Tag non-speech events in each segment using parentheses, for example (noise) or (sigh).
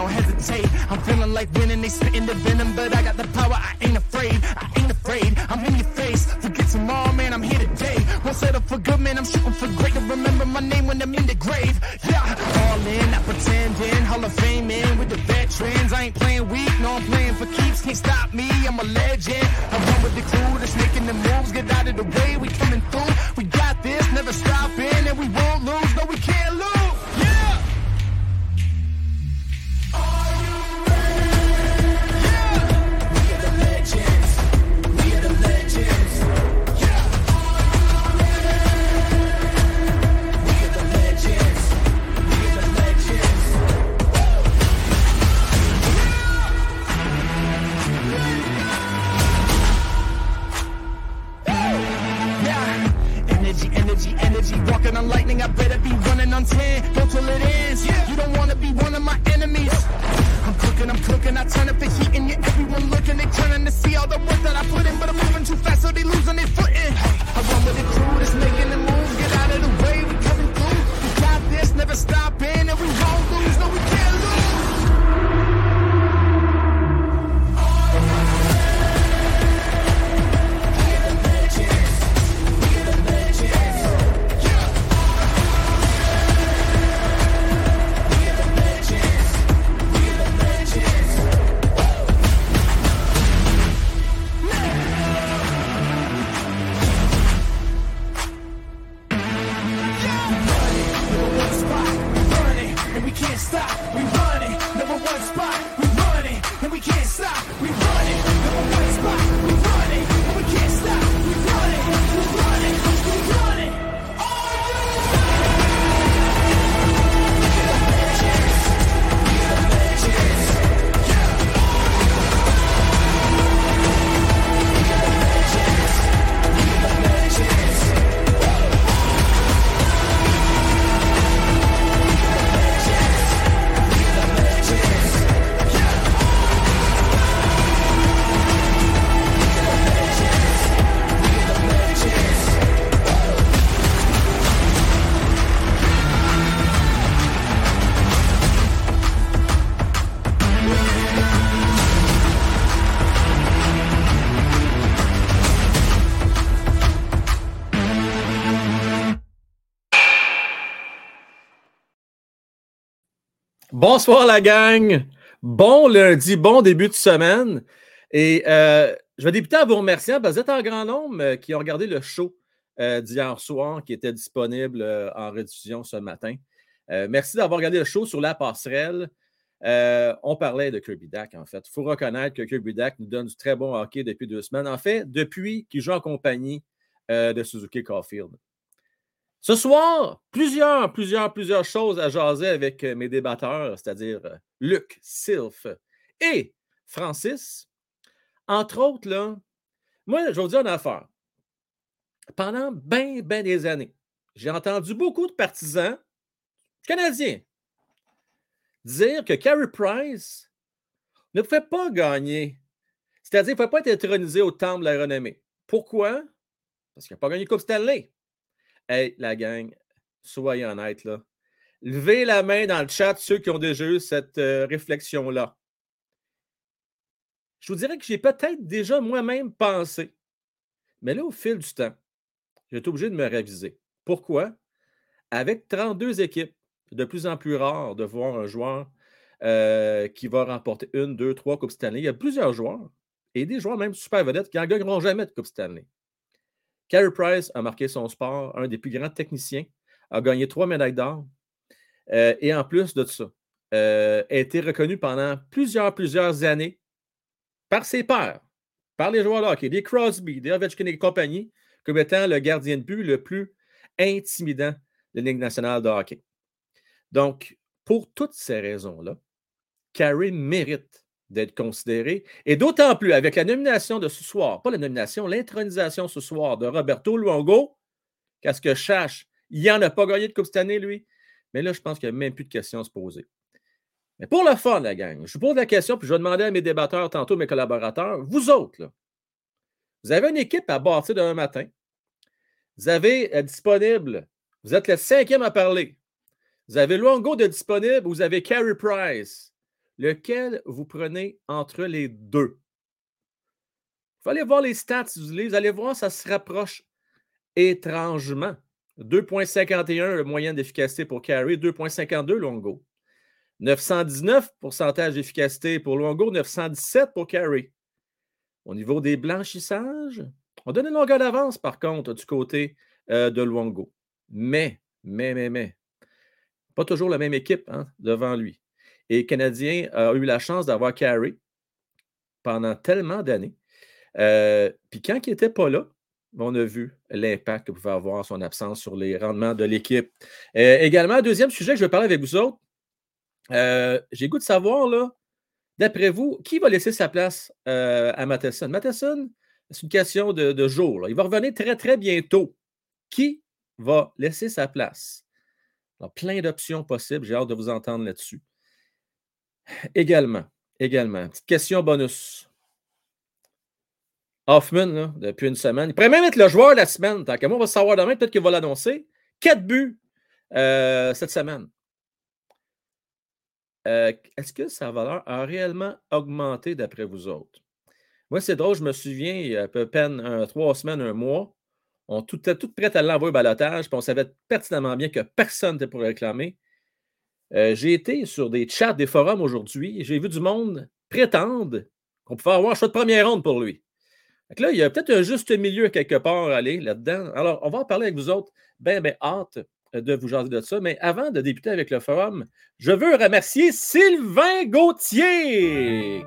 don't hesitate. I'm feeling like winning, they spitting the venom, but I got the power, I ain't afraid. I ain't afraid, I'm in your face. Forget tomorrow, man, I'm here today. Won't settle for good, man, I'm shooting for great. To remember my name when I'm in the grave. Yeah, all in, not pretending. Hall of Fame in with the veterans. I ain't playing weak, no, I'm playing for keeps. Can't stop me, I'm a legend. I run with the crew that's making the moves. Get out of the way, we coming through. We got this, never stopping, Bonsoir la gang. Bon lundi, bon début de semaine. Et euh, je vais débuter en vous remerciant parce que vous êtes en grand nombre euh, qui ont regardé le show euh, d'hier soir qui était disponible en rediffusion ce matin. Merci d'avoir regardé le show sur la passerelle. On parlait de Kirby Dack, en fait. Il faut reconnaître que Kirby Dack nous donne du très bon hockey depuis deux semaines. En fait, depuis qu'il joue en compagnie de Suzuki Caulfield. Ce soir, plusieurs, plusieurs, plusieurs choses à jaser avec euh, mes débatteurs, c'est-à-dire euh, Luc, Sylph et Francis. Entre autres, là, moi, je vous dire une affaire. Pendant bien, bien des années, j'ai entendu beaucoup de partisans canadiens dire que Carey Price ne pouvait pas gagner. C'est-à-dire qu'il ne pouvait pas être intronisé au temple de la renommée. Pourquoi? Parce qu'il n'a pas gagné Coupe Stanley. Hey, la gang, soyez honnêtes, là. Levez la main dans le chat ceux qui ont déjà eu cette euh, réflexion-là. Je vous dirais que j'ai peut-être déjà moi-même pensé. Mais là, au fil du temps, j'ai été obligé de me réviser. Pourquoi? Avec 32 équipes, de plus en plus rare de voir un joueur euh, qui va remporter une, deux, trois Coupes Stanley. Il y a plusieurs joueurs, et des joueurs même super vedettes, qui n'en gagneront jamais de Coupe Stanley. Carey Price a marqué son sport, un des plus grands techniciens, a gagné trois médailles d'or. euh, et en plus de ça, euh, a été reconnu pendant plusieurs, plusieurs années par ses pairs, par les joueurs de hockey, des Crosby, des Ovechkin et compagnie, comme étant le gardien de but le plus intimidant de la Ligue nationale de hockey. Donc, pour toutes ces raisons-là, Carey mérite d'être considéré, et d'autant plus avec la nomination de ce soir, pas la nomination, l'intronisation ce soir de Roberto Luongo, qu'à ce que je sache, il n'en a pas gagné de Coupe cette année, lui. Mais là, je pense qu'il n'y a même plus de questions à se poser. Mais pour le fun, la gang, je vous pose la question, puis je vais demander à mes débatteurs tantôt, mes collaborateurs, vous autres, là, vous avez une équipe à bâtir demain matin. Vous avez euh, disponible, vous êtes le cinquième à parler. Vous avez Luongo de disponible, vous avez Carey Price. Lequel vous prenez entre les deux? Il faut aller voir les stats, vous allez voir, ça se rapproche étrangement. 2,51 le moyenne d'efficacité pour Carey, 2,52 Longo. 919 pourcentage d'efficacité pour Longo, 917 pour Carey. Au niveau des blanchissages, on donne une longueur d'avance, par contre, du côté euh, de Luongo. Mais, mais, mais, mais, pas toujours la même équipe hein, devant lui. Et le Canadien a eu la chance d'avoir Carey pendant tellement d'années. Euh, puis quand il n'était pas là, on a vu l'impact que pouvait avoir son absence sur les rendements de l'équipe. Euh, également, deuxième sujet que je vais parler avec vous autres. J'ai goût de savoir, là, d'après vous, qui va laisser sa place à Matheson? Matheson, c'est une question de, jour. Il va revenir très, très bientôt. Qui va laisser sa place? Alors, plein d'options possibles. J'ai hâte de vous entendre là-dessus. Également, également, petite question bonus. Hoffman, depuis une semaine, il pourrait même être le joueur de la semaine. Tant qu'à moi, on va savoir demain, peut-être qu'il va l'annoncer. Quatre buts euh, cette semaine. Euh, est-ce que sa valeur a réellement augmenté d'après vous autres? Moi, c'est drôle, je me souviens, il y a à peu près trois semaines, un mois, on était tout prêt à l'envoyer au balotage, puis on savait pertinemment bien que personne n'était pour réclamer. Euh, j'ai été sur des chats, des forums aujourd'hui, j'ai vu du monde prétendre qu'on pouvait avoir un choix de première ronde pour lui. Donc là, il y a peut-être un juste milieu quelque part à aller là-dedans. Alors, on va en parler avec vous autres. Ben, ben, hâte de vous jaser de ça. Mais avant de débuter avec le forum, je veux remercier Sylvain Gauthier.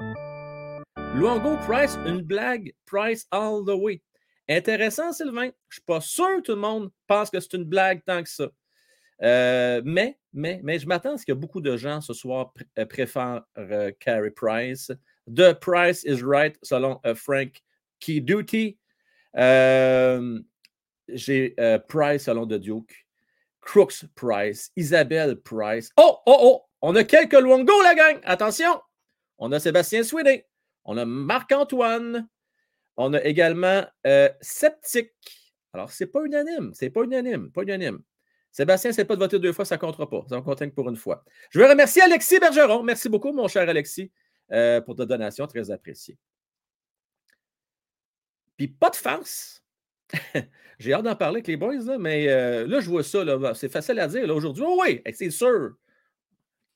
Luongo Price, une blague, Price all the way. Intéressant, Sylvain? Je ne suis pas sûr que tout le monde pense que c'est une blague tant que ça. Euh, mais, mais, je m'attends à ce que beaucoup de gens ce soir euh, préfèrent euh, Carey Price. The Price is right, selon Frank Key Duty. J'ai Price selon The Duke. Crooks Price. Isabelle Price. Oh, oh, oh! On a quelques Luongo, la gang! Attention! On a Sébastien Sweeney. On a Marc-Antoine. On a également euh, Sceptique. Alors, c'est pas unanime. C'est pas unanime. Pas unanime. Sébastien, c'est pas de voter deux fois, ça ne comptera pas. Ça en compte pour une fois. Je veux remercier Alexis Bergeron. Merci beaucoup, mon cher Alexis, euh, pour ta donation. Très appréciée. Puis, pas de farce. (laughs) J'ai hâte d'en parler avec les boys, mais euh, là, je vois ça. C'est facile à dire aujourd'hui. Oh oui, c'est sûr.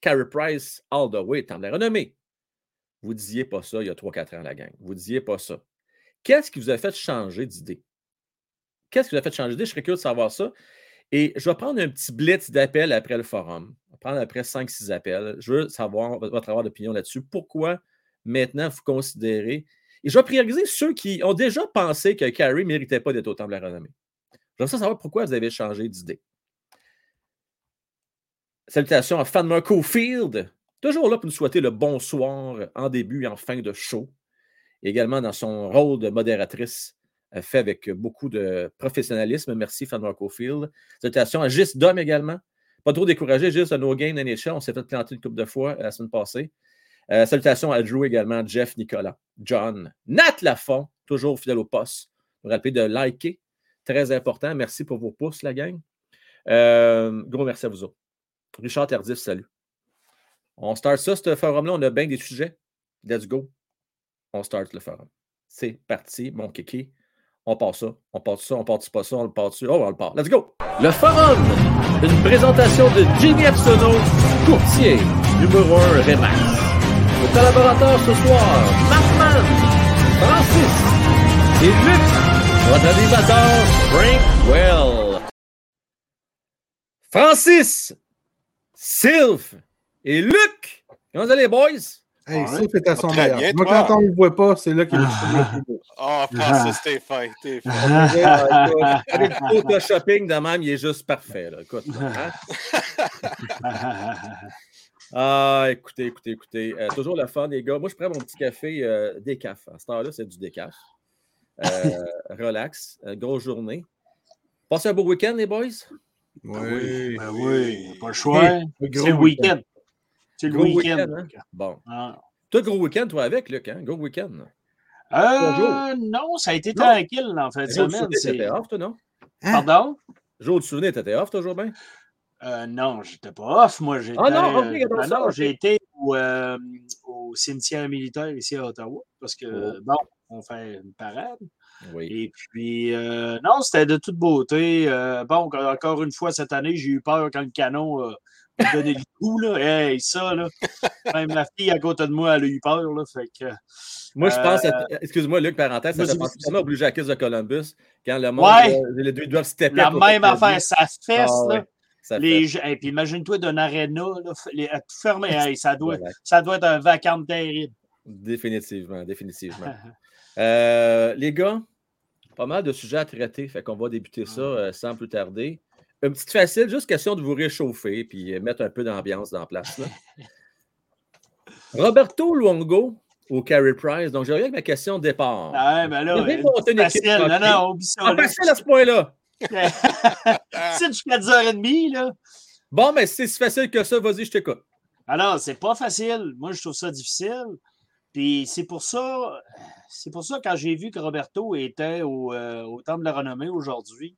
Carey Price, all the way, t'en as renommé. Vous ne disiez pas ça il y a 3-4 ans, la gang. Vous ne disiez pas ça. Qu'est-ce qui vous a fait changer d'idée? Qu'est-ce qui vous a fait changer d'idée? Je serais curieux de savoir ça. Et je vais prendre un petit blitz d'appels après le forum. Je vais prendre après 5-6 appels. Je veux savoir votre avoir d'opinion là-dessus. Pourquoi maintenant vous considérez? Et je vais prioriser ceux qui ont déjà pensé que Carrie ne méritait pas d'être au Temple de la Renommée. Je veux savoir pourquoi vous avez changé d'idée. Salutations à Fan Field. Toujours là pour nous souhaiter le bonsoir en début et en fin de show. Également dans son rôle de modératrice, fait avec beaucoup de professionnalisme. Merci, Fan Field. Salutations à Gis Dom également. Pas trop découragé, juste à No Game NHL. On s'est fait planter une couple de fois la semaine passée. Euh, salutations à Drew également, Jeff, Nicolas, John, Nat Lafont, toujours fidèle au poste. Vous rappelez de liker, très important. Merci pour vos pouces, la gang. Euh, gros merci à vous autres. Richard Tardif, salut. On start ça, ce forum-là. On a bien des sujets. Let's go. On start le forum. C'est parti, mon kiki. On passe ça, on passe ça, on passe pas ça, on le passe dessus. Oh, on le part. Let's go! Le forum! Une présentation de Jimmy Epsono, courtier, numéro 1 Remax. Le collaborateur ce soir, Markman, Francis et Luc, votre animateur, Frank Well. Francis, Sylph, et Luc, comment vous allez, boys? Hey, ça, c'est à son meilleur. Moi, quand on ne le voit pas, c'est là qu'il est le (laughs) plus beau. Oh, Francis, t'es fin, t'es fin. (laughs) Avec le shopping de même, il est juste parfait. Là. Écoute, hein? (laughs) Ah, écoutez, écoutez, écoutez. Euh, toujours le fun, les gars. Moi, je prends mon petit café euh, décaf. À cette heure-là, c'est du décaf. Euh, relax. grosse journée. Passez un beau week-end, les boys? Oui, ben oui, pas le choix. C'est le week-end. C'est le week-end. Hein? Bon. Ah. Toi, gros week-end, toi, avec, Luc, hein? Gros week-end. Euh, non, ça a été tranquille en fait. semaine. T'étais off, toi, non? Hein? Pardon? Jour de souvenir, t'étais off toujours bien? Euh, non, j'étais pas off. Moi, j'étais. Ah non, okay, euh, non, j'ai été au, euh, au, cimetière militaire ici à Ottawa parce que, oh. bon, on fait une parade. Oui. Et puis, euh, non, c'était de toute beauté. Euh, bon, encore une fois, cette année, j'ai eu peur quand le canon a donné le coup. Là. Hey, ça, là. Même la fille à côté de moi, elle a eu peur. Là, fait que, moi, je pense, excuse-moi, Luc, parenthèse, ça fait penser au Blue Jackets de Columbus, quand le monde, ouais. les deux doivent stepper. La même affaire, ça fesse, Ah, là. Ça Les, et puis imagine-toi d'un aréna, là, les, fermer, (laughs) hey, ça, doit, ça doit être un vacarme terrible. Définitivement, définitivement. (laughs) Euh, les gars, pas mal de sujets à traiter, fait qu'on va débuter ça euh, sans plus tarder. Une petite facile, juste question de vous réchauffer puis euh, mettre un peu d'ambiance dans la place. là. (laughs) Roberto Luongo au Carey Price. Donc, je reviens avec ma question de départ. Ah, ben là, équipe facile. Non, non, oublie ça. Ah, là. facile à ce point-là. (laughs) C'est jusqu'à 10h30, là. Bon, mais si c'est si facile que ça, vas-y, je t'écoute. Alors, c'est pas facile. Moi, je trouve ça difficile. Puis c'est pour ça, c'est pour ça quand j'ai vu que Roberto était au, euh, au Temple de la Renommée aujourd'hui,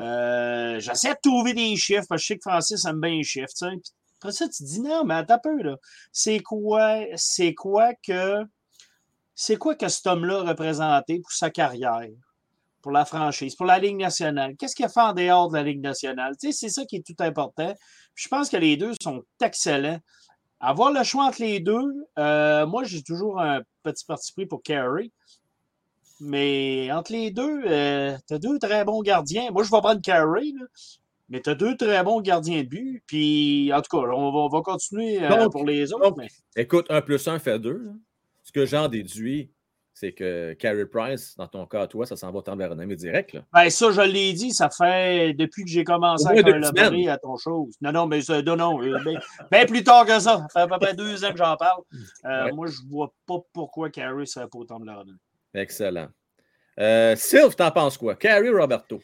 euh, j'essaie de trouver des chiffres parce que je sais que Francis aime bien les chiffres. tu sais. Puis après ça, tu te dis non, mais attends un peu, là. C'est quoi, c'est quoi que c'est quoi que cet homme-là représenté pour sa carrière, pour la franchise, pour la Ligue nationale? Qu'est-ce qu'il a fait en dehors de la Ligue nationale? C'est ça qui est tout important. Je pense que les deux sont excellents. Avoir le choix entre les deux, euh, moi, j'ai toujours un petit parti pris pour Carey. Mais entre les deux, euh, tu as deux très bons gardiens. Moi, je vais prendre Carey, là, mais tu as deux très bons gardiens de but. Puis, en tout cas, on va, on va continuer euh, Donc- pour les autres. donc- mais- Écoute, 1 plus 1 fait 2. Ce que j'en déduis, c'est que Carey Price, dans ton cas toi, ça s'en va de la Renommée direct. Là. Ben, ça, je l'ai dit, ça fait depuis que j'ai commencé à collaborer à ton chose. Non, non, mais ça, non, non. euh, ben, ben plus tard que ça. Ça fait à peu près deux ans que j'en parle. Euh, Ouais. Moi, je vois pas pourquoi Carey serait pas au temps de la. Excellent. Euh, Sylve, t'en penses quoi? Carey Roberto.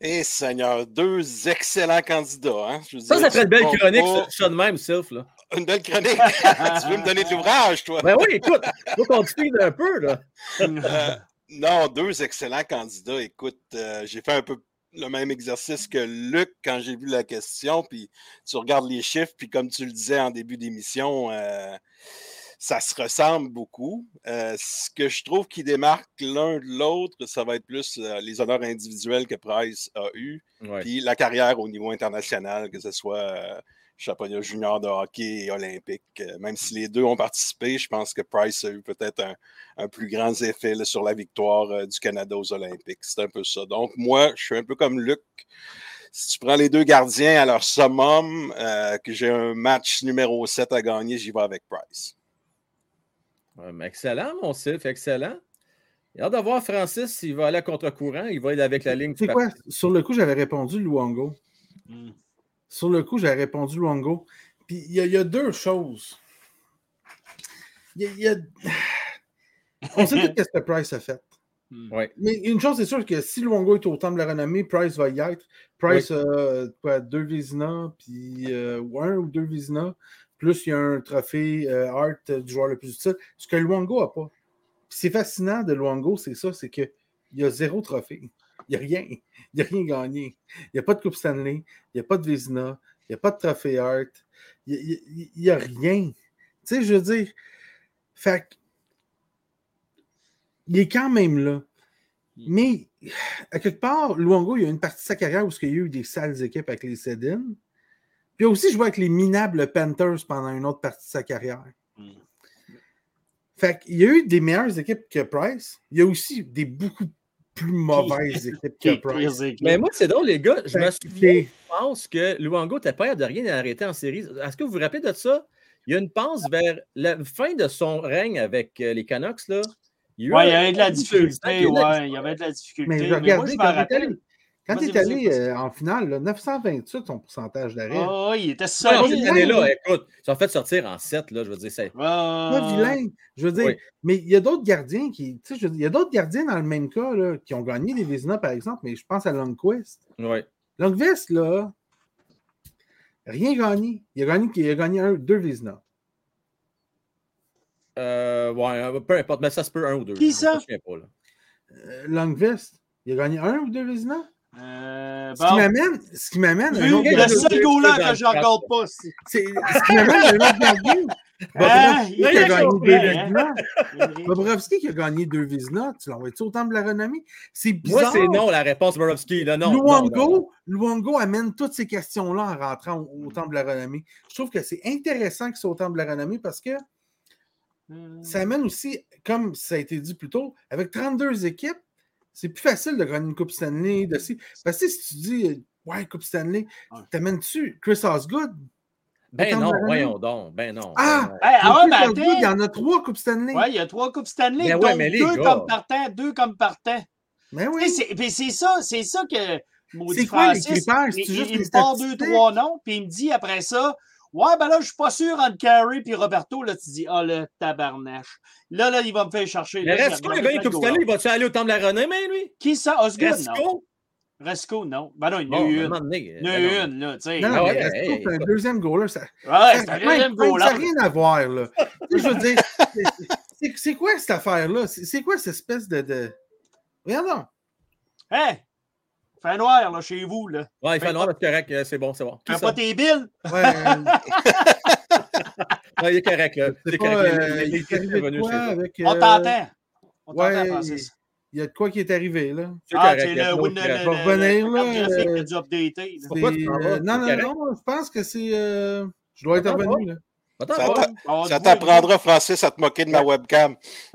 Eh Seigneur, deux excellents candidats. Hein? Je Ça, dire, ça ferait une belle chronique, pas- ça, ça de même, Sylve. Là. Une belle chronique. (laughs) tu veux me donner de l'ouvrage, toi? Ben oui, écoute, faut qu'on un peu. Là. Euh, non, deux excellents candidats. Écoute, euh, j'ai fait un peu le même exercice que Luc quand j'ai vu la question, puis tu regardes les chiffres, puis comme tu le disais en début d'émission, euh, ça se ressemble beaucoup. Euh, ce que je trouve qui démarque l'un de l'autre, ça va être plus euh, les honneurs individuels que Price a eu, Ouais. puis la carrière au niveau international, que ce soit euh, championnat junior de hockey et olympique. Euh, même si les deux ont participé, je pense que Price a eu peut-être un, un plus grand effet là, sur la victoire du Canada aux Olympiques. C'est un peu ça. Donc, moi, je suis un peu comme Luc. Si tu prends les deux gardiens à leur summum, euh, que j'ai un match numéro 7 à gagner, j'y vais avec Price. Excellent, mon Sylve, excellent. J'ai hâte de voir Francis s'il va aller à contre-courant. Il va aller avec la ligne C'est quoi? Sur le coup, j'avais répondu Luongo. Hmm. Sur le coup, j'avais répondu Luongo. Puis il y, a- il y a deux choses. Il y a- il y a- (sighs) On sait tout ce que Price a fait. Ouais. Mais une chose, c'est sûr que si Luongo est au temple de la renommée, Price va y être. Price a quoi, deux Vizina, puis euh, un ou deux Vizina. Plus il y a un trophée euh, Art euh, du joueur le plus utile. Ce que Luongo n'a pas. C'est fascinant de Luongo, c'est ça, c'est qu'il y a zéro trophée. Il n'y a rien. Il n'y a rien gagné. Il n'y a pas de Coupe Stanley. Il n'y a pas de Vizina. Il n'y a pas de trophée Art. Il n'y a, rien. Tu sais, je veux dire. Fait il est quand même là. Mais, à quelque part, Luongo, il y a une partie de sa carrière où il y a eu des sales équipes avec les Sedin. Puis aussi, je vois avec les minables Panthers pendant une autre partie de sa carrière. Mm. Fait qu'il y a eu des meilleures équipes que Price. Il y a aussi des beaucoup plus mauvaises équipes que Price. Mais moi, c'est drôle, les gars. Je me souviens, je pense que Luango n'était pas de rien à arrêter en série. Est-ce que vous vous rappelez de ça? Il y a une passe vers la fin de son règne avec euh, les Canucks. Là. Il Ouais, eu il y avait de la difficulté. il y a de la Ouais, il y avait de la difficulté. Mais je moi, je quand m'en quand il est allé euh, en finale, là, 928 son pourcentage d'arrêt. Ah, ouais, il était solide. cette année-là, écoute, ils sont fait sortir en 7, là, je veux dire, c'est. Ah, pas vilain. Je veux dire, Oui. mais il y a d'autres gardiens qui. tu sais, je Il y a d'autres gardiens dans le même cas là, qui ont gagné des Vézina, par exemple, mais je pense à Longquist. Ouais. Longquist, là, rien gagné. Il a gagné, il a gagné un, deux Vézina. Euh, ouais, euh, peu importe, mais ça se peut un ou deux. Qui là, je me ça? souviens pas, là. Euh, Longvest, il a gagné un ou deux Vézina? Euh, Ce qui bon. m'amène, ce qui le seul goaler que je regarde pas, c'est. ce qui m'amène à un autre (laughs) gardien. Bobrovski qui a gagné deux hein? Vizina. Bobrovski qui a gagné deux Vizina, tu l'envoies-tu au temple de la renommée? C'est Moi, bizarre. c'est non, la réponse Borowski. Là, non, non, Luongo, non, non. Luongo amène toutes ces questions-là en rentrant au, au temple de la renommée. Je trouve que c'est intéressant qu'il soit au temple de la renommée parce que ça amène aussi, comme ça a été dit plus tôt, avec 32 équipes, c'est plus facile de gagner une Coupe Stanley. De. Parce que si tu dis, ouais, Coupe Stanley, Ouais. t'amènes-tu Chris Osgood? Ben non, voyons donc. Ben non. Ah! ben. Hey, ah ouais, mais Osgood, il y en a trois Coupes Stanley. Ouais, il y a trois Coupes Stanley, Ben donc ouais, mais les deux gars. comme partant, deux comme partant. Mais Tu oui. sais, c'est- puis c'est ça, c'est ça que maudit C'est quoi les critères? il, C'est juste il me part deux, trois noms, puis il me dit après ça, ouais, ben là, je suis pas sûr entre Carey puis Roberto. Là, tu dis, ah, le tabarnache. Là, là, il va me faire chercher. Mais Resco, il a regarde gagné le Coupe goal. Stanley, il va-tu aller au temple de la renommée, lui? Qui ça? Osgood, non. Resco? Resco, non. Ben non, il y en a Bon, eu un une. Il y en a ben eu non. une, là, tu sais. Non, Ah ouais, Resco, c'est un deuxième goaler. Ça Ouais, c'est ça un n'a deuxième goaler. rien à voir, là. Tu sais, Je veux dire, (laughs) c'est- quoi cette affaire-là? C'est c'est quoi cette espèce de. de... Regardons. Fin noir, là, chez vous, là. Ouais, il fait noir, c'est correct, euh, c'est bon, c'est bon. Fais pas tes billes? Ouais, (laughs) euh, Ouais, il est correct, là. c'est correct. euh, il- il il est est arrivé de revenu quoi avec. On euh, t'entend. On ouais, t'entend, Francis. Il y a de quoi qui est arrivé, là? C'est Ah, correct, le win- le- va revenir, là, euh, dû updater, là. Pourquoi C'est, tu euh, non, non, non, je pense que c'est. euh, Je dois être revenu, là. Attends, Ça t'apprendra, Francis, à te moquer de ma webcam. (laughs)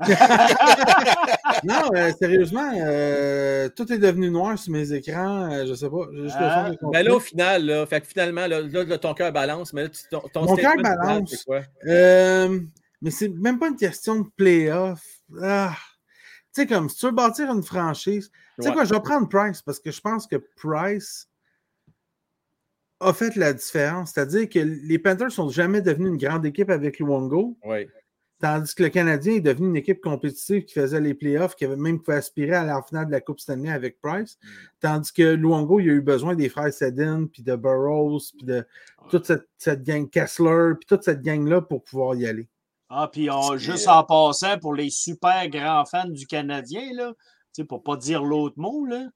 Non, euh, sérieusement, euh, tout est devenu noir sur mes écrans. euh, je sais pas. Juste Ah. Ben là, au final, là, fait que finalement, là, ton cœur balance, mais là, tu- ton, ton Mon cœur final, balance. quoi? Euh, mais c'est même pas une question de playoff. Ah. Tu sais, comme si tu veux bâtir une franchise, tu sais Ouais. quoi, je vais prendre Price parce que je pense que Price a fait la différence. C'est-à-dire que les Panthers sont jamais devenus une grande équipe avec Luongo, Oui. tandis que le Canadien est devenu une équipe compétitive qui faisait les playoffs, qui avait même pu aspirer à la finale de la Coupe Stanley avec Price. Mm. Tandis que Luongo, il a eu besoin des frères Sedin, puis de Burroughs, puis de toute cette, cette gang Kessler, puis toute cette gang-là pour pouvoir y aller. Ah, puis on- juste en passant, pour les super grands fans du Canadien, là, tu sais, pour pas dire l'autre mot, là,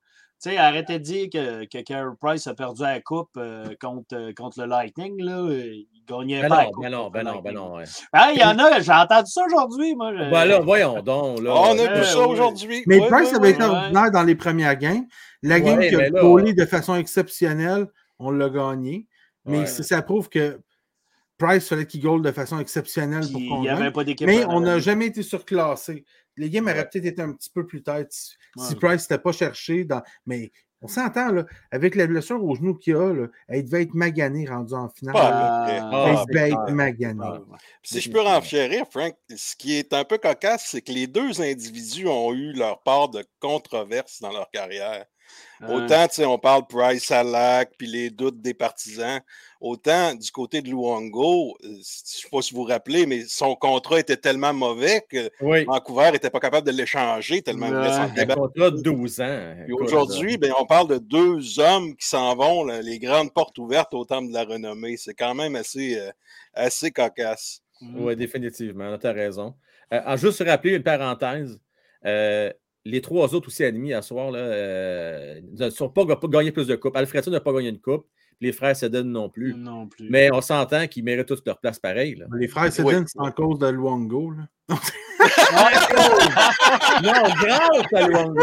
sais, arrêtez de dire que, que Carey Price a perdu la coupe euh, contre, euh, contre le Lightning. Là, il gagnait Ben pas la non, coupe. ben non, ben non, ben non. ouais. Ah, il y en a, j'ai entendu ça aujourd'hui, moi. je- Ben là, voyons donc. Là, on a euh, vu ça oui. aujourd'hui. Mais Ouais, Price ouais, avait été ouais. ordinaire dans les premières games. La game Ouais, qui a collé de façon exceptionnelle, on l'a gagné. Mais Ouais. ça, ça prouve que Price fallait qu'il goal de façon exceptionnelle pour qu'on. Mais on n'a jamais été surclassé. Les games auraient Ouais. peut-être été un petit peu plus tard si. Price n'était pas cherché. Dans... Mais on s'entend, là, avec la blessure au genou qu'il a, là, elle devait être maganée rendue en finale. Pas là. à peu près. Ah, Elle devait être maganée. Ah, Si je peux renchérir, Frank, ce qui est un peu cocasse, c'est que les deux individus ont eu leur part de controverses dans leur carrière. Autant, tu sais, on parle Price à lac, puis les doutes des partisans. Autant du côté de Luongo, euh, je ne sais pas si vous vous rappelez, mais son contrat était tellement mauvais que Oui. Vancouver n'était pas capable de l'échanger tellement. Un contrat de 12 ans. Aujourd'hui, ben, on parle de deux hommes qui s'en vont, là, les grandes portes ouvertes au temple de la renommée. C'est quand même assez, euh, assez cocasse. Oui, définitivement, tu as raison. Euh, en juste rappeler une parenthèse, euh, les trois autres aussi admis à soir là, euh, ne sont pas, pas gagné plus de coupes. Alfredson n'a pas gagné une coupe, les frères Sedin non plus. Non plus. Mais on s'entend qu'ils méritent tous leur place pareil. Là. Les frères Sedin, Oui. c'est en cause de Luongo. Là. non, grâce à Luongo.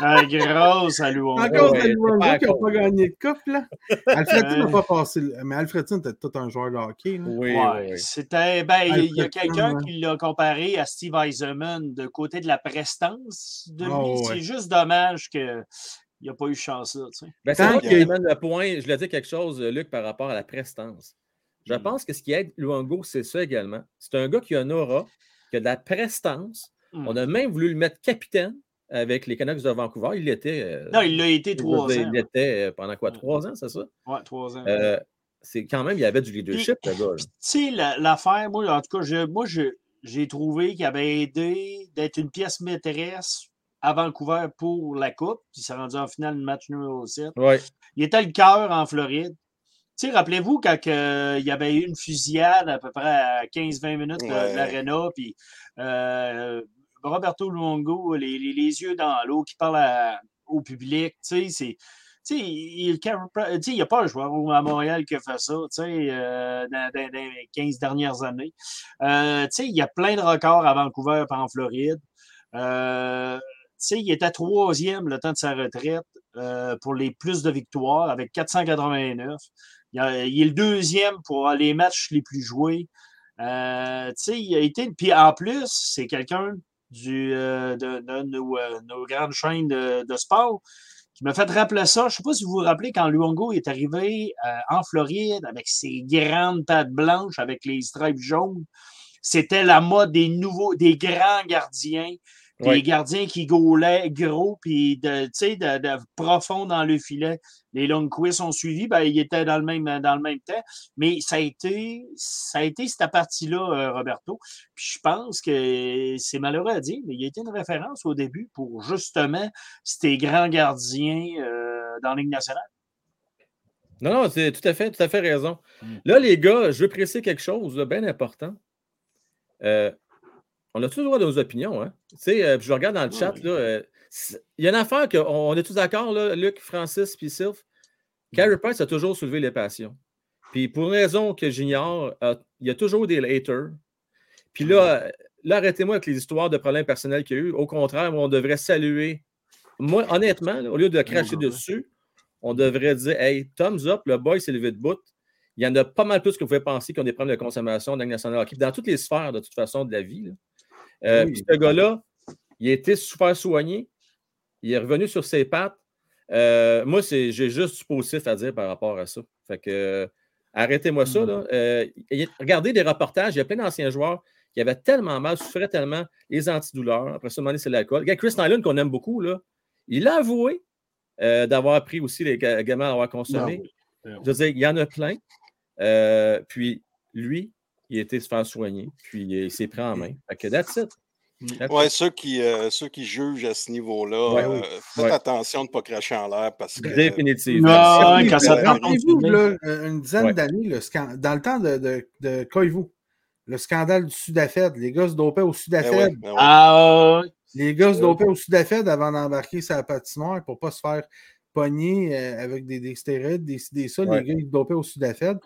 Ah, grosse à Luongo. En cause ouais, de c'est Luongo qui cause. pas gagné de coupe. Là. Alfredson n'a pas passé. le- Mais Alfredson était tout un joueur de hockey. Là. Oui, Ouais, oui, c'était. Ben, il y a- quelqu'un ouais. qui l'a comparé à Steve Eisenman de côté de la prestance de lui. Ah, ouais. C'est juste dommage qu'il n'a pas eu chance là. Tu sais. Ben, c'est Tant moi que- qui amène le point. Je voulais dire quelque chose, euh, Luc, par rapport à la prestance. Je Mm. pense que ce qui aide Luongo, c'est ça également. C'est un gars qui a un aura, qui a de la prestance. Mm. On a même voulu le mettre capitaine avec les Canucks de Vancouver. Il l'était. euh, Non, il l'a été trois ans. Il l'était euh, pendant quoi? Ouais. Trois ans, c'est ça? Ouais, trois ans. Euh, c'est quand même, il y avait du leadership, le gars. tu sais, la- l'affaire, moi, en tout cas, je- moi, je- j'ai trouvé qu'il avait aidé d'être une pièce maîtresse à Vancouver pour la Coupe. Puis il s'est rendu en finale de match numéro 7. Ouais. Il était le cœur en Floride. Tu sais, rappelez-vous quand que, il y avait eu une fusillade à peu près à 15-20 minutes de, de Ouais. l'aréna, puis euh, Roberto Luongo, les, les- les yeux dans l'eau, qui parle à- au public, tu sais, c'est tu sais, il n'y a pas un joueur à Montréal qui a fait ça, euh, dans, les 15 dernières années. Euh, il y a plein de records à Vancouver et en Floride. Euh, sais, il était troisième le temps de sa retraite pour les plus de victoires avec 489. Il, est le deuxième pour les matchs les plus joués. tu sais, en plus, c'est quelqu'un du, de, nos, grandes chaînes de, sport qui m'a fait rappeler ça. Je ne sais pas si vous vous rappelez quand Luongo est arrivé euh, en Floride avec ses grandes pattes blanches avec les stripes jaunes. C'était la mode des nouveaux, des grands gardiens des gardiens qui gaulaient gros, puis de, de, de, profond dans le filet. Les longs quiz ont suivi, ben, ils étaient dans le même, dans le même temps. Mais ça a été, ça a été cette partie-là, euh, Roberto. Puis je pense que c'est malheureux à dire, mais il y a été une référence au début pour justement ces grands gardiens euh, dans la Ligue nationale. Non, non, c'est tout à fait, tout à fait raison. Mm. Là, les gars, je veux préciser quelque chose de bien important. Euh, on a tous le droit de nos opinions. Hein? Tu sais, euh, je regarde dans le chat, euh, il y a une affaire qu'on est tous d'accord, Luc, Francis puis Sylph? Mm. Price a toujours soulevé les passions. Puis pour une raison que j'ignore, euh, il y a toujours des haters. Puis là, là arrêtez-moi avec les histoires de problèmes personnels qu'il y a eu. Au contraire, on devrait saluer. Moi, honnêtement, au lieu de cracher dessus, on devrait dire Hey, thumbs up, le boy s'est levé de bout. Il y en a pas mal plus que vous pouvez penser qui ont des problèmes de consommation dans national hockey, dans toutes les sphères, de toute façon, de la vie. Euh, puis ce gars-là, il a été super soigné. Il est revenu sur ses pattes. Euh, moi, j'ai juste du positif à dire par rapport à ça. Fait que arrêtez-moi ça. Là. Euh, regardez des reportages, il y a plein d'anciens joueurs qui avaient tellement mal, souffraient tellement les antidouleurs. Après ça, c'est l'alcool. Chris Nyland, qu'on aime beaucoup, là, il a avoué d'avoir pris aussi les gamins d'avoir consommé. Je veux dire, il y en a plein. puis lui, il a été se faire soigner, puis il s'est pris en main. Fait que that's it. Oui, ceux qui, euh, ceux qui jugent à ce niveau-là, euh, faites attention de ne pas cracher en l'air parce que. Définitivement. Rappelez-vous, une dizaine d'années, dans le temps de, de, de Koivu, le scandale du Sudafed, les gars se dopaient au Sudafed. Ben ben ah, les gars se dopaient au Sudafed avant d'embarquer sa patinoire pour ne pas se faire pogner euh, avec des, des stéroïdes, des, des ça. Les gars, ils se dopaient au Sudafed.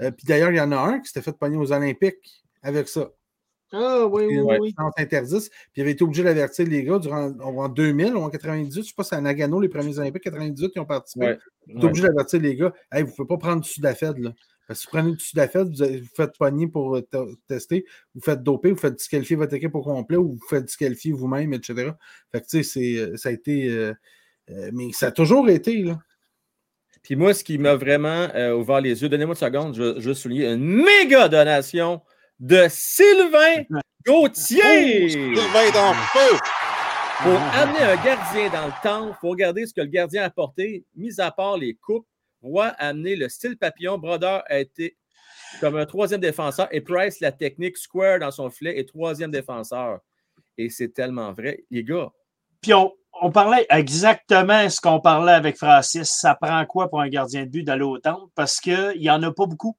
Euh, puis d'ailleurs, il y en a un qui s'était fait pogner aux Olympiques avec ça. Ah oui, oui, oui. oui. Puis il avait été obligé d'avertir les gars durant en 2000 ou en 98. Je ne sais pas si c'est à Nagano, les premiers Olympiques 98 qui ont participé. Il était obligé d'avertir les gars. Hey, vous ne pouvez pas prendre du Sudafed. Là. Parce que si vous prenez du Sudafed, vous, vous faites pogner pour euh, tester, vous faites doper, vous faites disqualifier votre équipe au complet ou vous faites disqualifier vous-même, etc. Fait que tu sais, euh, ça a été. mais ça a toujours été. Là. Puis moi, ce qui m'a vraiment euh, ouvert les yeux, donnez-moi une seconde, je, souligner une méga donation de Sylvain Gauthier. Sylvain dans le feu. Pour amener un gardien dans le temps, il faut regarder ce que le gardien a apporté, mis à part les coupes. Roy a amené le style papillon. Brodeur a été comme un troisième défenseur et Price, la technique square dans son filet, est troisième défenseur. Et c'est tellement vrai. Les gars. Puis on, parlait exactement ce qu'on parlait avec Francis. Ça prend quoi pour un gardien de but d'aller au temple? Parce qu'il n'y en a pas beaucoup.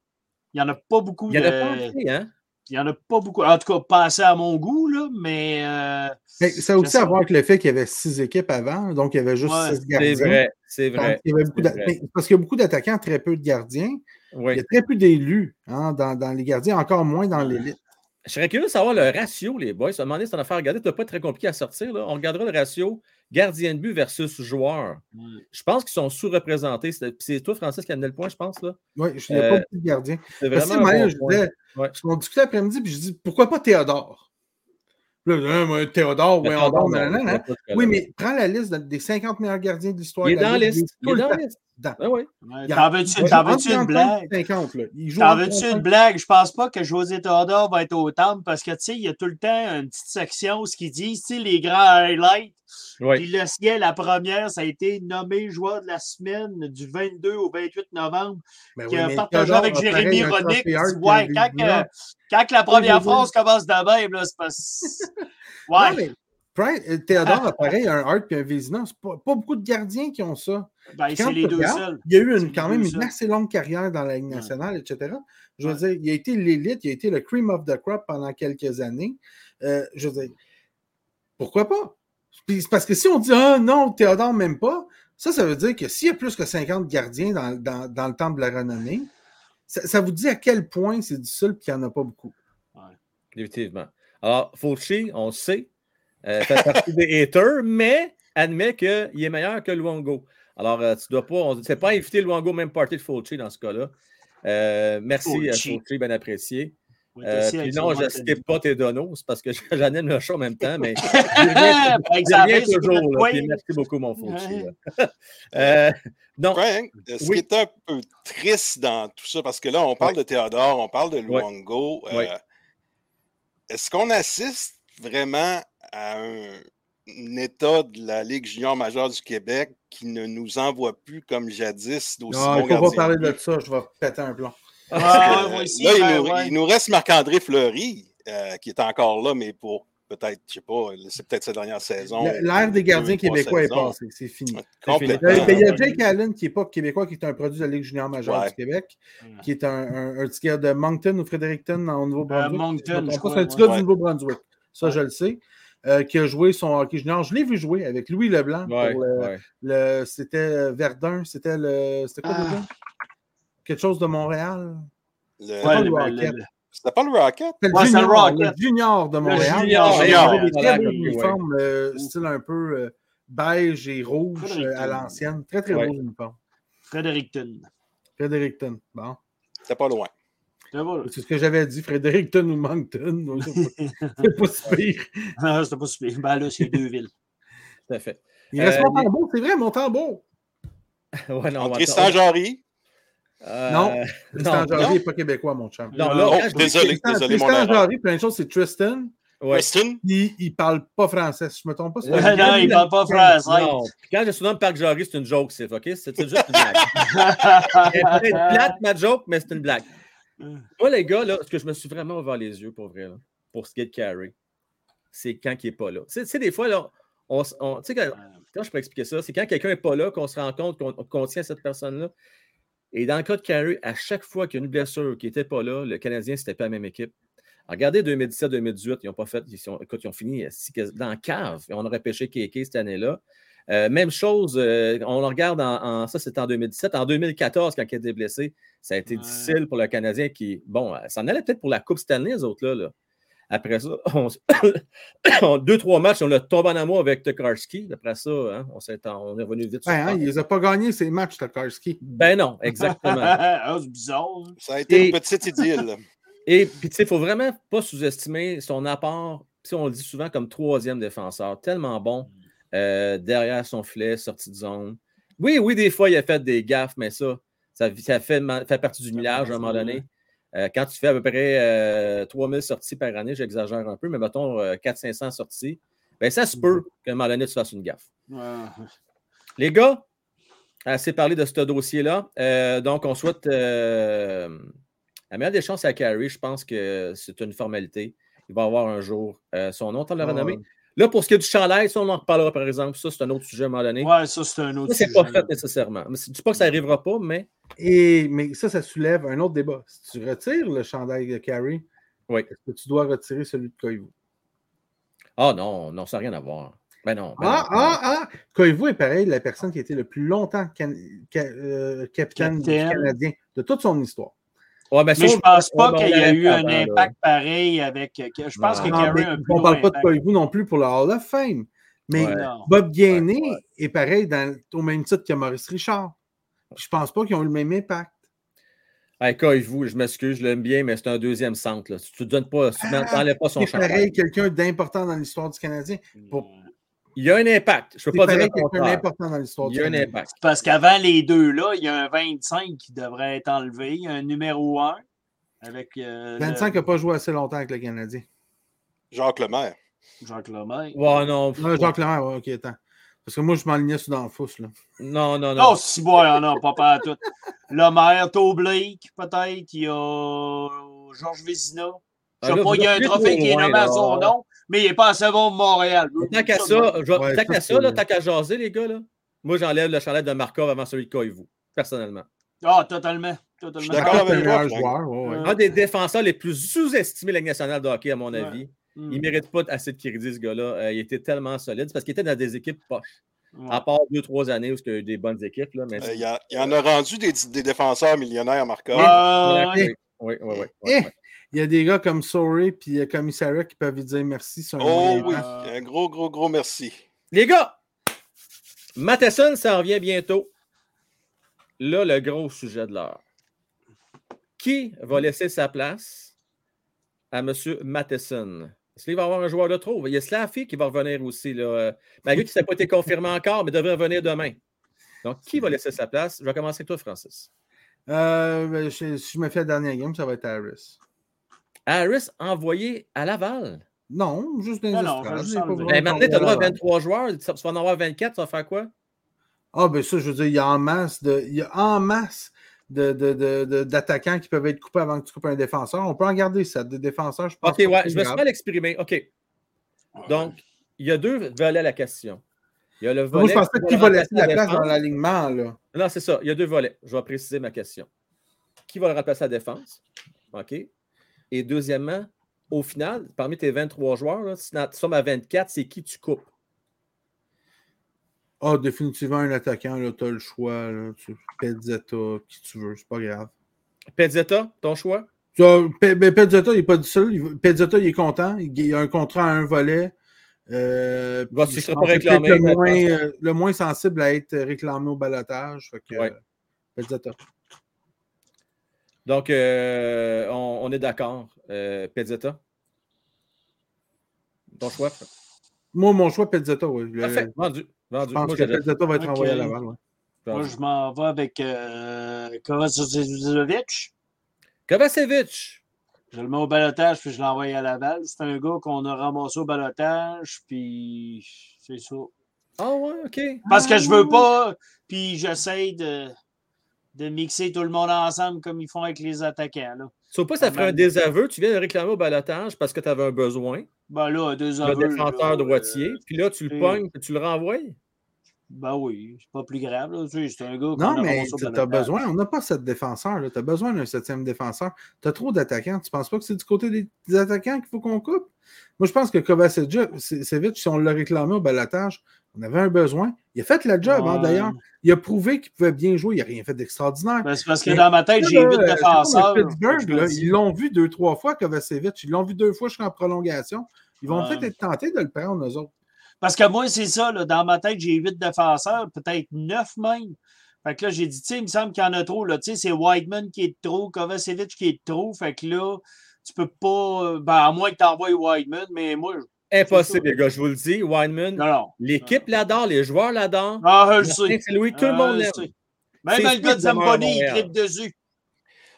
Il n'y en a pas beaucoup. Il n'y en a pas hein? Il n'y en a pas beaucoup. En tout cas, pas assez à mon goût, là, mais. Euh, ça a aussi à voir avec le fait qu'il y avait six équipes avant, donc il y avait juste six gardiens. C'est vrai, c'est vrai. Parce qu'il y a beaucoup d'attaquants, très peu de gardiens. Il y a très peu d'élus hein, dans, dans, les gardiens, encore moins dans l'élite. Je serais curieux de savoir le ratio, les boys. Ça m'a demandé si on a fait regarder. Ça pas être très compliqué à sortir. Là. On regardera le ratio gardien de but versus joueur. Je pense qu'ils sont sous-représentés. C'est toi, Francis, qui a amené le point, je pense. Là. Oui, je n'ai pas beaucoup de gardiens. C'est vraiment. Un je disais, ouais. On discutait après-midi, puis je dis pourquoi pas Théodore? Là, hein, Théodore, oui, on hein. Oui, mais prends la liste des 50 meilleurs gardiens de l'histoire. Il est dans la liste. Il est dans la liste. Ben t'en veux-tu une blague? T'en veux-tu une blague? Je pense pas que José Théodore va être au temple parce que, tu sais, il y a tout le temps une petite section où ce qu'ils disent, tu sais, les grands highlights. Puis le ciel, la première, ça a été nommé joueur de la semaine du 22 au 28 novembre, ben qui a partagé avec Jérémy Ronick. Ouais, quand, quand, la première phrase commence de même, là, c'est pas. (laughs) Ouais. Théodore a pareil un Hart et un Vézina. C'est pas, pas beaucoup de gardiens qui ont ça. Ben, c'est les deux seuls. Il y a eu une, quand même une assez longue carrière dans la Ligue nationale, etc. Je veux dire, il a été l'élite, il a été le cream of the crop pendant quelques années. Euh, je veux dire, pourquoi pas? parce que si on dit Ah non, Théodore même pas, Ça, ça veut dire que s'il y a plus que 50 gardiens dans, dans- dans le temple de la renommée, ça, ça vous dit à quel point c'est difficile et qu'il n'y en a pas beaucoup. Définitivement. Alors, Fauci, on le sait, euh, fait partie des haters, mais admet qu'il est meilleur que Luongo. Alors, euh, tu dois pas, on ne sait pas inviter Luongo même party de Fauci dans ce cas-là. Euh, merci à Fauci. Fauci, bien apprécié. Est Euh, puis non, je ne skip pas tes donos, c'est parce que (laughs) j'anime le show en même temps, mais (laughs) je c'est toujours. là, puis merci beaucoup, mon Fauci. (laughs) Euh, non, Frank, ce Oui. qui est un peu triste dans tout ça, parce que là, on parle de Théodore, on parle de. Luongo. euh. Est-ce qu'on assiste vraiment à un, un état de la Ligue junior majeure du Québec qui ne nous envoie plus comme jadis d'aussi Non, bons il ne faut pas parler de ça, je vais péter un plomb. Ouais, aussi, là, il, ben, nous, ouais. il nous reste Marc-André Fleury, euh, qui est encore là, mais pour peut-être, je sais pas, c'est peut-être sa dernière saison. L'ère des gardiens québécois est passée, c'est fini. Il y a Jake Allen qui n'est pas québécois, qui est un produit de la Ligue junior majeure Ouais. du Québec, qui est un, un, un petit gars de Moncton ou Fredericton en Nouveau-Brunswick. Euh, Moncton, Je crois, C'est un petit gars Ouais. du Nouveau-Brunswick. Ça, Ouais. je le sais. Euh, qui a joué son hockey junior. Je l'ai vu jouer avec Louis Leblanc. ouais, le- ouais. le- c'était Verdun. C'était le. C'était quoi Ah. déjà? Quelque chose de Montréal. Le- pas le le- Rocket. le- C'était pas le Rocket? C'était le, le junior, Rocket. le junior de Montréal. junior, Il junior. avait des très Voilà, beaux ok, ouais. uniformes, euh, style un peu euh, beige et rouge euh, à l'ancienne. Très, très Ouais. beaux uniformes. Fredericton. Fredericton. Bon. C'était pas loin. C'est là. C'est ce que j'avais dit, Fredericton ou Moncton. (laughs) C'est pas, c'est si pire. Ah, C'était pas super. Ben là, c'est deux villes. Tout à fait. Il reste Euh, c'est vrai, Montembeau. (laughs) Ouais, non, Tristan. Jarry. Euh, Non, non, Tristan Jarry non. n'est pas québécois, mon chum. non, Non. Oh, je- désolé, Tristan, désolé, mon Tristan. Jarry, plein de choses, c'est Tristan. ouais. Preston? Il ne parle pas français, si je ne me trompe pas. c'est Ouais, non, il de parle pas français. Non. Puis quand je surnomme Parc Jarry, c'est une joke, c'est OK? C'est c'est juste une blague. (laughs) Elle est peut-être plate, ma joke, mais c'est une blague. Moi, les gars, là, ce que je me suis vraiment ouvert les yeux pour vrai, là, pour ce qui est de Carey, c'est quand il n'est pas là. Tu sais- des fois, là, on, tu sais, quand, quand je peux expliquer ça, c'est quand quelqu'un n'est pas là qu'on se rend compte qu'on qu'on tient cette personne-là. Et dans le cas de Carey, à chaque fois qu'il y a une blessure qui n'était pas là, le Canadien, c'était pas la même équipe. Regardez 2017-2018, ils n'ont pas fait. Ils sont, écoute, ils ont fini euh, dans la cave. Et on aurait pêché Kéké cette année-là. Euh, même chose, euh, on le regarde en, en- ça, c'était en 2017. En 2014, quand il été blessé, ça a été Ouais. difficile pour le Canadien qui, bon, euh, ça en allait peut-être pour la Coupe Stanley, les autres-là. là. Après ça, (coughs) on, (coughs) on- deux, trois matchs, on a tombé en amour avec Tokarski. Après ça, hein, on, s'est- on est revenu vite. sur Ouais, hein, terre. il ne les a pas gagnés, ces matchs, Tokarski. Ben non, exactement. (laughs) ah, c'est bizarre. hein. Ça a été Et- une petite idylle. (laughs) Et puis, tu sais, il ne faut vraiment pas sous-estimer son apport. Tu sais, on le dit souvent comme troisième défenseur, tellement bon euh, derrière son filet, sortie de zone. Oui, oui, des fois, il a fait des gaffes, mais ça, ça, ça fait, partie du millage à un moment donné. Euh, quand tu fais à peu près euh, 3000 sorties par année, j'exagère un peu, mais mettons euh, 400-500 sorties, ben ça se peut qu'à un moment donné, tu fasses une gaffe. Les gars, assez parlé de ce dossier-là. Euh, donc, on souhaite euh, la meilleure des chances à Carrie. Je pense que c'est une formalité. Il va avoir un jour euh, son nom, tant la renommée. Là, pour ce qui est du chandail, ça, on en reparlera par exemple. Ça, c'est un autre sujet à un moment donné. Ouais, ça, c'est un autre ça, c'est sujet. pas fait nécessairement. Mais je ne dis pas que ça n'arrivera pas, mais Et, mais ça, ça soulève un autre débat. Si tu retires le chandail de Carey, Oui. est-ce que tu dois retirer celui de Koivu? ah non, non, ça n'a rien à voir. Ben non. ben Ah, non, ben non. ah, ah! Koivu est pareil, la personne qui a été le plus longtemps can- ca- euh, capitaine, du Capitaine. Canadien de toute son histoire. Ouais, ben, Mais je pense on pas qu'il y a eu un là. impact pareil avec. Je pense que Non, Non, Carey mais a un plus on ne parle pas de. Koivu non plus pour le Hall of Fame. Mais Ouais. Bob Gainé Ouais, ouais. est pareil dans- au même titre que Maurice Richard. Puis Je pense pas qu'ils ont eu le même impact. Hey, vous, je m'excuse, je l'aime bien, mais c'est un deuxième centre. Là. Tu ne donnes pas, tu Ah, n'enlèves pas son chandail. pareil, quelqu'un d'important dans l'histoire du Canadien. Pour- Il y a un impact. Je ne peux pas dire le quelqu'un contraire. d'important dans l'histoire Il du y a un impact. Parce qu'avant les deux, là, il y a un 25 qui devrait être enlevé. Il y a un numéro 1 avec. euh, 25 n'a pas joué assez longtemps avec le Canadien. Jacques Lemaire. le- Jacques Lemay. Ouais, non. Non, Jacques Lemaire, ouais, ok, attends. Parce que moi, je m'alignais sur dans le fouce. Là. Non, non, non. Oh, si, boy, non, pas pas à tout. Lemaire, Blake, peut-être. Il y a Georges Vézina. Je Ah, sais là, pas, il y a un trophée trop qui est nommé à son nom, mais il n'est pas assez bon de Montréal. Tant qu'à ça, Ouais, tant ça, qu'à ça, là, tant qu'à jaser, les gars, là, moi, j'enlève le chandail de Markov avant celui de Koivu, personnellement. Ah, totalement. totalement. Je suis d'accord avec le toi, joueur. ouais, ouais. Ouais. Un des défenseurs les plus sous-estimés de la Ligue nationale de hockey, à mon Ouais. avis. Hmm. Il ne mérite pas assez de crédit, ce gars-là. Euh, il était tellement solide. Parce qu'il était dans des équipes poches. À part deux, trois années où il y a eu des bonnes équipes. Là, mais Euh, Il y, a- il y en a rendu des, des défenseurs millionnaires, Marco. Ah, oui, oui, oui, oui, Eh, oui. Il y a des gars comme Sorey puis euh, Commissariat qui peuvent lui dire merci sur Oh oui, un gros, gros, gros merci. Les gars, Matheson, ça revient bientôt. Là, le gros sujet de l'heure. Qui va laisser sa place à M. Matheson? Est-ce qu'il va y avoir un joueur de trop? Il y a Slaffy qui va revenir aussi. Là. Malgré qu'il n'a pas été confirmé encore, mais devrait revenir demain. Donc, qui va laisser sa place? Je vais commencer avec toi, Francis. Euh, ben, je- si je me fais la dernière game, ça va être Harris. Harris envoyé à Laval. Non, juste des Non, pas Ben, maintenant, tu as droit à tomber 23 joueurs. Tu vas en avoir 24, tu vas faire quoi? Ah, ben ça, je veux dire, il y a en masse de, il y a en masse de, de- de- de- d'attaquants qui peuvent être coupés avant que tu coupes un défenseur. On peut en garder ça, des défenseurs, je pense. OK, ouais, je me suis mal exprimé. OK. Donc, il y a deux volets à la question. Il y a le volet. Moi, je pensais qui va laisser la place défense. dans l'alignement, là. Non, c'est ça. Il y a deux volets. Je vais préciser ma question. Qui va le remplacer à la défense? OK. Et deuxièmement, au final, parmi tes 23 joueurs, là, si tu sommes à 24, c'est qui tu coupes? Ah, définitivement un attaquant, là, t'as le choix, là. Tu Pezzetta, qui tu veux, c'est pas grave. Pezzetta, ton choix? Pe- ben, Pezzetta, il n'est pas du seul. Pezzetta, il est content. Il, a un contrat à un volet. Euh, je pas réclamé, Le moins, euh, le moins sensible à être réclamé au balotage. Fait que, Ouais. Pezzetta. Donc, euh, on, on est d'accord. Euh, Pezzetta? Ton choix? Moi, mon choix, Pezzetta, oui. Le- Parfait. Vendu. Vendu. Je pense Moi, que. Pezzetta va être envoyé à Laval. ouais. Moi, je m'en vais avec euh, Kovacevic. Kovacevic. Je le mets au balotage, puis je l'envoie à Laval. C'est un gars qu'on a ramassé au balotage, puis c'est ça. Ah ouais, OK. Parce que je veux pas, puis j'essaie de, de mixer tout le monde ensemble comme ils font avec les attaquants. Là. Sauf pas, ça ferait un désaveu. Tu viens de réclamer au balotage parce que tu avais un besoin. Ben là, deux Le aveux, défenseur droitier. euh, Puis là, tu le pognes et tu le renvoies. Ben oui, c'est pas plus grave. Là, tu sais, c'est un gars Non, mais tu as besoin, on n'a pas sept défenseurs. Tu as besoin d'un septième défenseur. Tu as trop d'attaquants. Tu ne penses pas que c'est du côté des, des attaquants qu'il faut qu'on coupe? Moi, je pense que Kovacevic, si on l'a réclamé au balotage, on avait un besoin. Il a fait le job, hein, d'ailleurs. Il a prouvé qu'il pouvait bien jouer. Il n'a rien fait d'extraordinaire. Ben, c'est parce que Mais dans ma tête, j'ai huit c'est défenseurs. Pittsburgh, là, ils l'ont vu deux, trois fois, Kovacevic. Ils l'ont vu deux fois jusqu'en prolongation. Ils vont Ouais. peut-être être tentés de le prendre, eux autres. Parce que moi, c'est ça. Là, dans ma tête, j'ai huit défenseurs, peut-être neuf même. Fait que là, j'ai dit, tu sais, il me semble qu'il y en a trop. Là. Tu sais, c'est Whiteman qui est de trop, Kovacevic qui est de trop. Fait que là, tu peux pas. Ben, à moins que tu envoies Whiteman, mais moi, je- Impossible, les gars, je vous le dis. Non. l'équipe l'adore, les joueurs l'adorent. Ah, je sais. Saint-Louis, tout le Ah, monde l'aime. Même C'est le gars de à Zamboni, il tripe dessus.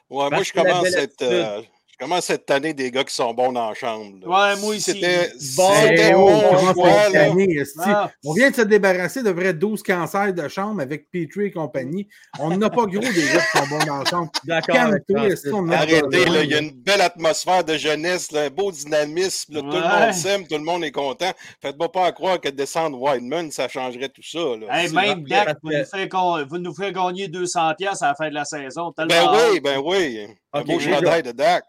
Ouais, moi, je commence, cette, attitude. euh, je commence cette année des gars qui sont bons dans la chambre. là? Ouais, moi aussi. C'était Bon, hey, oh, à choix, là, esti. Ah. On vient de se débarrasser de vrais 12 cancers de chambre avec Petrie et compagnie? On n'a pas gros des gars qui sont bons dans la chambre. D'accord. Arrêtez, là, il y a une belle atmosphère de jeunesse, là, un beau dynamisme, là, tout le monde s'aime, tout le monde est content. Faites-moi pas croire que descendre Whiteman, ça changerait tout ça. Là. Hey, même. Dak vous nous, vous fait gagner 200$ piastres à la fin de la saison. Ben oui, ben oui. Un beau chandail de Dak.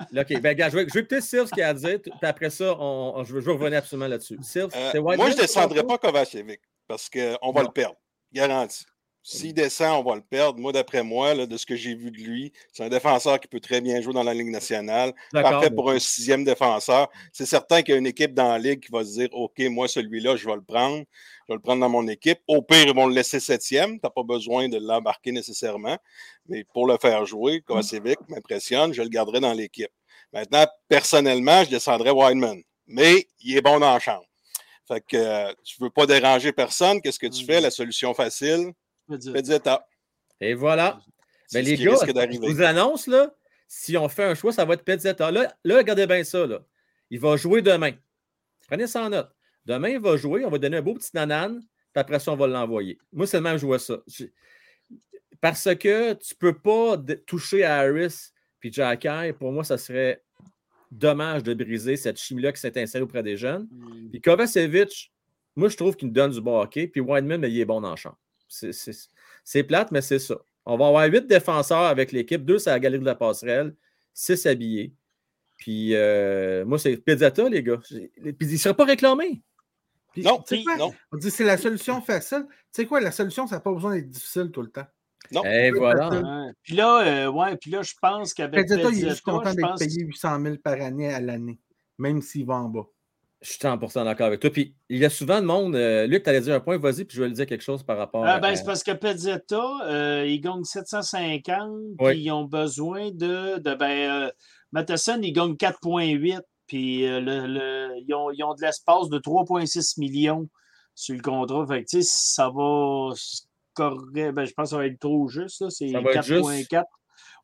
OK, ben, gars, je vais, je vais écouter Sylve ce qu'il a à dire, puis après ça, on, on- je, vais revenir absolument là-dessus. Sylve, Euh, moi, je ne descendrai pas Kovacevic parce qu'on va Non. le perdre. Garanti. S'il descend, on va le perdre. Moi, d'après moi, là, de ce que j'ai vu de lui, c'est un défenseur qui peut très bien jouer dans la Ligue nationale. Parfait pour un sixième défenseur. C'est certain qu'il y a une équipe dans la Ligue qui va se dire OK, moi, celui-là, je vais le prendre. Je vais le prendre dans mon équipe. Au pire, ils vont le laisser septième. Tu n'as pas besoin de l'embarquer nécessairement. Mais pour le faire jouer, Kovacevic m'impressionne, je le garderai dans l'équipe. Maintenant, personnellement, je descendrai Wideman. Mais il est bon dans la chambre. Fait que euh, tu ne veux pas déranger personne. Qu'est-ce que tu fais? La solution facile, Je veux dire. fais 10 étapes. Et voilà. C'est Ben, ce les qui gars, je vous annonce, là, si on fait un choix, ça va être Pezzetta. Là, là, regardez bien ça. Là. Il va jouer demain. Prenez ça en note. Demain, il va jouer. On va donner un beau petit nanane. Puis après ça, on va l'envoyer. Moi, c'est le même jouer ça. Je- Parce que tu ne peux pas toucher à Harris puis Jacky. Pour moi, ça serait dommage de briser cette chimie-là qui s'est installée auprès des jeunes. Mm. Puis Kovacevic, moi, je trouve qu'il nous donne du bon hockey. Puis Wideman, mais il est bon dans le champ. C'est- C'est c'est plate, mais c'est ça. On va avoir huit défenseurs avec l'équipe, deux à la galerie de la passerelle, six habillés. Puis euh, moi, c'est Pizzata, les gars. Puis il ne sera pas réclamé. Puis, Non, On dit c'est la solution facile. Tu sais quoi, la solution, ça n'a pas besoin d'être difficile tout le temps. non. Et voilà. Ouais. Puis là, euh, ouais, puis là, je pense qu'avec Pezzetta, il est juste content d'être pense payé 800 000 par année à l'année, même s'il va en bas. Je suis 100% d'accord avec toi. Puis il y a souvent de monde. euh, Luc, tu allais dire un point, vas-y, puis je vais lui dire quelque chose par rapport Ah, à. ben, c'est parce que Pezzetta, euh, ils gagnent 750, Oui. puis ils ont besoin de. de ben, euh, Matheson, il gagne 4,8, puis euh, le, le- ils, ont, ils ont de l'espace de 3,6 millions sur le contrat. Fait que, tu sais, ça va. Ben, je pense que ça va être trop juste. là, C'est Ça va être juste? 4,4.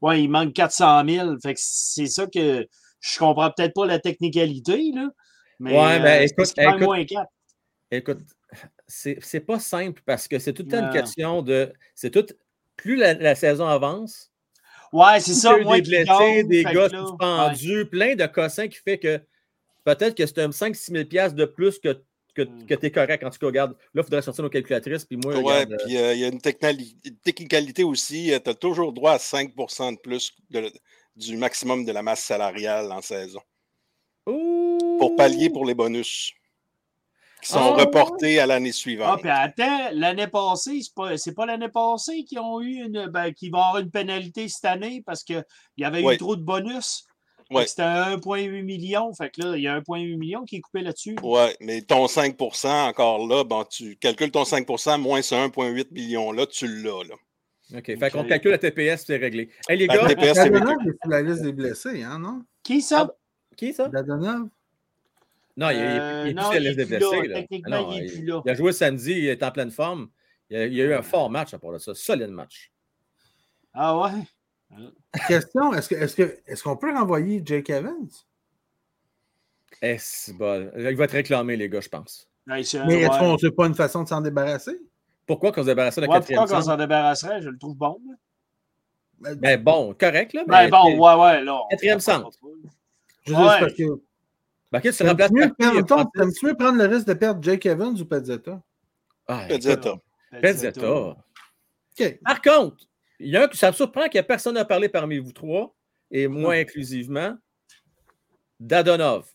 Ouais, il manque 400 000. Fait que c'est ça que je comprends peut-être pas la technicalité, là. Mais, Ouais, ben, euh, écoute, écoute, moins 4. Écoute, c'est c'est pas simple parce que c'est tout le temps une question de. C'est tout. Plus la, la saison avance, Ouais, c'est ça. il y a eu Moi, des blessés, des gars ouais. suspendus, plein de cossins qui fait que peut-être que c'est un 5-6 000 piastres de plus que, que, Mm. que tu es correct. En tout cas, regarde, là, il faudrait sortir nos calculatrices. Puis moi, Ouais, regarde, euh, puis euh, il y a une technicalité aussi. tu as toujours droit à 5 de plus de- du maximum de la masse salariale en saison. Ouh! Pour pallier pour les bonus qui sont Ah, reportés à l'année Ah, suivante. puis attends, l'année passée, c'est pas, c'est pas l'année passée qu'ils ont eu une. Ben, qu'ils vont avoir une pénalité cette année parce qu'il y avait Ouais. eu trop de bonus? Ouais. C'était 1,8 million. Fait que là, il y a 1,8 million qui est coupé là-dessus. Oui, mais ton 5% encore là, bon, tu calcules ton 5% moins ce 1,8 million-là, tu l'as. Là. OK, fait qu'on calcule la TPS, c'est réglé. Hey, les gars, TPS, c'est la liste des blessés, hein, non? Qui ça? Qui ça? Dadonov? Non, il, il, il, il est non, plus sur la il est liste des plus blessés. là. là. Non, il est il, plus là. il a joué samedi, il est en pleine forme. Il y a, a eu un fort match à part de ça. Solide match. Ah ouais? Question, est-ce que- est-ce que- est-ce qu'on peut renvoyer Jake Evans? C'est bon. Il va être réclamé, les gars, je pense. Un- Mais est-ce ouais. qu'on c'est pas une façon de s'en débarrasser? Pourquoi qu'on se débarrasse de la Ouais, quatrième pourquoi qu'on s'en débarrasserait? Je le trouve bon. là. Ben, Ben bon, correct, là. Ben bon, ouais, ouais, là. Quatrième centre. Je Ouais. parce que. Ben, ok, tu remplaces T'aimes-tu mieux, par qui, prendre- Francis? t'aimes-tu mieux prendre le risque de perdre Jake Evans ou Pezzetta? Ah, Pezzetta. Pezzetta. OK. Par contre, il y a un qui ça me surprend qu'il n'y a personne à parler parmi vous trois, et moi inclusivement. Dadonov.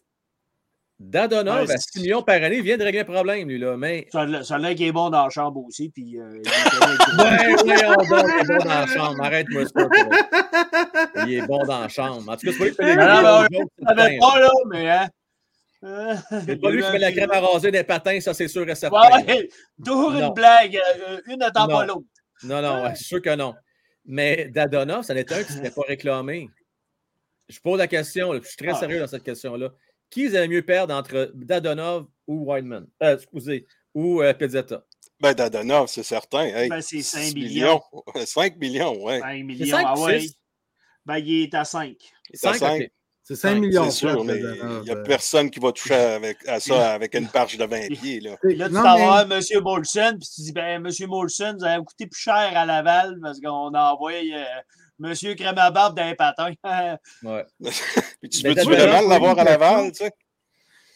Dadonov, Ouais, à c'est- 6 millions par année, vient de régler un problème, lui, là. Mais. L'air qu'il est bon dans la chambre aussi. Puis, euh, il est (laughs) Ouais, donc, il est bon dans la chambre. Arrête-moi ça. (laughs) Il est bon dans la chambre. En tout cas, c'est pas lui qui fait les Ah, ben, là, mais hein. C'est pas lui qui fait la crème à raser des patins, ça c'est sûr et certain. Ouais, toujours Non. une blague. euh, une n'attend pas Non. l'autre. Non, non, ouais, c'est sûr que non. Mais Dadonov, ça n'était un qui ne s'était pas réclamé. Je pose la question, là, je suis très Ah. sérieux dans cette question-là. Qui ils allaient mieux perdre entre Dadonov ou Wideman? Euh, excusez, ou euh, Pezzetta? Ben, Dadonov, c'est certain. Hey, Ben, c'est 5 6 millions. 5 (laughs) millions, ouais. 5 millions. cinq ah ou ouais. six? Ben, il est à 5. Il est à Cinq, cinq, ok. C'est 5 Cinq, millions. C'est sûr, mais il n'y a euh. personne qui va toucher avec, à ça (laughs) avec une parche de 20 (laughs) pieds. Là. Là, tu Non, t'en mais- vas à M. Molson, puis tu dis, ben, M. Molson, vous avez coûté plus cher à Laval parce qu'on a envoyé euh, M. Crème à barbe dans les patins. (laughs) Ouais. Puis tu Ben, veux-tu vraiment l'avoir à Laval, tu sais?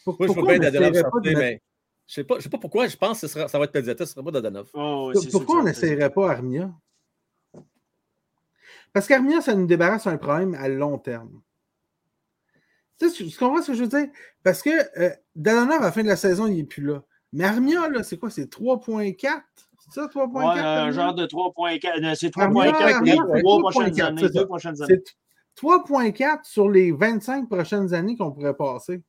Pour- Moi, je pourquoi bien sortir, mettre- mais je sais pas, je sais pas pourquoi je pense que ce sera- ça va être Pezzetta, ce ne sera pas Dadonov. Oh, Pourquoi on n'essayerait pas Armia? Parce qu'Armia, ça nous débarrasse un problème à long terme. Tu sais, tu comprends ce que je veux dire? Parce que euh, à la fin de la saison, il n'est plus là. Mais Armia, là, c'est quoi? C'est 3.4? C'est ça, 3.4? Ouais, un Armia? genre de 3.4. non, C'est Armia, 3.4 pour les trois 3.4, prochaines années. Deux prochaines années. C'est 3.4 sur les 25 prochaines années qu'on pourrait passer.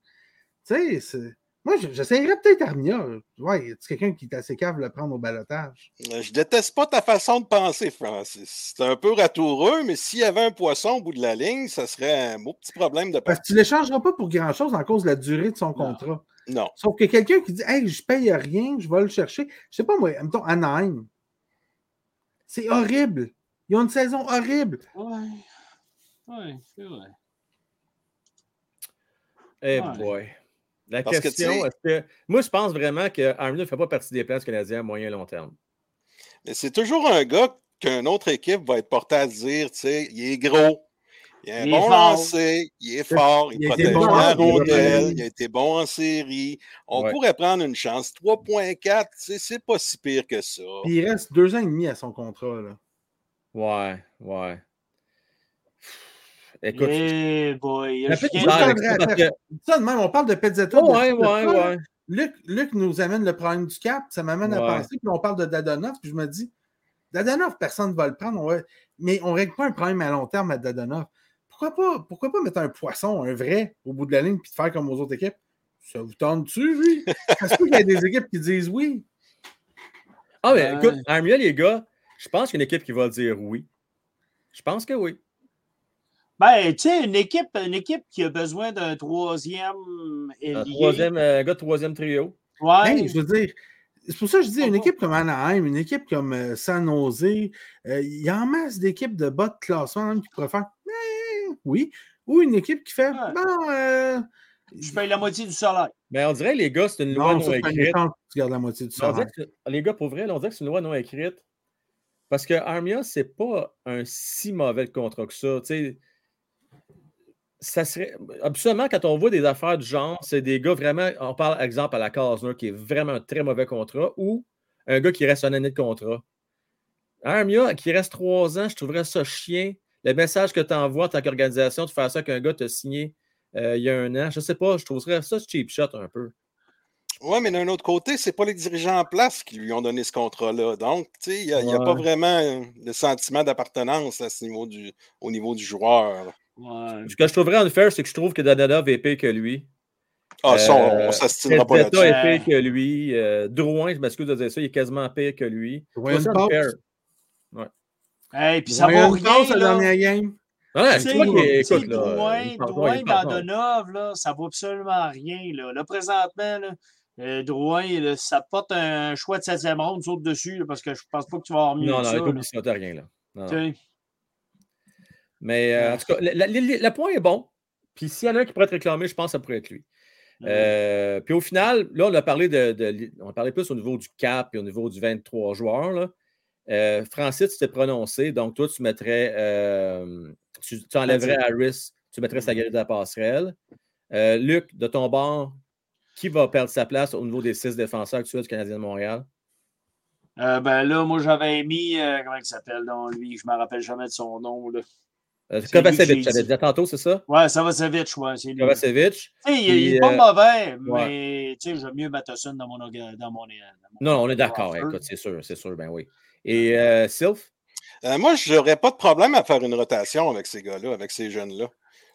Tu sais, c'est- moi, je- j'essayerais peut-être Armia. Ouais, y a quelqu'un qui est assez cave de le prendre au balotage? Euh, Je déteste pas ta façon de penser, Francis. C'est un peu ratoureux, mais s'il y avait un poisson au bout de la ligne, ça serait un beau petit problème de Parce que tu ne l'échangeras pas pour grand-chose en cause de la durée de son contrat. Non. Sauf que quelqu'un qui dit Hey, je paye rien, je vais le chercher. Je sais pas moi, mettons Anaheim. C'est horrible. Ils ont une saison horrible. Ouais. Ouais, c'est vrai. Eh Ouais. boy. La Parce que, question, est-ce que. Moi, je pense vraiment que ne fait pas partie des plans du Canadien à moyen et long terme. Mais c'est toujours un gars qu'une autre équipe va être portée à dire, tu sais, il est gros, il a un bon lancer, il est fort, il, Il a été protège bon la rondelle, il a été bon en série. On Ouais. pourrait prendre une chance. 3.4, tu sais, c'est pas si pire que ça. Puis il reste deux ans et demi à son contrat. Là. Ouais, ouais. Écoute, Eh boy. j'ai un peu je parce que- Ça, de même, on parle de. Oh, ouais, ouais, ouais. Luc, Luc nous amène le problème du cap, ça m'amène à penser, puis on parle de Dadonov, puis je me dis, Dadonov, personne ne va le prendre, on va- mais on ne règle pas un problème à long terme à Dadonov. Pourquoi pas, pourquoi pas mettre un poisson, un vrai, au bout de la ligne, puis de faire comme aux autres équipes? Ça vous tente-tu, oui? (laughs) Parce qu'il y a des équipes qui disent oui. Ah, mais écoute, Armia, les gars, je pense qu'il y a une équipe qui va dire oui. Je pense que oui. Ben, tu sais, une équipe, une équipe qui a besoin d'un troisième Un troisième, euh, gars de troisième trio. Ouais. Hey, je veux dire, c'est pour ça que je dis une équipe comme Anaheim, une équipe comme euh, San Jose, euh, il y a en masse d'équipes de bas de classement qui pourraient faire Eh, oui, ou une équipe qui fait Ouais. bon, euh, Je paye la moitié du salaire. Mais on dirait, les gars, c'est une loi non, écrite. tu gardes la moitié du On dirait salaire. que c'est- les gars, pour vrai, on dirait que c'est une loi non écrite. Parce que Armia, c'est pas un si mauvais contrat que ça. tu sais. Ça serait. Absolument, quand on voit des affaires du genre, c'est des gars vraiment. On parle, exemple, à la Casner, qui est vraiment un très mauvais contrat, ou un gars qui reste une année de contrat. Armia, qui reste trois ans, je trouverais ça chien. Le message que tu envoies en tant qu'organisation, de faire ça qu'un gars t'a signé euh, il y a un an, je sais pas, je trouverais ça cheap shot un peu. Oui, mais d'un autre côté, c'est pas les dirigeants en place qui lui ont donné ce contrat-là. Donc, tu sais, il n'y a, a pas vraiment de sentiment d'appartenance à ce niveau du, au niveau du joueur. Ouais. Ce que je trouverais unfair, c'est que je trouve que Dadonov est pire que lui. Ah, ça, on, Euh, on s'astinera pas là-dessus. est pire que lui. Euh, Drouin, je m'excuse de dire ça, il est quasiment pire que lui. Paul, unfair. Hey, puis ça vaut rien. sa dernière game? Ouais, Tu sais, Drouin, Drouin là, ça vaut absolument rien. Là, Là, présentement, là, euh, Drouin, là, ça te porte un choix de septième ronde, saute dessus, là, parce que je pense pas que tu vas avoir mieux Non, non, ça. là. rien, là. Non. Mais euh, en tout cas, le, point est bon. Puis s'il y en a un qui pourrait être réclamé, je pense que ça pourrait être lui. Euh, puis au final, là, on a parlé de, de- on a parlé plus au niveau du cap et au niveau du 23 joueurs. Là. Euh, Francis, tu t'es prononcé, donc toi, tu mettrais, euh, tu, tu enlèverais Harris, tu mettrais sa de la passerelle. Luc, de ton bord, qui va perdre sa place au niveau des six défenseurs actuels du Canadien de Montréal? Ben là, moi, j'avais mis. comment il s'appelle, donc, lui Je me rappelle jamais de son nom. Là. Kovacevic, j'ai j'avais dit. dit tantôt, c'est ça? Ouais, ça va vite, ouais. C'est Kovacevic. il, il est pas euh, mauvais, mais tu sais, j'aime mieux Matheson dans mon. Dans mon, dans mon Non, on est d'accord. Écoute, c'est sûr, c'est sûr, ben oui. Et euh, Sylph? Euh, moi, je n'aurais pas de problème à faire une rotation avec ces gars-là, avec ces jeunes-là.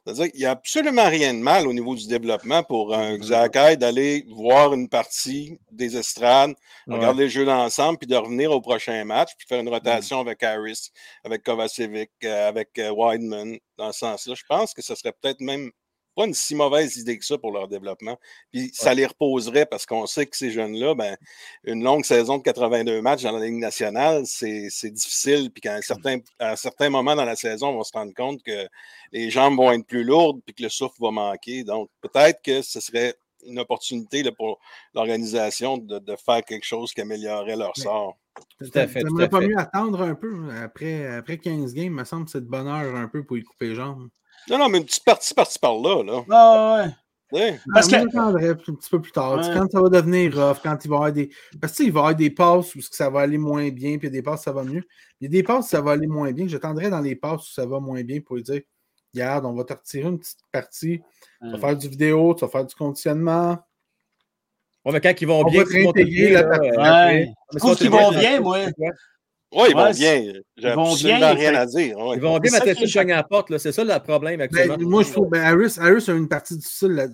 C'est-à-dire qu'il n'y a absolument rien de mal au niveau du développement pour un Xakai d'aller voir une partie des estrades, Ouais. regarder les jeux d'ensemble, puis de revenir au prochain match, puis faire une rotation avec Harris, avec Kovacevic, euh, avec euh, Wideman, dans ce sens-là. Je pense que ce serait peut-être même pas une si mauvaise idée que ça pour leur développement. Puis ça les reposerait parce qu'on sait que ces jeunes-là, ben, une longue saison de 82 matchs dans la Ligue nationale, c'est c'est difficile. Puis qu'à un certain, à un certain moment dans la saison, on va se rendre compte que les jambes vont être plus lourdes puis que le souffle va manquer. Donc, peut-être que ce serait une opportunité là, pour l'organisation de, de faire quelque chose qui améliorerait leur sort. Tout à fait, à pas fait. mieux attendre un peu après, après 15 games, il me semble que c'est de bonne heure un peu pour y couper les jambes. Non, non, mais une petite partie par-ci par-là. là. Ah, ouais. Sais, Parce que- un petit peu plus tard. Ouais. Quand ça va devenir rough, quand il va y avoir des. Parce que tu sais, il va y avoir des passes où ça va aller moins bien, puis il y a des passes où ça va mieux. Il y a des passes où ça va aller moins bien. J'attendrai dans les passes où ça va moins bien pour lui dire Regarde, on va te retirer une petite partie. Tu vas faire du vidéo, tu vas faire du conditionnement. Ouais, mais quand ils vont On bien, va qu'ils vont bien, la là, partie. euh, Ouais. Je Mais trouve qu'ils vont bien, moi. Ouais, ils vont bien. J'ai ils vont absolument bien, rien à dire. Ils vont bien le cogne à la porte, c'est ça le problème Ben, actuellement. moi, je trouve ben, Harris, a une partie difficile.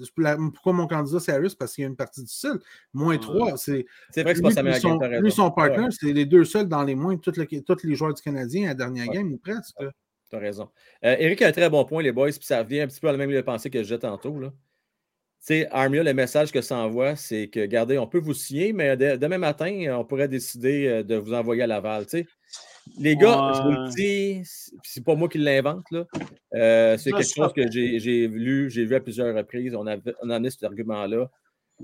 Pourquoi mon candidat, c'est Harris? Parce qu'il y a une partie difficile. Moins Ouais. 3. C'est C'est vrai que c'est pas sa meilleure lui, son partner, c'est les deux seuls dans les moins tous les, joueurs du Canadien à la dernière game, ou presque. T'as raison. Euh, Eric a un très bon point, les boys, puis ça revient un petit peu à la même pensée que je disais tantôt. Sais, Armia, le message que ça envoie, c'est que, regardez, on peut vous signer, mais de- demain matin, on pourrait décider euh, de vous envoyer à Laval. Tu sais. Les gars, je vous le dis, c'est- pas moi qui l'invente. là. Euh, c'est quelque chose que j'ai lu, j'ai vu à plusieurs reprises. On, avait, on a amené cet argument-là.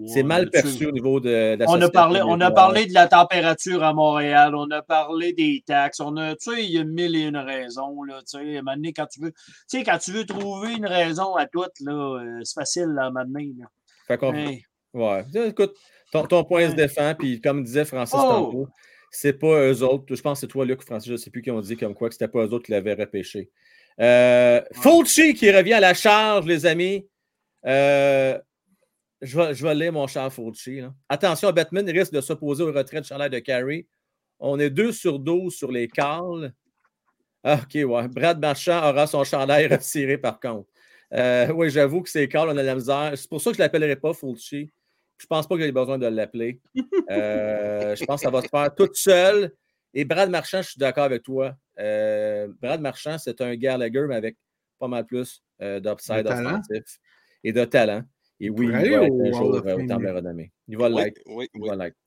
C'est mal perçu au niveau de, de la On a, parlé, on a parlé de la température à Montréal, on a parlé des taxes, on a, tu sais, il y a mille et une raisons, là, tu sais, à un moment donné, quand tu veux, tu sais, quand tu veux trouver une raison à toutes, là, euh, c'est facile, là, à un moment donné, là. Fait qu'on- Ouais. Écoute, ton, ton point se défend, puis comme disait Francis Oh! tantôt, c'est pas eux autres. Je pense que c'est toi, Luc, Francis, je ne sais plus qui ont dit comme quoi que c'était pas eux autres qui l'avaient repêché. Euh, Fulci qui revient à la charge, les amis. Euh, Je vais, je vais lire mon cher Fauci. là. Attention, Batman risque de s'opposer au retrait de chandail de Carey. On est 2 sur 12 sur les calls. Ah, OK, ouais. Brad Marchand aura son chandail (laughs) retiré par contre. Euh, oui, j'avoue que c'est calls, on a de la misère. C'est pour ça que je ne l'appellerai pas Fulci. Je ne pense pas que j'ai besoin de l'appeler. Euh, (laughs) je pense que ça va se faire toute seule. Et Brad Marchand, je suis d'accord avec toi. Euh, Brad Marchand, c'est un Gallagher, mais avec pas mal plus d'upside offensif et de talent. Et oui, il va être un jour euh, au Temple de renommée. Il va l'être.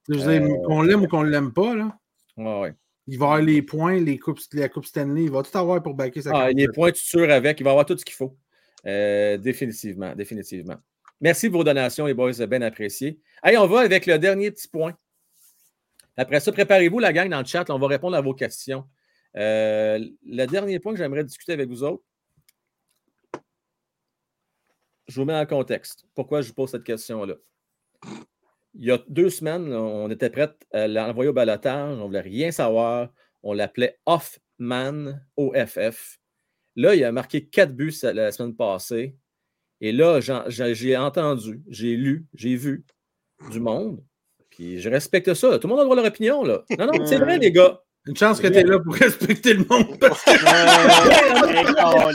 dire, Euh, qu'on l'aime ou qu'on ne l'aime pas, là. Ouais, ouais. Il va avoir les points, les coupes, la Coupe Stanley. Il va tout avoir pour backer sa Ah, il est candidature. point sûr avec. Il va avoir tout ce qu'il faut. Euh, définitivement, définitivement. Merci de vos donations, les boys, bien apprécié. Allez, on va avec le dernier petit point. Après ça, préparez-vous, la gang, dans le chat. On va répondre à vos questions. Euh, le dernier point que j'aimerais discuter avec vous autres, je vous mets en contexte. Pourquoi je vous pose cette question-là? Il y a deux semaines, on était prêt à l'envoyer au balotage. On ne voulait rien savoir. On l'appelait Hoffman, OFF. Là, il a marqué quatre buts la semaine passée. Et là, j'ai entendu, j'ai lu, j'ai vu du monde. Puis je respecte ça. Tout le monde a le droit de leur opinion. Là. Non, non, c'est vrai, les gars. Une chance que tu es là pour (laughs) respecter le monde. parce que- (laughs)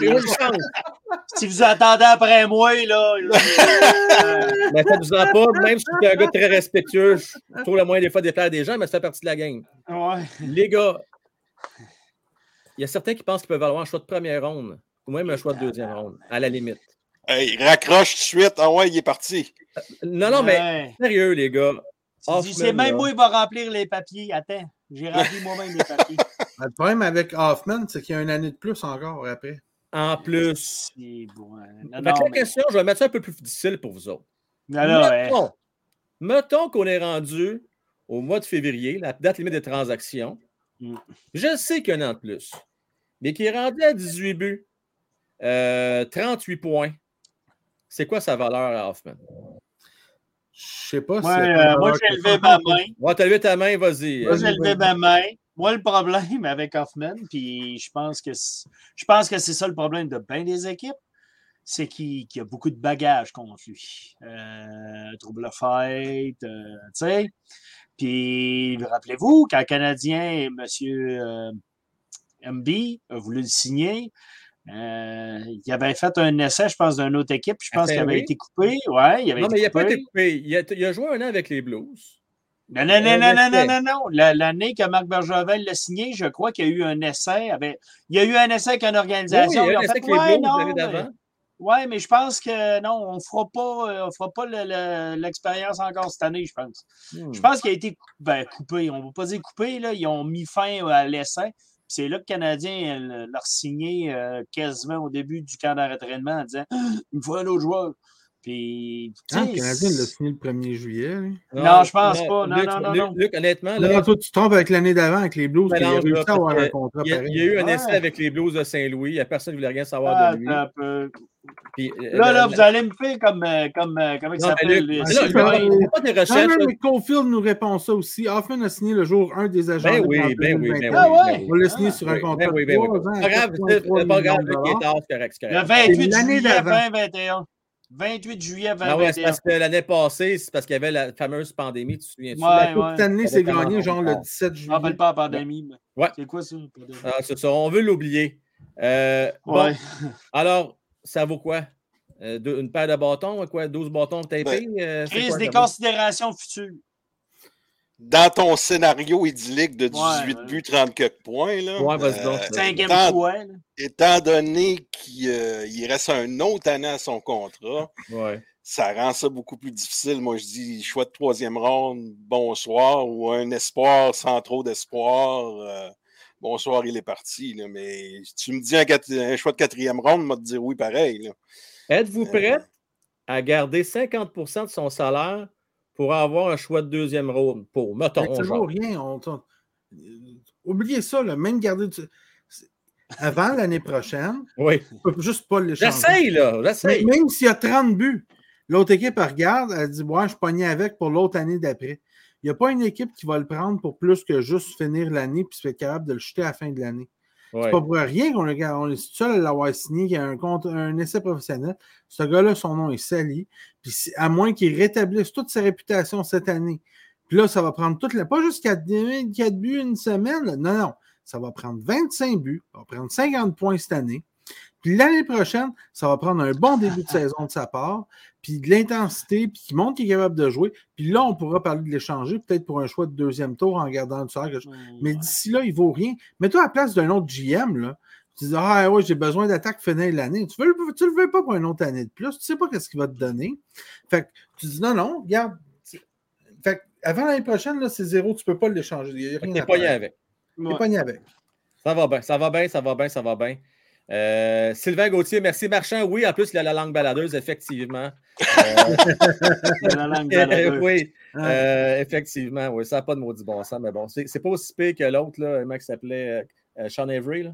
Euh, si vous attendez après moi, là. là, euh, Mais faites-vous-en pas, même si tu es un gars très respectueux, je trouve le moyen des fois de déplaire des gens, mais ça fait partie de la game. ouais. Les gars, il y a certains qui pensent qu'ils peuvent avoir un choix de première ronde ou même un choix de deuxième ronde, à la limite. Hey, raccroche tout de suite. Ah ouais, il est parti. Non, non, mais Ouais. sérieux, les gars. Tu c'est même moi qui va remplir les papiers. Attends, j'ai rempli (laughs) moi-même les papiers. Le problème avec Hoffman, c'est qu'il y a une année de plus encore après. En plus. C'est bon. hein. Non, non, la mais- question, je vais mettre ça un peu plus difficile pour vous autres. non, non, ouais. mettons, mettons qu'on est rendu au mois de février, la date limite des transactions. Mm. Je sais qu'il y en a de plus, mais qui est rendu à 18 buts, euh, 38 points. C'est quoi sa valeur à Hoffman? Je sais pas si. Ouais, euh, moi, j'ai levé ma main. Ouais, t'as levé ta main, vas-y. Moi, Euh, j'ai levé ma main. Moi, le problème avec Hoffman, puis je pense que c'est- je pense que c'est ça le problème de bien des équipes, c'est qu'il y a beaucoup de bagages contre lui. Euh, trouble fight, euh, tu sais. Puis, rappelez-vous, quand le Canadien, M. Euh, MB, a voulu le signer, euh, il avait fait un essai, je pense, d'une autre équipe. Je À pense qu'il avait été coupé. Ouais, il avait Non, été mais il n'a pas été coupé. Il a, il a joué un an avec les Blues. Non, non, non, non, non, non, non, non. La- L'année que Marc Bergevin l'a signé, je crois qu'il y a eu un essai. Avec... Il y a eu un essai avec une Oui, organisation. il y Ils a ont un essai fait, avec les Ouais, Blues d'avant. Ouais, mais je pense que non, on ne fera pas, euh, on fera pas le- le- l'expérience encore cette année, je pense. Hmm. Je pense qu'il a été ben, coupé. On ne va pas dire coupé, là. Ils ont mis fin à l'essai. Puis C'est là que le Canadien euh, l'a signé euh, quasiment au début du camp d'entraînement en disant Ah, Il me faut un autre joueur. Puis, tu Ah, le Canadien l'a signé le 1er juillet. lui. Non, je pense pas. Non, Luc, non, non, Luc- non. Luc, honnêtement, Non, là, non, toi, tu te trompes avec l'année d'avant avec les Blues. Il a non, réussi à avoir un contrat il y, a, pareil. il y a eu un Ouais. essai avec les Blues de Saint-Louis. Il n'y a personne qui ne voulait rien savoir Ah, de lui. Puis, euh, Là, là, vous allez me faire comme, euh, comme euh, comment il s'appelle? Lui? c'est pas- il n'y a pas de Non, recherche. non, là. mais Caulfield nous répond ça aussi. Hoffman a signé le jour 1 des agents. Ben oui, en ben oui, ben 2021. oui. Ah ben On l'a signé Ah, sur un Oui, contrat ben oui, ben oui. 3 ans. C'est à pas grave, 4,3 c'est c'est pas grave, tard, c'est correct, c'est Le correct. 28 l'année juillet d'avant. 2021. 28 juillet Ah ouais, c'est 2021. parce que l'année passée, c'est parce qu'il y avait la fameuse pandémie, tu te souviens-tu? Ouais. La Coupe ouais. Gagnée tellement genre le longtemps. 17 Je juillet. me rappelle pas la pandémie. mais Ouais. C'est quoi ça? pandémie? Ah, c'est ça, on veut l'oublier. Euh, bon, Ouais. alors, ça vaut quoi? Euh, deux- une paire de bâtons, quoi? 12 bâtons tapés? euh, c'est Crise quoi, des considérations futures. Dans ton scénario idyllique de 18 Ouais, ouais. buts, 30 quelques points, là, Ouais, vas-y donc. euh, Cinquième étant, fois. là. étant donné qu'il euh, il reste un autre année à son contrat, Ouais. ça rend ça beaucoup plus difficile. Moi, je dis choix de troisième ronde, bonsoir, ou un espoir sans trop d'espoir. euh, bonsoir, il est parti. là. Mais si tu me dis un, un choix de quatrième ronde, je vais te dire oui, pareil. là. Êtes-vous Euh, prêt à garder 50% de son salaire pour avoir un choix de deuxième ronde? Pour, mettons, vaut rien. on- on- Oubliez ça, là, même garder. du- Avant l'année prochaine, Oui. on peut juste pas l'échanger. J'essaye, là. J'essaye. Même s'il y a 30 buts, l'autre équipe, elle regarde, elle dit Ouais, je pognais avec pour l'autre année d'après. Il n'y a pas une équipe qui va le prendre pour plus que juste finir l'année puis être capable de le jeter à la fin de l'année. C'est Ouais. pas pour rien qu'on est, on est seul à l'avoir signé, qu'il y a un, compte, un essai professionnel. Ce gars-là, son nom est sali. Puis c'est- à moins qu'il rétablisse toute sa réputation cette année. Puis là, ça va prendre toute la. Pas juste 4, buts une semaine. là. Non, non. Ça va prendre 25 buts. Ça va prendre 50 points cette année. Puis l'année prochaine, ça va prendre un bon début de (laughs) saison de sa part, puis de l'intensité, puis qu'il montre qu'il est capable de jouer. Puis là, on pourra parler de l'échanger, peut-être pour un choix de deuxième tour en gardant du salaire. Mais d'ici là, il vaut rien. Mets-toi à la place d'un autre GM, là. Tu dis, ah ouais, j'ai besoin d'attaque finir l'année. Tu ne le, tu le veux pas pour une autre année de plus. Tu sais pas qu'est-ce qu'il va te donner. Fait que tu dis, non, non, regarde. Fait que avant l'année prochaine, là, c'est zéro, tu peux pas l'échanger. Il y a rien à pas avec. T'es pogné avec. Ça va bien, ça va bien, ça va bien, ça va bien. Euh, Sylvain Gauthier, merci Marchand. Oui, en plus, il a la langue baladeuse, effectivement. Euh, (laughs) La langue baladeuse. oui, euh, effectivement, oui, ça n'a pas de maudit bon sens, mais bon, c'est pas aussi pire que l'autre, là, un mec qui s'appelait Sean Avery. là.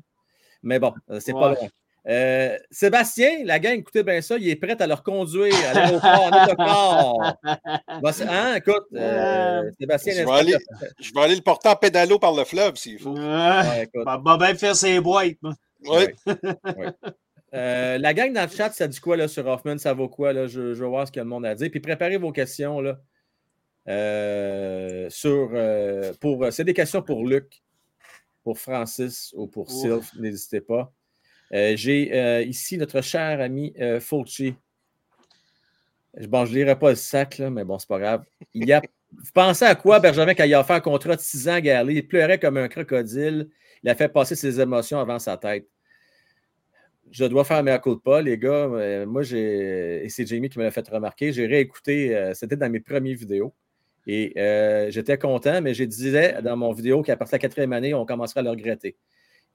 Mais bon, c'est pas loin. Euh, Sébastien, la gang, écoutez bien ça, il est prêt à le reconduire à l'aéroport en autocar. Se- Hein, écoute, euh, Sébastien, Je vais aller- Je vais aller le porter en pédalo par le fleuve s'il faut. Ouais. Ouais, écoute. Bah, bah, ben faire ses boîtes. moi. Oui. (laughs) Euh, la gang dans le chat, ça dit quoi là, sur Hoffman? Ça vaut quoi? Là? Je, je veux voir ce que le monde a à dire. Puis préparez vos questions là, euh, sur, euh, pour, c'est des questions pour Luc, pour Francis ou pour. Sylph. N'hésitez pas. J'ai ici notre cher ami Fulci. Bon, je ne lirai pas le sac, là, mais bon, c'est pas grave. Il y a... Vous pensez à quoi, Benjamin, quand il a un contrat de 6 ans à? Il pleurait comme un crocodile. Il a fait passer ses émotions avant sa tête. Je dois faire mes pas, les gars. Euh, moi, j'ai. Et c'est Jamie qui me l'a fait remarquer. J'ai réécouté, euh, c'était dans mes premières vidéos. Et euh, j'étais content, mais je disais dans mon vidéo qu'à partir de la quatrième année, on commencerait à le regretter.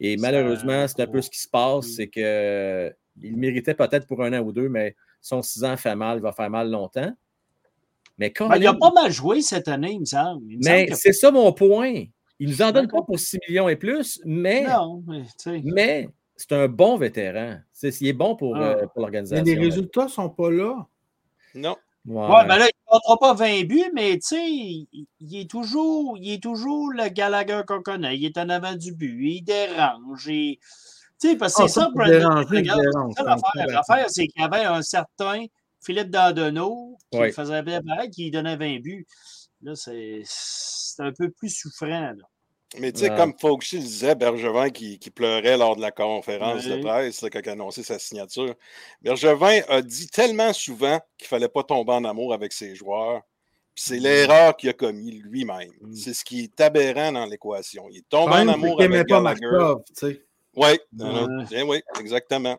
Et Ça- malheureusement, c'est un peu ce qui se passe, Mm. c'est que il méritait peut-être pour un an ou deux, mais son six ans fait mal, il va faire mal longtemps. Mais quand Ben, il a pas mal joué cette année, il me semble. Il me mais semble c'est ça mon point. Il nous en donne pas pour 6 millions et plus, mais, Non, mais mais c'est un bon vétéran. C'est, il est bon pour, Ah. euh, pour Mais l'organisation. les résultats ne sont pas là. Non. Ouais. Ouais, ben là, il ne comptera pas 20 buts, mais tu sais, il, il est toujours, il est toujours le Gallagher qu'on connaît. Il est en avant du but, il dérange. Tu sais, parce que Ah, c'est ça, ça, Brandon. l'affaire. c'est qu'il y avait un certain Philippe Dandonneau qui Ouais. faisait bien pareil, qui donnait 20 buts. Là, c'est c'est un peu plus souffrant. Là. Mais tu sais, Ouais. comme Fauci le disait, Bergevin qui, qui pleurait lors de la conférence Oui. de presse quand il a annoncé sa signature. Bergevin a dit tellement souvent qu'il ne fallait pas tomber en amour avec ses joueurs. C'est l'erreur qu'il a commis lui-même. Mm. C'est ce qui est aberrant dans l'équation. Il Quand en amour avec n'aimait pas Gallagher. Sais. Oui, Ouais. oui, exactement.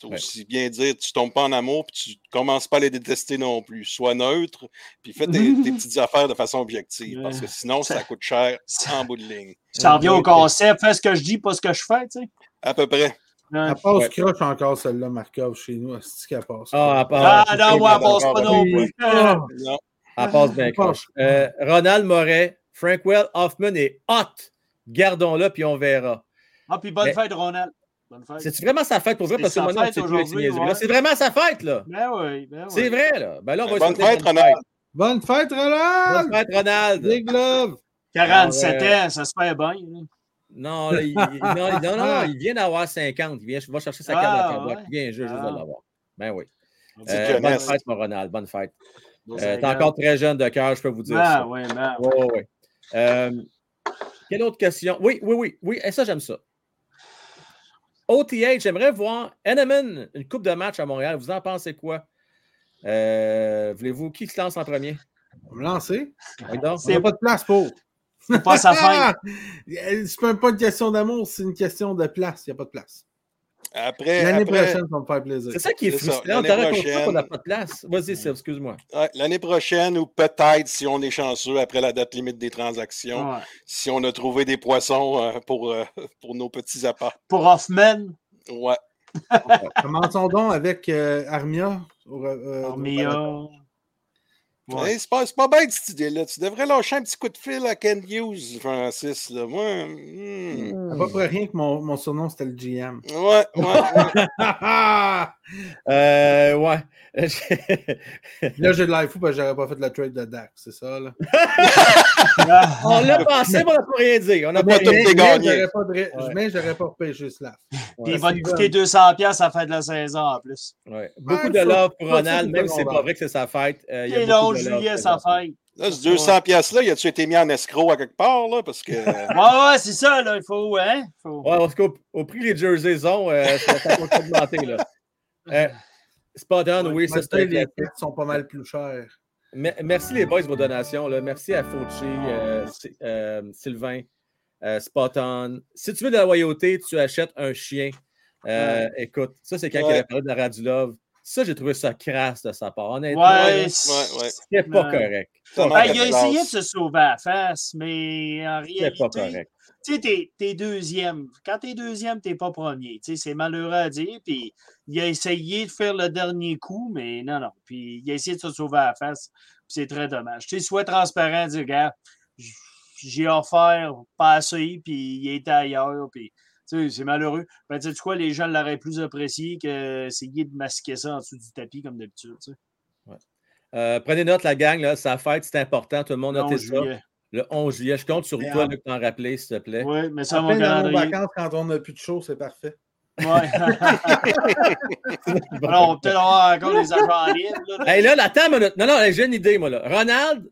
C'est Ouais. aussi bien dire, tu tombes pas en amour, puis tu commences pas à les détester non plus. Sois neutre, puis fais tes, tes (laughs) petites affaires de façon objective, parce que sinon, ça coûte cher (laughs) en bout de ligne. Ça revient au concept, fais ce que je dis, pas ce que je fais, tu sais. À peu près. Elle passe Ouais. croche encore, celle-là, Markov, chez nous. C'est qu'elle passe? Ah, elle passe- Ah non, moi, elle passe pas non plus. Ah, Non. elle passe bien croche. Euh, Ronald Moret, Frankwell Hoffman est hot. Gardons-le, puis on verra. Ah, puis bonne Mais- fête, Ronald. C'est vraiment sa fête pour vrai? Parce que fête c'est ouais. C'est vraiment sa fête, là. Ben oui, ben oui. C'est vrai, là. Ben là, on va Bonne fête, Ronald. Bonne fête, Roland! Bonne fête, Ronald. Big love! 47 Ah, ans, ça se fait bien. là. Non, là, il, il- non, il- non, non, il vient d'avoir 50. Il vient, va chercher sa carte Ah, de ouais. Il vient juste, juste de Ah. l'avoir. Ben oui. Euh, bonne fête, mon Ronald. Bonne fête. Euh, T'es encore très jeune de cœur, je peux vous dire Ben ça. oui, ben oui. Oui. Euh, quelle autre question? Oui, oui, oui. Oui, et ça, j'aime ça. OTH, j'aimerais voir Eneman, une coupe de match à Montréal. Vous en pensez quoi? Euh, Voulez-vous qui se lance en premier? On va me lancer. Il n'y a pas de place pour. (laughs) C'est pas sa fête. C'est même pas une question d'amour, c'est une question de place. Il n'y a pas de place. Après, L'année après- prochaine, ça va me faire plaisir. C'est ça qui est C'est ça. frustrant. Compris prochaine- qu'on n'a pas de place. Vas-y, Seb, excuse-moi. ouais, l'année prochaine, ou peut-être, si on est chanceux, après la date limite des transactions, Ouais. si on a trouvé des poissons euh, pour, euh, (laughs) pour nos petits apparts. Pour Hoffman, Ouais. Commençons donc avec euh, Armia. euh, Armia. Ouais. Hey, c'est pas, pas bête cette idée-là. Tu devrais lâcher un petit coup de fil à Ken Hughes, Francis. Là. Moi, hmm. Pas pour rien que mon, mon surnom c'était le GM. ouais, ouais, ouais. (laughs) Euh, ouais. (laughs) là, j'ai de l'air fou parce que j'aurais pas fait la trade de Dak, c'est ça, là. (laughs) On l'a pensé, mais on n'a pas rien dit. On n'a Moi, pas tout rien est dit. gagné. j'aurais pas, de... mais j'aurais pas repêché Slav. Puis il va te coûter 200$ piastres à la fin de la saison en plus. Ouais. Beaucoup de love pour Ronald, même c'est si c'est pas vrai que c'est sa fête. euh, il y a juillet, Ronald. fête. Là, ce 200 pièces-là, il a-tu été mis en escroc à quelque part, là? Parce que. (laughs) Ouais, ouais, c'est ça, là. Il faut, hein? Faut... Ouais, parce qu'au au prix que les jerseys ont, euh, ça, va augmenter. Là. (laughs) Euh, spot on, oui, ça un les kits sont pas mal plus chers. Me- Merci les boys de vos donations. Là. Merci à Fauci, euh, euh, Sylvain, euh, Spot On. Si tu veux de la loyauté, tu achètes un chien. Euh, Écoute, ça, c'est quand Ouais. il a parlé de Radulov. Ça, j'ai trouvé ça crasse de sa part. Honnêtement, Ouais, c'est- ouais. c'est pas Ouais. correct. Pas Ben, correct. il a essayé de se sauver à la face, mais en C'est pas réalité, correct. tu sais, t'es, t'es deuxième. Quand t'es deuxième, t'es pas premier. Tu sais, c'est malheureux à dire. Puis il a essayé de faire le dernier coup, mais non, non. Puis il a essayé de se sauver à la face. Puis c'est très dommage. Tu sais, sois transparent, dire, gars, j- j'ai offert pas assez, puis il était ailleurs. Puis tu sais, c'est malheureux. Ben, tu sais quoi, les gens l'auraient plus apprécié qu'essayer de masquer ça en dessous du tapis comme d'habitude. Euh, prenez note, la gang, là, sa fête, c'est important. Tout le monde noté ça. Le 11 juillet. Je compte sur toi, en- Luc, t'en rappeler, s'il te plaît. Oui, mais ça, mon Après, dans nos calendrier. vacances, quand on n'a plus de show, c'est parfait. Ouais. (laughs) Alors, on va peut-être avoir encore les agents. Là, Hey, là, là, attends minute. Non, non, j'ai une idée, moi, là. Ronald,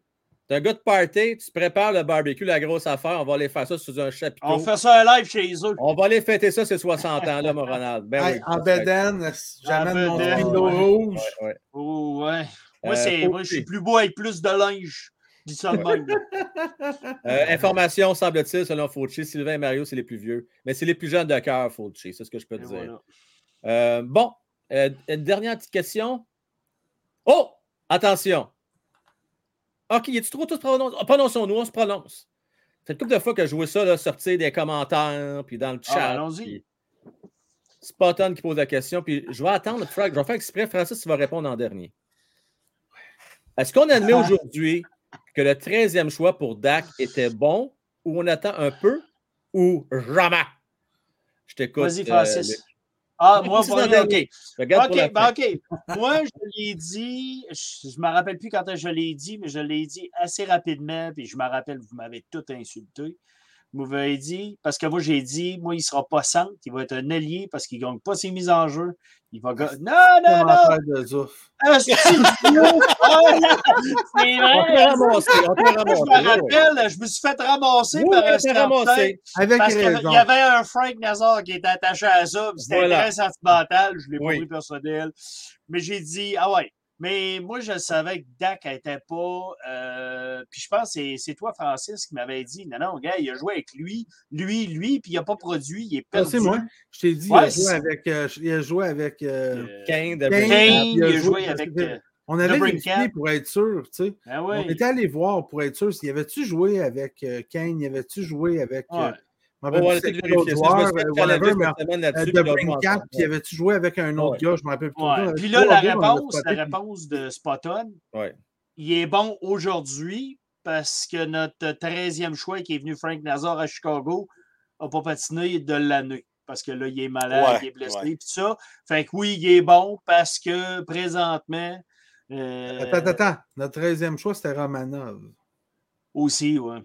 t'es un gars de party, tu prépares le barbecue, la grosse affaire, on va aller faire ça sous un chapiteau. on fait ça un live chez eux. On va aller fêter ça, ces 60 ans-là, mon Ronald. Ben Hey, oui, en bedaine, j'amène mon rouge. Ouais, ouais. Oh, ouais. Moi, Euh, moi, je suis plus beau avec plus de linge. Dis ça de même. là. (laughs) Euh, information, semble-t-il, selon Fauci, Sylvain et Mario, c'est les plus vieux. Mais c'est les plus jeunes de cœur, Fauci. C'est ce que je peux te Et dire. voilà. Euh, bon, euh, une dernière petite question. Oh! Attention. OK, y a-tu trop tous prononcés? Prononçons-nous, on se prononce. C'est une couple de fois que je vois ça là, sortir des commentaires, puis dans le Ah, chat. allons-y. Spot on qui pose la question, puis je vais attendre. Frank, je vais faire exprès. Francis, tu vas répondre en dernier. Est-ce qu'on admet Ah. (laughs) aujourd'hui que le 13e choix pour Dak était bon ou on attend un peu ou jamais? Je t'écoute. Vas-y, euh, Francis. Ah, moi, en OK. Regarde OK, ben. OK. Moi, je l'ai dit, je ne me rappelle plus quand je l'ai dit, mais je l'ai dit assez rapidement, puis je me rappelle, vous m'avez tout insulté. Vous m'avez dit, parce que moi, j'ai dit, moi, il ne sera pas centre, il va être un allié parce qu'il ne gagne pas ses mises en jeu. Il va gagner. Non, non, non! Ah, (laughs) c'est vrai! on Je me rappelle, je me suis fait ramasser Oui, par un. Avec Parce qu'il y avait un Frank Nazar qui était attaché à ça, c'était Voilà. très sentimental, je ne l'ai Oui. pas pris personnel. Mais j'ai dit, ah ouais. Mais moi, je savais que Dak n'était pas. euh, puis je pense que c'est- c'est toi, Francis, qui m'avait dit non, non, gars, il a joué avec lui, lui, lui, puis il n'a pas produit, il est Ah, perdu. c'est moi. Je t'ai dit, Ouais, il, a joué avec, euh, il a joué avec. euh, Euh, Kane de Kane. Kane, il a joué avec. euh, on avait vérifié pour être sûr, tu sais. ah On était allé voir pour être sûr s'il avait-tu joué avec euh, Kane, il avait-tu joué avec. euh, Ouais. On va vérifier ça. Euh, euh, de puis avait-tu joué avec un autre Ouais. gars, je ne me rappelle plus. Puis là, la réponse, la réponse de Spotton, Ouais. il est bon aujourd'hui parce que notre 13e choix qui est venu Frank Nazar à Chicago n'a pas patiné de l'année. Parce que là, il est malade, Ouais, il est blessé, ouais. puis tout ça. Fait que oui, il est bon parce que présentement. euh, Attends, attends, attends. Notre 13e choix, c'était Romanov. Aussi, ouais.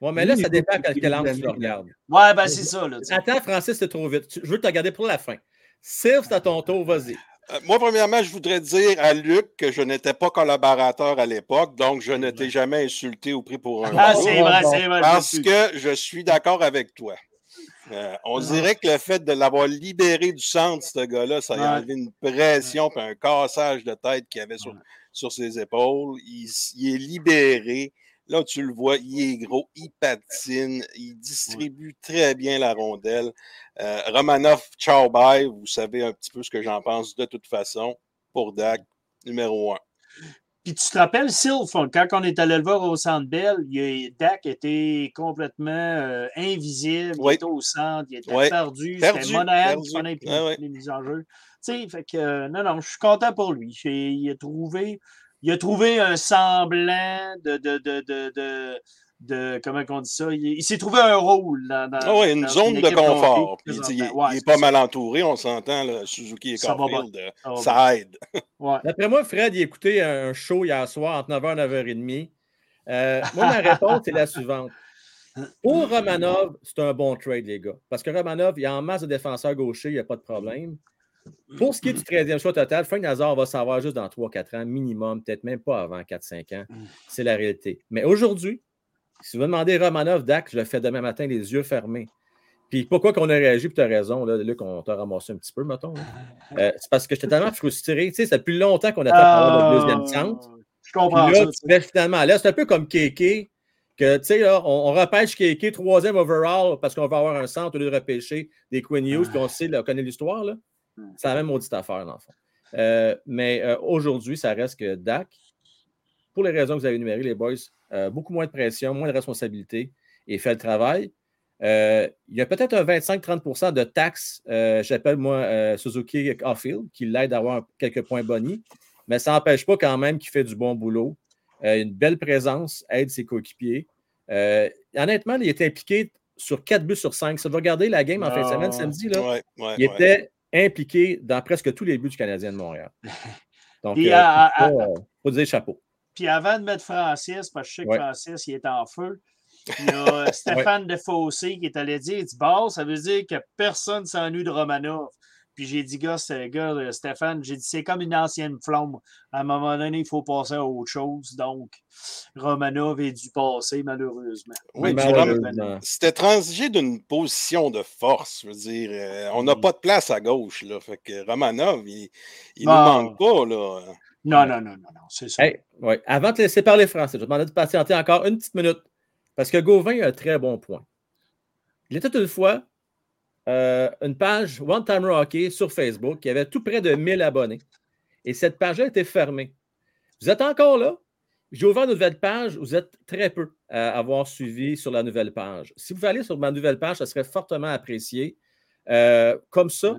Ouais, mais là, ça dépend à qu'il quel ait angle tu le regardes. Ouais, ben c'est ça, là. Attends, Francis, c'est trop vite. Je veux te garder pour la fin. Sylve, c'est à ton tour, vas-y. Euh, Moi, premièrement, je voudrais dire à Luc que je n'étais pas collaborateur à l'époque, donc je ne t'ai jamais insulté ou pris pour un Ah, c'est vrai, c'est vrai. parce que je suis d'accord avec toi. Euh, on dirait que le fait de l'avoir libéré du centre, ce gars-là, ça a enlevé une pression et un cassage de tête qu'il avait sur, sur ses épaules. Il est libéré. Là, tu le vois, il est gros, il patine, il distribue très bien la rondelle. Euh, Romanov, ciao, bye. Vous savez un petit peu ce que j'en pense de toute façon. Pour Dak, numéro un. Puis tu te rappelles, Sylph, quand on est allé le voir au Centre Bell, Dak était complètement euh, invisible. Oui. Il était au centre, il était Oui. perdu. Perdu, C'était Monahan qui prenait les, Ah mises en jeu. Tu sais, fait que, euh, non, non, je suis content pour lui. Il a trouvé, il a trouvé un semblant de, de, de, de, de, de- comment on dit ça? Il, il s'est trouvé un rôle dans, dans- Ah ouais, une dans zone de confort. Puis il. Ouais, il est pas ça. mal entouré, on s'entend, Suzuki et Ça Caulfield, euh, Ça va ça aide. (laughs) Ouais. D'après moi, Fred, il a écouté un show hier soir entre 9h et 9h30. Euh, moi, ma réponse est la suivante. Pour Romanov, c'est un bon trade, les gars. Parce que Romanov, il y a en masse de défenseurs gauchers, il n'y a pas de problème. Pour ce qui est du 13e choix total, Frank Nazar va savoir juste dans 3-4 ans, minimum, peut-être même pas avant 4-5 ans. C'est la réalité. Mais aujourd'hui, si vous me demandez Romanov, Dak, je le fais demain matin, les yeux fermés. Puis pourquoi qu'on a réagi, puis tu as raison, là, Luc, on t'a ramassé un petit peu, mettons. Euh, c'est parce que j'étais tellement frustré. Tu sais, c'est depuis longtemps qu'on attend pour avoir notre deuxième centre. Je comprends Puis là, ça. tu mets finalement là, c'est un peu comme Kéké, que tu sais, là, on, on repêche Kéké, troisième overall, parce qu'on va avoir un centre au lieu de repêcher des Queen Hughes, puis on sait, là, on connaît l'histoire, là. C'est la même maudite affaire, dans le fond. Euh, mais euh, aujourd'hui, ça reste que Dak, pour les raisons que vous avez énumérées, les boys, euh, beaucoup moins de pression, moins de responsabilité et fait le travail. Il y a peut-être un 25-30% de taxes, j'appelle moi Suzuki Caulfield, qui l'aide à avoir quelques points bonus, mais ça n'empêche pas quand même qu'il fait du bon boulot. Une belle présence, aide ses coéquipiers. Honnêtement, il était impliqué sur 4 buts sur 5. Si vous regardez la game en fin de semaine, samedi, là, Ouais, ouais, il ouais. Impliqué dans presque tous les buts du Canadien de Montréal. (laughs) Donc, Puis, euh, faut, euh, faut dire chapeau. Puis avant de mettre Francis, parce que je sais que Ouais. Francis, il est en feu, il y a (laughs) Stéphane Defossé qui est allé dire, il dit, bon, ça veut dire que personne s'ennuie de Romanov. Puis j'ai dit, gars, c'est- gars, euh, Stéphane, j'ai dit, c'est comme une ancienne flamme. À un moment donné, il faut passer à autre chose. Donc, Romanov est dû passer, malheureusement. Oui, Malheureusement. C'était transigé d'une position de force. Je veux dire, euh, on n'a Mm. pas de place à gauche. Là, fait que Romanov, il, il Bon. nous manque pas. Là. Non, non, non, non, non, c'est ça. Hey, ouais. Avant de te laisser parler français, je vais te demander de patienter encore une petite minute. Parce que Gauvin a un très bon point. Il était une fois euh, une page One Timer Hockey sur Facebook qui avait tout près de 1000 abonnés. Et cette page-là était fermée. Vous êtes encore là? J'ai ouvert une nouvelle page. Vous êtes très peu à avoir suivi sur la nouvelle page. Si vous allez sur ma nouvelle page, ça serait fortement apprécié. Euh, comme ça,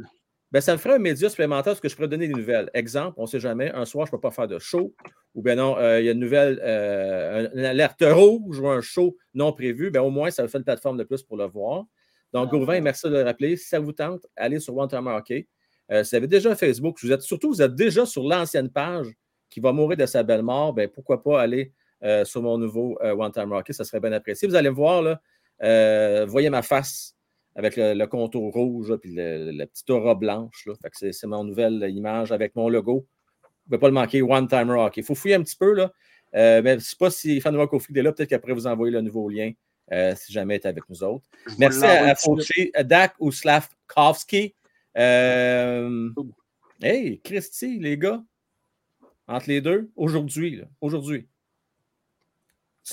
ben, ça me ferait un média supplémentaire parce que je pourrais donner des nouvelles. Exemple, on ne sait jamais, un soir, je ne peux pas faire de show, ou bien non, euh, il y a une nouvelle, euh, une alerte rouge ou un show non prévu, ben, au moins, ça vous fait une plateforme de plus pour le voir. Donc, Ah. Gauvin, merci de le rappeler. Si ça vous tente, allez sur One Time Hockey. Euh, si vous avez déjà Facebook, vous êtes, surtout, vous êtes déjà sur l'ancienne page qui va mourir de sa belle mort, ben, pourquoi pas aller euh, sur mon nouveau euh, One Time Hockey, ça serait bien apprécié. Vous allez me voir, là, euh, voyez ma face avec le, le contour rouge, puis la petite aura blanche. Là. Fait que c'est, mon nouvelle image avec mon logo. Vous ne pouvez pas le manquer, One Timer Hockey. Il faut fouiller un petit peu. Là. Mais je ne sais pas si fan Rock est là. Peut-être qu'après vous envoyer le nouveau lien euh, si jamais elle est avec nous autres. Je Merci à, à. Fauché, Dak ou Slavkovski. Euh, hey, Christy, les gars, entre les deux, aujourd'hui,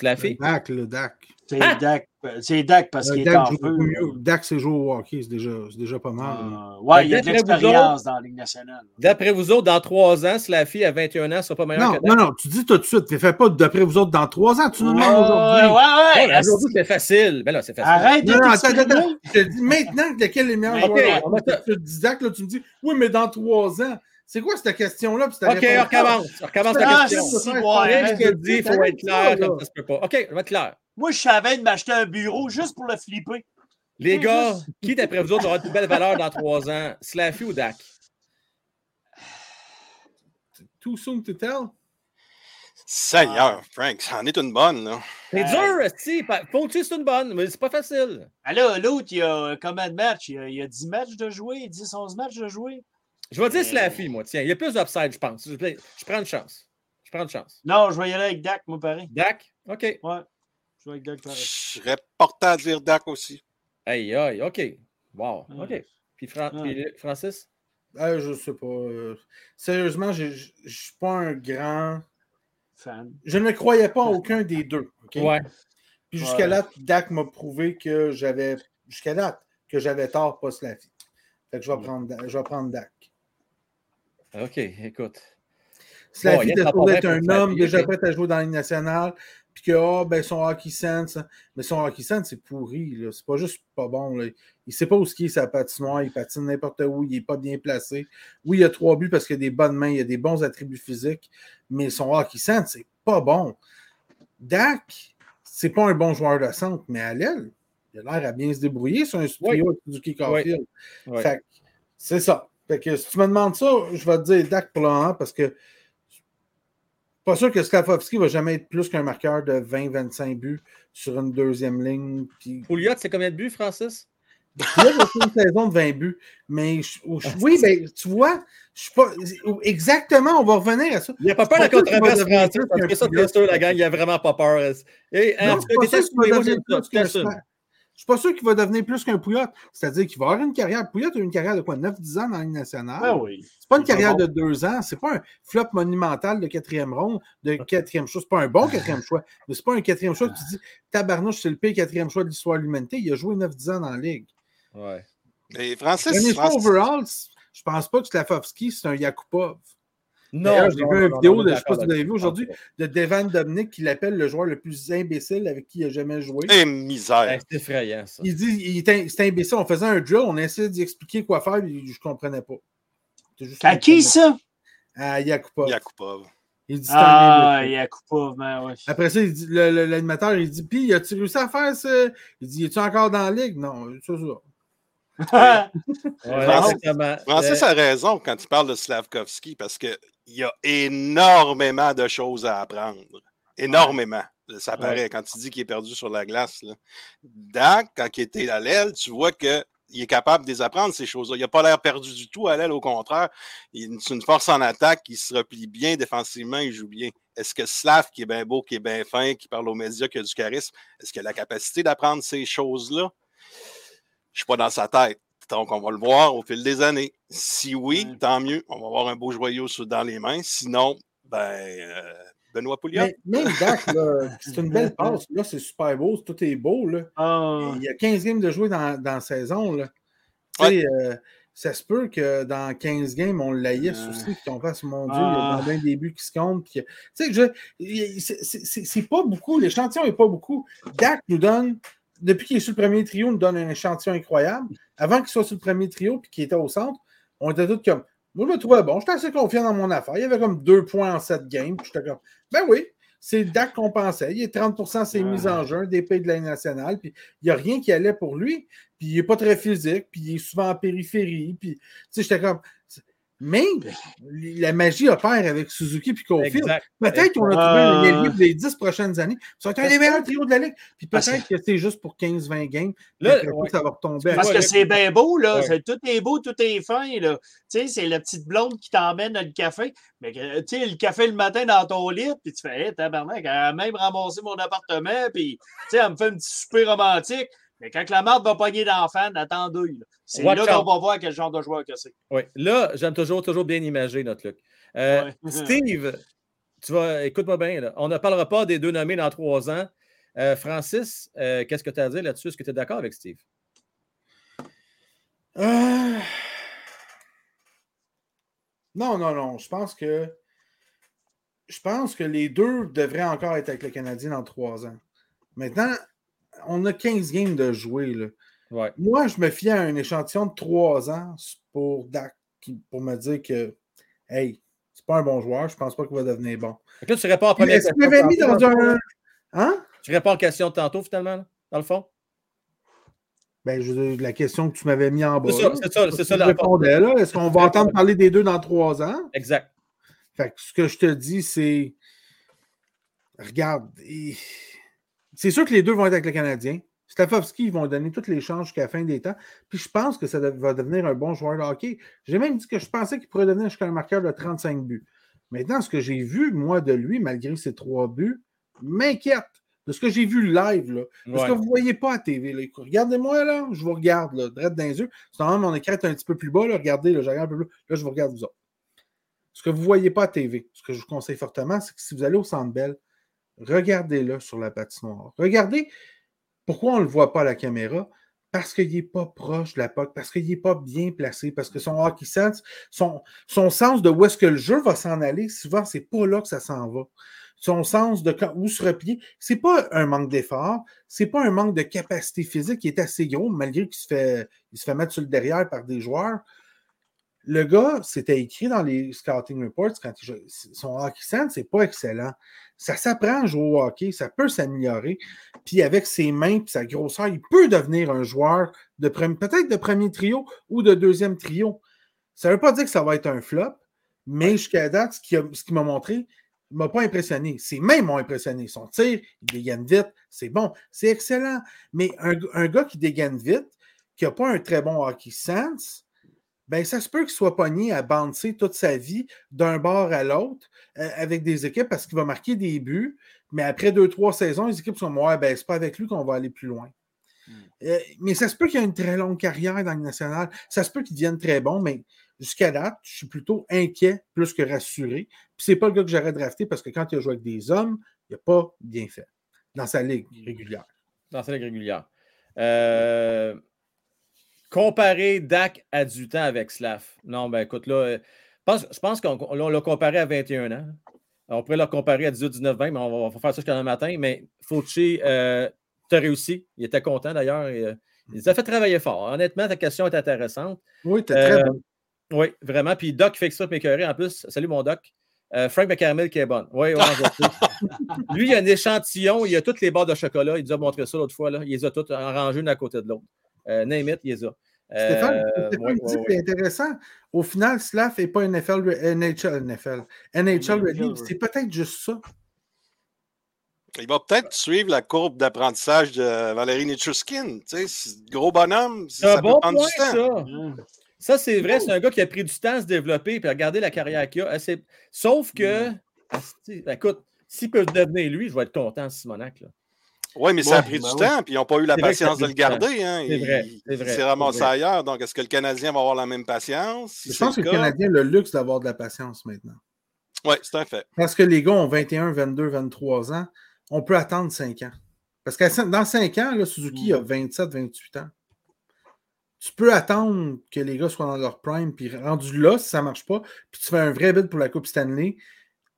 là, aujourd'hui. Slaffy. Dak, le Dak. C'est Ah! Dak, c'est Dak parce Euh, qu'il est Dak en feu. mieux. Dak, c'est jouer au hockey, c'est déjà, c'est déjà pas mal. Euh, ouais, il y a de D'après vous l'expérience dans la Ligue nationale. D'après vous autres, dans trois ans, Slaffy à 21 ans, ne sera pas meilleur Non, que Dak? non, non, tu dis tout de suite, tu fais pas d'après vous autres dans trois ans, tu nous demandes aujourd'hui. ouais, ouais, Ouais, aujourd'hui, c'est facile. Ben là, c'est facile. Arrête de Non, non, attends, attends, t'exprimer. attends. Je te dis maintenant lequel est le meilleur Ok, joueur. Tu te dis Dak, là, tu me dis, oui, mais dans trois ans. C'est quoi cette question-là? OK, on recommence. On recommence la Ah, question. si, je te dis, il faut être clair, comme ça se peut pas. OK, je vais être clair. Moi, je savais de m'acheter un bureau juste pour le flipper. Les C'est gars, juste- qui d'après vous autres aura une belle valeur dans trois ans? Slaffy ou Dak? Too soon to tell? Seigneur, Frank, ça en est une bonne. Là. C'est dur, si. Faut que c'est une bonne, mais c'est pas facile. Ah là, l'autre, il y a combien de matchs? Il y a, il y a 10 matchs de jouer, 10, 11 matchs de jouer. Je vais dire Euh. Slaffy, moi. Tiens, il y a plus d'upside, je pense. Je, je prends une chance. Je prends une chance. Non, je vais y aller avec Dak, moi, pareil. Dak? OK. Ouais. Je vais avec Dak, Je pareil. serais porté à dire Dak aussi. Aïe, aïe, OK. Wow. Ouais. OK. Puis, Fran- Ouais. puis Francis? Ah, je sais pas. euh, Sérieusement, je je- je suis pas un grand. Fan. Je ne croyais pas à aucun des deux. ok? Ouais. Puis jusqu'à Ouais. là, Dak m'a prouvé que j'avais. Jusqu'à là, que j'avais tort, pas Slaffy. Fait que je vais prendre, je vais prendre Dak. OK, écoute. Slaffy Bon, il y a était pas supposé être problème un homme déjà prêt à jouer dans la Ligue nationale. Puis que ah, ben, son hockey sense. Mais son hockey sense, c'est pourri. C'est pas juste pas bon. Là. Il sait pas où est sa patinoire. Il patine n'importe où. Il est pas bien placé. Oui, il a trois buts parce qu'il a des bonnes mains. Il a des bons attributs physiques. Mais son hockey sense, c'est pas bon. Dak, c'est pas un bon joueur de centre, mais à l'aile, il a l'air à bien se débrouiller sur un Suzuki Caulfield. Ouais. Fait que c'est ça. Fait que si tu me demandes ça, je vais te dire Dak pour moment parce que pas sûr que Slavovski va jamais être plus qu'un marqueur de 20-25 buts sur une deuxième ligne. Puis... Pouliot, c'est combien de buts, Francis? Pouliot a fait une saison de 20 buts. Mais je- je- oui, ben, tu vois, je suis pas. Exactement, on va revenir à ça. Il n'y a pas peur de la controverse, Francis, parce que ça, c'est sûr, la gang, il a vraiment pas peur. Et, Non, je suis pas soumis, moi, devenir j'aime ça. Je suis pas sûr qu'il va devenir plus qu'un Pouliot. C'est-à-dire qu'il va avoir une carrière. Pouliot a eu une carrière de quoi? 9-10 ans dans la Ligue nationale. Ah oui. C'est pas une carrière bon. de deux ans. C'est pas un flop monumental de quatrième ronde, de quatrième choix. C'est pas un bon (laughs) quatrième choix. Mais c'est pas un quatrième choix que tu dis tabarnouche, c'est le pire quatrième choix de l'histoire de l'humanité. Il a joué 9-10 ans dans la Ligue. Ouais. Mais Francis, Francis- overall, je pense pas que Slavovski, c'est un Yakupov. Non, j'ai vu une vidéo, de, je sais pas si vous avez vu aujourd'hui, de Devan Dominic qui l'appelle le joueur le plus imbécile avec qui il a jamais joué. Eh, misère. Ouais, C'est effrayant, ça. Il dit il était, c'était imbécile. On faisait un drill, on essayait d'y expliquer quoi faire, puis je comprenais pas. Juste À qui ça? À Yakupov. Yakupov. Il dit c'est un Ah. Yakupov, ben ouais. Après ça, il dit- le- le- l'animateur, il dit Puis, as-tu réussi à faire ça? Il dit Es-tu encore dans la ligue? Non, ça, ça. (laughs) Ouais, Francis- exactement. Francis Euh, a raison quand il parle de Slavkovski parce qu'il y a énormément de choses à apprendre. Énormément. Ça paraît quand tu dis qu'il est perdu sur la glace. Là. Dak, quand il était à l'aile, tu vois qu'il est capable de les apprendre, ces choses-là. Il n'a pas l'air perdu du tout à l'aile, au contraire. Il- C'est une force en attaque, il se replie bien défensivement, il joue bien. Est-ce que Slav, qui est bien beau, qui est bien fin, qui parle aux médias, qui a du charisme, est-ce qu'il a la capacité d'apprendre ces choses-là? Je ne suis pas dans sa tête. Donc, on va le voir au fil des années. Si oui, Ouais. tant mieux. On va avoir un beau joyau dans les mains. Sinon, ben, euh, Benoît Pouliot. Mais même Dak, (laughs) c'est une belle passe. Là, c'est super beau, tout est beau. Là. Ah, Il y a 15 games de jouer dans, dans la saison. Là. Tu sais, euh, ça se peut que dans 15 games, on l'haïsse Euh. aussi, qu'on fasse mon Dieu, Ah. il y a bien des buts qui se que- Tu sais, c'est pas beaucoup, l'échantillon n'est pas beaucoup. Dak nous donne, depuis qu'il est sur le premier trio, nous donne un échantillon incroyable. Avant qu'il soit sur le premier trio puis qu'il était au centre, on était tous comme. Moi, je le trouvais bon. J'étais assez confiant dans mon affaire. Il y avait comme deux points en sept games. Puis j'étais comme, ben oui, c'est Dak qu'on pensait. Il est 30% ses Ah. mises en jeu, des pays de la nationale. Puis il n'y a rien qui allait pour lui. Puis il n'est pas très physique. Puis il est souvent en périphérie. Puis, tu sais, j'étais comme. Mais la magie opère avec Suzuki puis Cofield. Exact. Peut-être qu'on a trouvé Ah. pour les 10 prochaines années. Ça va être un des meilleurs trios de la Ligue. Puis Parce peut-être que c'est juste pour 15-20 games. Là, ouais. ça va retomber. Parce que c'est bien beau, là. Ouais. Tout est beau, tout est fin, là. Tu sais, c'est la petite blonde qui t'emmène dans le café. Mais tu sais, le café le matin dans ton lit, puis tu fais, hé, tabarnak, elle a même ramassé mon appartement, puis, tu sais, elle me fait un petit souper romantique. Mais quand la marde va pogner dans la fan, attends deux. là. C'est là qu'on va voir quel genre de joueur que c'est. Oui. Là, j'aime toujours, toujours bien imager notre look. Euh, Ouais. (laughs) Steve, tu vas, écoute-moi bien, là. on ne parlera pas des deux nommés dans trois ans. Euh, Francis, euh, qu'est-ce que tu as à dire là-dessus? Est-ce que tu es d'accord avec Steve? Euh, Non, non, non. Je pense que. Je pense que les deux devraient encore être avec le Canadien dans trois ans. Maintenant, on a 15 games de jouer. Là. Ouais. Moi, je me fie à un échantillon de trois ans pour Dak pour me dire que, hey, c'est pas un bon joueur, je pense pas qu'il va devenir bon. Là, tu réponds à la première question. m'avait mis dans un. Hein? Tu réponds à la question de tantôt, finalement, là, dans le fond? Ben, je la question que tu m'avais mis en bas. C'est ça, c'est ça, c'est ça, la- répondais, là. Est-ce qu'on va entendre parler des deux dans trois ans? Exact. Fait que ce que je te dis, c'est. Regarde, et- c'est sûr que les deux vont être avec le Canadien. Stafovski, ils vont donner toutes les chances jusqu'à la fin des temps. Puis je pense que ça va devenir un bon joueur de hockey. J'ai même dit que je pensais qu'il pourrait devenir jusqu'à un marqueur de 35 buts. Maintenant, ce que j'ai vu, moi, de lui, malgré ses trois buts, m'inquiète. De ce que j'ai vu live, là. Parce Ouais. que vous ne voyez pas à TV. Regardez-moi, là. Je vous regarde, là, dans les yeux. C'est mon écran est un petit peu plus bas, là. Regardez, là, je regarde un peu plus. Là, je vous regarde vous autres. Ce que vous ne voyez pas à TV, ce que je vous conseille fortement, c'est que si vous allez au Centre Bell, regardez-le sur la patinoire. Regardez pourquoi on ne le voit pas à la caméra. Parce qu'il n'est pas proche de la POC, parce qu'il n'est pas bien placé, parce que son hockey sense, son, sens de où est-ce que le jeu va s'en aller, souvent, c'est pas là que ça s'en va. Son sens de quand- où se replier, c'est pas un manque d'effort, c'est pas un manque de capacité physique qui est assez gros, malgré qu'il se fait, il se fait mettre sur le derrière par des joueurs. Le gars, c'était écrit dans les scouting reports, quand il son hockey sense, c'est pas excellent. Ça s'apprend à jouer au hockey, ça peut s'améliorer. Puis avec ses mains et sa grosseur, il peut devenir un joueur de peut-être de premier trio ou de deuxième trio. Ça ne veut pas dire que ça va être un flop, mais jusqu'à date, ce qui a- ce qu'il m'a montré, ne m'a pas impressionné. Ses mains m'ont impressionné. Son tir, il dégaine vite, c'est bon, c'est excellent. Mais un, un gars qui dégaine vite, qui n'a pas un très bon hockey sense, ben ça se peut qu'il soit pogné à bouncer toute sa vie d'un bord à l'autre euh, avec des équipes parce qu'il va marquer des buts, mais après deux, trois saisons, les équipes sont ouais, ben c'est pas avec lui qu'on va aller plus loin. Hmm. Euh, mais ça se peut qu'il ait une très longue carrière dans le national. Ça se peut qu'il devienne très bon, mais jusqu'à date, je suis plutôt inquiet plus que rassuré. Puis c'est pas le gars que j'aurais drafté parce que quand il a joué avec des hommes, il n'a pas bien fait dans sa ligue régulière. Dans sa ligue régulière. Euh, comparer Dak à du temps avec Slav. Non, ben écoute, là, euh, je pense qu'on l'a comparé à 21 ans. On pourrait le comparer à 18, 19, 20, mais on va, faire ça jusqu'à le matin. Mais Fauci, euh, tu as réussi. Il était content d'ailleurs. Euh, il a fait travailler fort. Honnêtement, ta question est intéressante. Oui, tu très bon. Oui, vraiment. Puis Doc fait ça en plus. Salut mon Doc. Frank McCarmel qui est bonne. Oui, ouais, (laughs) Lui, il a un échantillon. Il a toutes les barres de chocolat. Il nous a montré ça l'autre fois. Là. Il les a toutes arrangées l'une à côté de l'autre. Euh, name it, il les a. Stéphane, Stéphane dit que c'est intéressant. Au final, Slav n'est pas NFL, NHL, NFL, NHL ready. C'est peut-être juste ça. Il va peut-être suivre la courbe d'apprentissage de Valérie Nichushkin. Gros bonhomme, ça bon peut prendre point, du temps. Ça, ça c'est vrai, c'est un gars qui a pris du temps à se développer et regarder la carrière qu'il a. Sauf que, écoute, s'il peut devenir lui, je vais être content, Simonac. Là. Oui, mais ça a pris ben du temps, puis ils n'ont pas eu la patience de le garder. Hein. C'est vrai. C'est vrai. ramassé ailleurs. Donc, est-ce que le Canadien va avoir la même patience? je pense que le, Canadien a le luxe d'avoir de la patience maintenant. Oui, c'est un fait. Parce que les gars ont 21, 22, 23 ans. On peut attendre 5 ans. Parce que dans 5 ans, là, Suzuki a 27, 28 ans. Tu peux attendre que les gars soient dans leur prime, puis rendu là, si ça ne marche pas, puis tu fais un vrai bid pour la Coupe Stanley,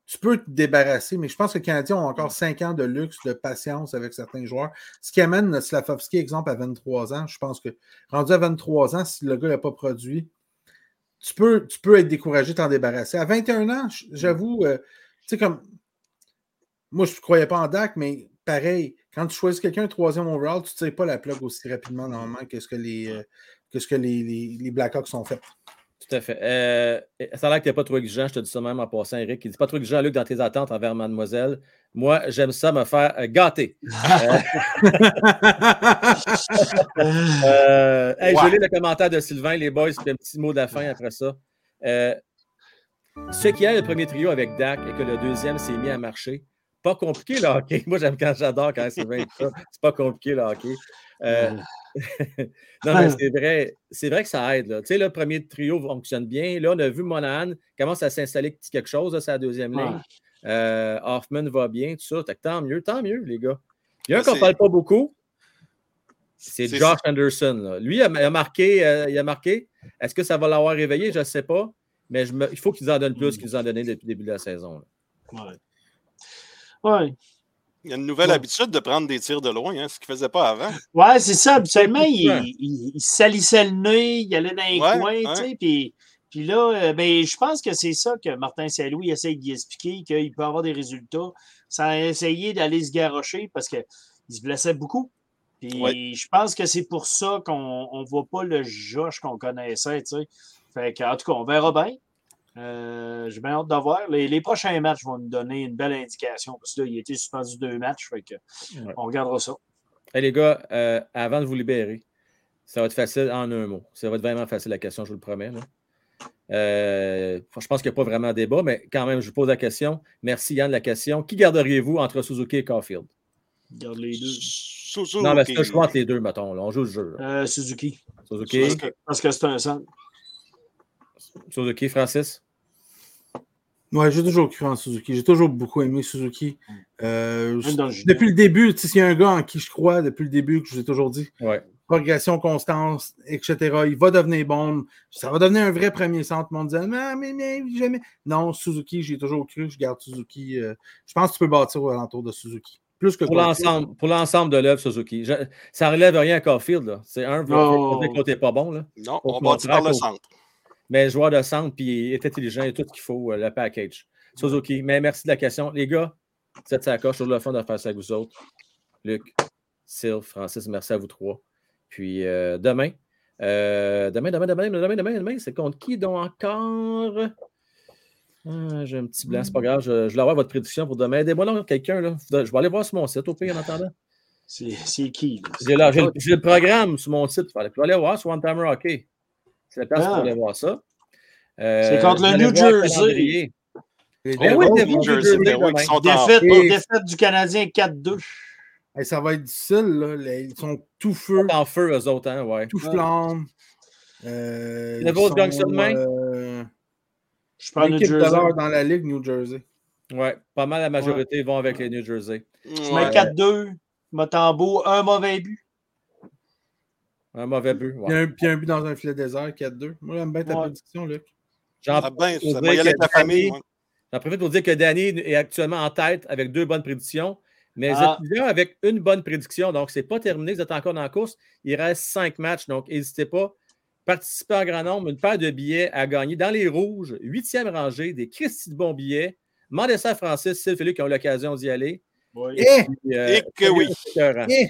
tu peux te débarrasser, mais je pense que les Canadiens ont encore 5 ans de luxe, de patience avec certains joueurs. Ce qui amène Slavovski, exemple, à 23 ans. Je pense que rendu à 23 ans, si le gars n'a pas produit, tu peux, tu peux être découragé de t'en débarrasser. À 21 ans, j'avoue, euh, tu sais, comme. Moi, je ne croyais pas en DAC, mais pareil, quand tu choisis quelqu'un troisième overall, tu ne tires pas la plug aussi rapidement normalement que ce que les, euh, que ce que les, les, les Blackhawks sont faits. Tout à fait. Euh, ça a l'air que tu n'es pas trop exigeant, je te dis ça même en passant, Eric. Il dit pas trop exigeant, Luc, dans tes attentes envers mademoiselle. Moi, j'aime ça me faire euh, gâter. (laughs) euh, (laughs) euh Je lis le commentaire de Sylvain, les boys, puis un petit mot de la fin après ça. Euh, ce qui a le premier trio avec Dak et que le deuxième s'est mis à marcher, pas compliqué le hockey. (laughs) Moi, j'aime quand j'adore quand Sylvain dit ça. C'est pas compliqué le hockey. Euh, (laughs) non, mais c'est vrai, c'est vrai que ça aide. Tu sais, le premier trio fonctionne bien. Là, on a vu Monahan commence à s'installer quelque chose, c'est la deuxième ligne. Euh, Hoffman va bien, tout ça. Tant mieux, tant mieux, les gars. Il y a un qu'on ne parle pas beaucoup. C'est Josh Anderson. Lui, il a, marqué. Euh, il a marqué. Est-ce que ça va l'avoir réveillé? Je ne sais pas. Mais je me, il faut qu'ils en donnent plus hmm. qu'ils en donné depuis le début de la saison. Oui. Ouais. Il y a une nouvelle habitude de prendre des tirs de loin, hein, ce qu'il ne faisait pas avant. Ouais, c'est ça. Habituellement, il, il, salissait le nez, il allait dans les coins, tu sais, puis, puis là, euh, ben, je pense que c'est ça que Martin Saint-Louis essaie d'y expliquer, qu'il peut avoir des résultats sans essayer d'aller se garrocher parce qu'il se blessait beaucoup. Puis je pense que c'est pour ça qu'on ne voit pas le Josh qu'on connaissait, tu sais. Fait en tout cas, on verra bien. Euh, j'ai bien hâte de voir. Les, prochains matchs vont nous donner une belle indication parce que là, il a été suspendu deux matchs. Fait que On regardera ça. les gars, euh, avant de vous libérer, ça va être facile en un mot. Ça va être vraiment facile la question, je vous le promets. Euh, je pense qu'il n'y a pas vraiment de débat, mais quand même, je vous pose la question. Merci Yann de la question. Qui garderiez-vous entre Suzuki et Caulfield? Garde les deux. Suzuki. Non, mais c'est je entre les deux, mettons. On joue le jeu. Suzuki. Suzuki. Parce que, c'est un centre. Suzuki, Francis? Ouais, j'ai toujours cru en Suzuki. J'ai toujours beaucoup aimé Suzuki. Euh, depuis le début, s'il y a un gars en qui je crois depuis le début, que je vous ai toujours dit, progression constante, etc., il va devenir bon. Ça va devenir un vrai premier centre mondial. Mais, mais, mais jamais. Non, Suzuki, j'ai toujours cru. Je garde Suzuki. Euh, je pense que tu peux bâtir au alentour de Suzuki. Plus que pour l'ensemble, pour l'ensemble de l'œuvre Suzuki. Ça ça relève rien à Caulfield. C'est un, oh. côté pas bon. Là. Non, on bâtit par le centre. Mais joueur de centre, puis il est intelligent, il a tout ce qu'il faut, euh, le package. Suzuki. Mais merci de la question. Les gars, cette sacoche, toujours le fun de faire ça avec vous autres. Luc, Sylve, Francis, merci à vous trois. Puis euh, demain, euh, demain, demain, demain, demain, demain, demain, c'est contre qui donc encore? Ah, J'ai un petit blanc, c'est pas grave. Je, je vais avoir votre prédiction pour demain. Aidez-moi là, quelqu'un. Là. Je vais aller voir sur mon site au pire en attendant. C'est qui? J'ai le, programme sur mon site. Il faut aller voir sur One Timer Hockey. C'est la place Ah. pour aller voir ça. Euh, C'est contre le New le Jersey. Les Ben oui, Devils, New Jersey. Jersey. Ben oui, qui sont en Défaite, Et- défaite du Canadien 4-2. Hey, ça va être difficile, là. Les- Ils sont tout Ils feu, sont en feu, eux autres, hein, ouais. tout Ouais. flamme. Euh, ils gagnent ça sont, demain? euh, Je prends New Jersey. dans la Ligue New Jersey. Ouais, pas mal la majorité vont avec les New Jersey. Je Ouais. mets 4-2. Motambo, un mauvais but. Un mauvais but. Puis, un, puis un but dans un filet désert, 4-2. Moi, j'aime bien ta Ouais. prédiction, Luc. J'en Ah ben, ouais. Profite pour dire que Danny est actuellement en tête avec deux bonnes prédictions. Mais vous Ah. êtes plusieurs avec une bonne prédiction? Donc, ce n'est pas terminé. Vous êtes encore dans la course. Il reste cinq matchs. Donc, n'hésitez pas. Participez en grand nombre. Une paire de billets à gagner dans les rouges. Huitième rangée. Des Christy de bons billets. Demandez ça à Francis, Sylph et Luc qui ont l'occasion d'y aller. Oui. Puis, euh, Et que oui. Eh!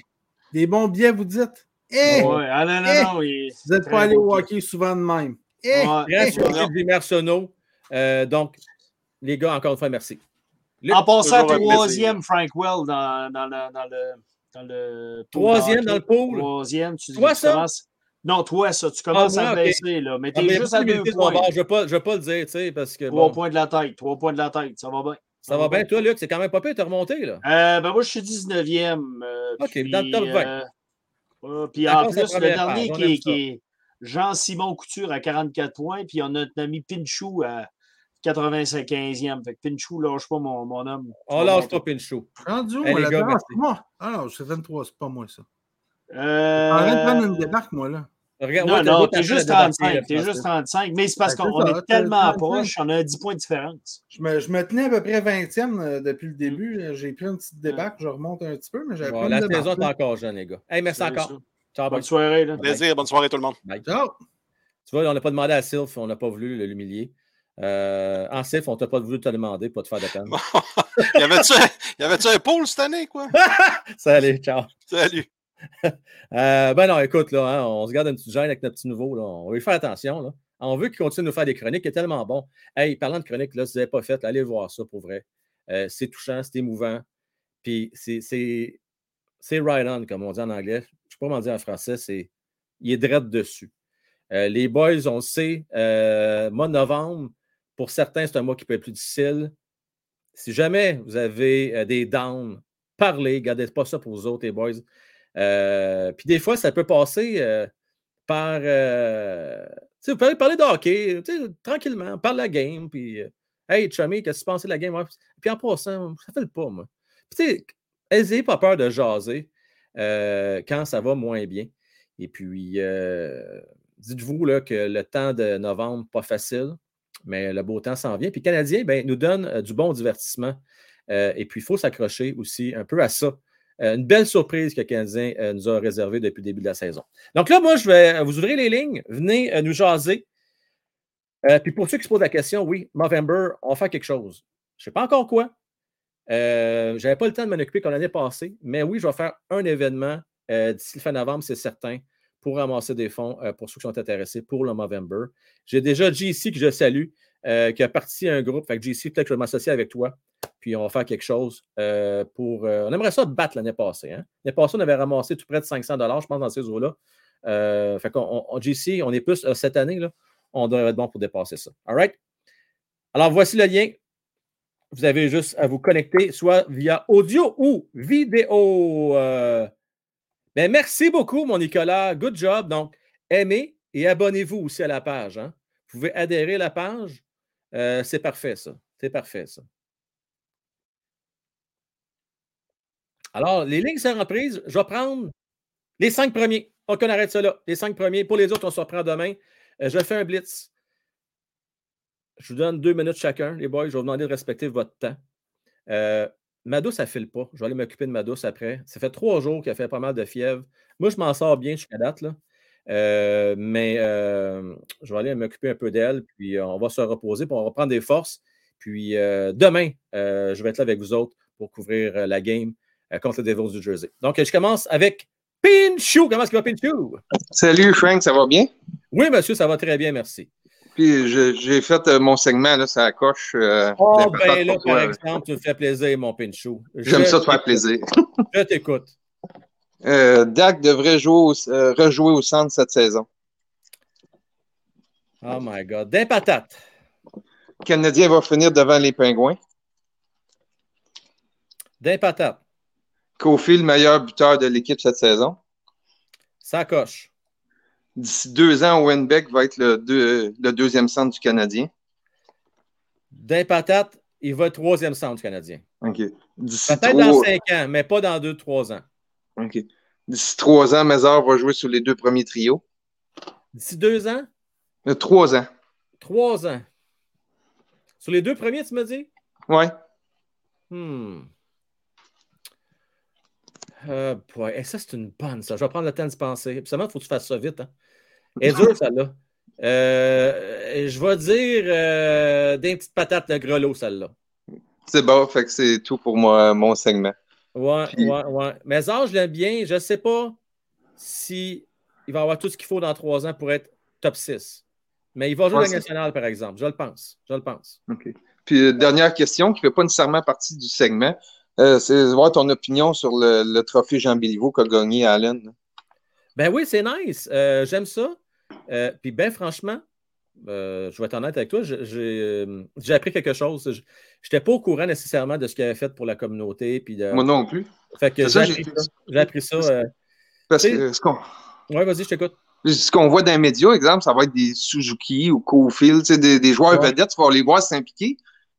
Des bons billets, vous dites? Eh! Ouais. Ah non, Eh! non, non. il- Vous n'êtes pas allé au hockey souvent de même. Eh! Ouais. Grâce Eh! au de Jimmy Arsenault. Euh, donc, les gars, encore une fois, merci. Luc, En passant troisième, Frank Well, dans, dans, le, dans le. Dans le pool Troisième dans le pool? Troisième, tu, Toi, tu ça? commences. Non, toi, ça. Tu commences moi, à baisser, là. Mais Ah, t'es juste à deux points. bord, Je ne vais, pas- je vais pas le dire, tu sais, parce que Trois bon, points de la tête. Trois points de la tête. Ça va bien. ça va bien. Toi, Luc, c'est quand même pas pire, t'es remonté, là. Euh, ben moi, je suis 19e. euh, OK, puis, dans le top 20. Euh, puis en plus, le dernier page, on qui est, ça. qui est Jean-Simon Couture à 44 points, puis on a notre ami Pinchou à 85e. Fait que Pinchou, lâche pas mon, mon homme. On lâche pas Pinchot. Rendu où, Eh, moi, merci. C'est moi. Ah non, c'est 23, c'est pas moi, ça. Euh, En train de prendre une débarque, moi, là. Regarde, Non, ouais, non, t'es juste à débarquer, 35. T'es juste 35. Mais c'est parce Ben, qu'on est tellement 35. proche, on a 10 points de différence. Je me, je me tenais à peu près 20e euh, depuis le Mm. début. J'ai pris une petite débarque, je remonte un petit peu, mais j'avais Bon, pas la saison est encore jeune, les gars. Hey, merci encore. ça. Ciao, bye. Bonne soirée. Là. Plaisir, bonne soirée tout le monde. Ciao! Tu vois, on n'a pas demandé à Sylph, on n'a pas voulu l'humilier. Euh, en Sylph, on t'a pas voulu te demander, pas te faire de peine. (laughs) (laughs) y avait-tu un, y avait-tu un pôle cette année, quoi? (laughs) Salut, ciao. Salut. (laughs) Euh, ben non, écoute, là, hein, on se garde une petite gêne avec notre petit nouveau. Là. On veut lui faire attention. Là. On veut qu'il continue de nous faire des chroniques. Il est tellement bon. Hey, parlant de chroniques, là, si vous n'avez pas fait, allez voir ça pour vrai. Euh, c'est touchant, c'est émouvant. Puis c'est, right on, comme on dit en anglais. Je ne sais pas comment dire en français. C'est, il est direct dessus. Euh, les boys, on le sait, mois de novembre, pour certains, c'est un mois qui peut être plus difficile. Si jamais vous avez des downs, parlez, gardez pas ça pour vous autres, les boys. Euh, puis des fois, ça peut passer euh, par. euh, tu sais, vous pouvez parler de tranquillement, parle de la game, puis Hey, Chummy, qu'est-ce que tu pensais de la game? Puis en passant, ça fait le pas, moi. Puis tu sais, n'ayez pas peur de jaser quand ça va moins bien. Et puis, dites-vous que le temps de novembre, pas facile, mais le beau temps s'en vient. Puis, Canadien, ben, nous donne du bon divertissement. Et puis, il faut s'accrocher aussi un peu à ça. Euh, une belle surprise que le Canadien euh, nous a réservée depuis le début de la saison. Donc là, moi, je vais vous ouvrir les lignes. Venez euh, nous jaser. Euh, puis pour ceux qui se posent la question, oui, Movember, on faire quelque chose. Je ne sais pas encore quoi. Euh, je n'avais pas le temps de m'en occuper comme l'année passée, mais oui, je vais faire un événement euh, d'ici le fin novembre, c'est certain, pour ramasser des fonds euh, pour ceux qui sont intéressés pour le Movember. J'ai déjà JC que je salue, euh, qui a parti à un groupe. Fait que JC, peut-être que je vais m'associer avec toi, puis on va faire quelque chose euh, pour. on aimerait ça battre l'année passée. Hein? L'année passée, on avait ramassé tout près de 500 je pense, dans ces eaux-là. Euh, fait qu'on, on, est plus cette année, là, on devrait être bon pour dépasser ça. All right? Alors, voici le lien. Vous avez juste à vous connecter, soit via audio ou vidéo. Euh... Ben, merci beaucoup, mon Nicolas. Good job. Donc, aimez et abonnez-vous aussi à la page. Hein? Vous pouvez adhérer à la page. Euh, c'est parfait, ça. C'est parfait, ça. Alors, les lignes sont reprises. Je vais prendre les cinq premiers. On arrête ça là. Les cinq premiers. Pour les autres, on se reprend demain. Euh, je fais un blitz. Je vous donne deux minutes chacun, les boys. Je vais vous demander de respecter votre temps. Euh, Mado, ça ne file pas. Je vais aller m'occuper de Mado après. Ça fait trois jours qu'il a fait pas mal de fièvre. Moi, je m'en sors bien jusqu'à date. Euh, mais euh, je vais aller m'occuper un peu d'elle. Puis on va se reposer. Puis on va reprendre des forces. Puis demain, je vais être là avec vous autres pour couvrir la game contre les Devils du Jersey. Donc, je commence avec Pinchou. Comment est-ce qu'il va, Pinchou? Salut, Frank, ça va bien? Oui, monsieur, ça va très bien, merci. Puis j'ai fait euh, mon segment, là, ça coche. euh, Oh, ben là, par toi. exemple, tu me fais plaisir, mon Pinchot. J'aime ça te faire plaisir. Je t'écoute. (laughs) Euh, Dak devrait jouer au- euh, rejouer au centre cette saison. Oh my God. Des patates. Le Canadien va finir devant les Pingouins. Des patates. Kofi, le meilleur buteur de l'équipe cette saison. Ça coche. D'ici deux ans, Wenbeck va être le, deux- le deuxième centre du Canadien. Des patates, il va être troisième centre du Canadien. OK. Peut-être dans cinq ans, mais pas dans deux, trois ans. OK. D'ici trois ans, Mézard va jouer sur les deux premiers trios. D'ici deux ans, Euh, trois ans. trois ans. Sur les deux premiers, tu me dis? Ouais. Hmm. Euh, boy, eh, ça, c'est une bonne, ça. Je vais prendre le temps de penser. Seulement, il faut que tu fasses ça vite. Hein. (laughs) Est dure, celle-là. Euh, je vais dire euh, des petites patates de grelot, celle-là. C'est bon, fait que c'est tout pour moi, mon segment. Ouais, Puis- ouais, ouais. Mais ça, je l'aime bien. Je ne sais pas si il va avoir tout ce qu'il faut dans trois ans pour être top 6. Mais il va jouer Ouais, la nationale, par exemple. Je le pense. Je le pense. OK. Puis, euh, dernière question qui ne fait pas nécessairement partie du segment. Euh, c'est de voir ton opinion sur le, le trophée Jean Béliveau qu'a gagné Allen. Ben oui, c'est nice. Euh, J'aime ça. Euh, Puis ben franchement, euh, je vais être honnête avec toi, j'ai euh, appris quelque chose. Je n'étais pas au courant nécessairement de ce qu'il avait fait pour la communauté. Puis de... Moi non plus. Fait que C'est j'ai ça, appris j'ai- ça. J'ai appris ça. Parce que ce qu'on Ouais, vas-y, je t'écoute. ce qu'on voit dans les médias, exemple, ça va être des Suzuki ou Cofield, tu sais, des, des joueurs Ouais. vedettes, tu vas les voir s'impliquer.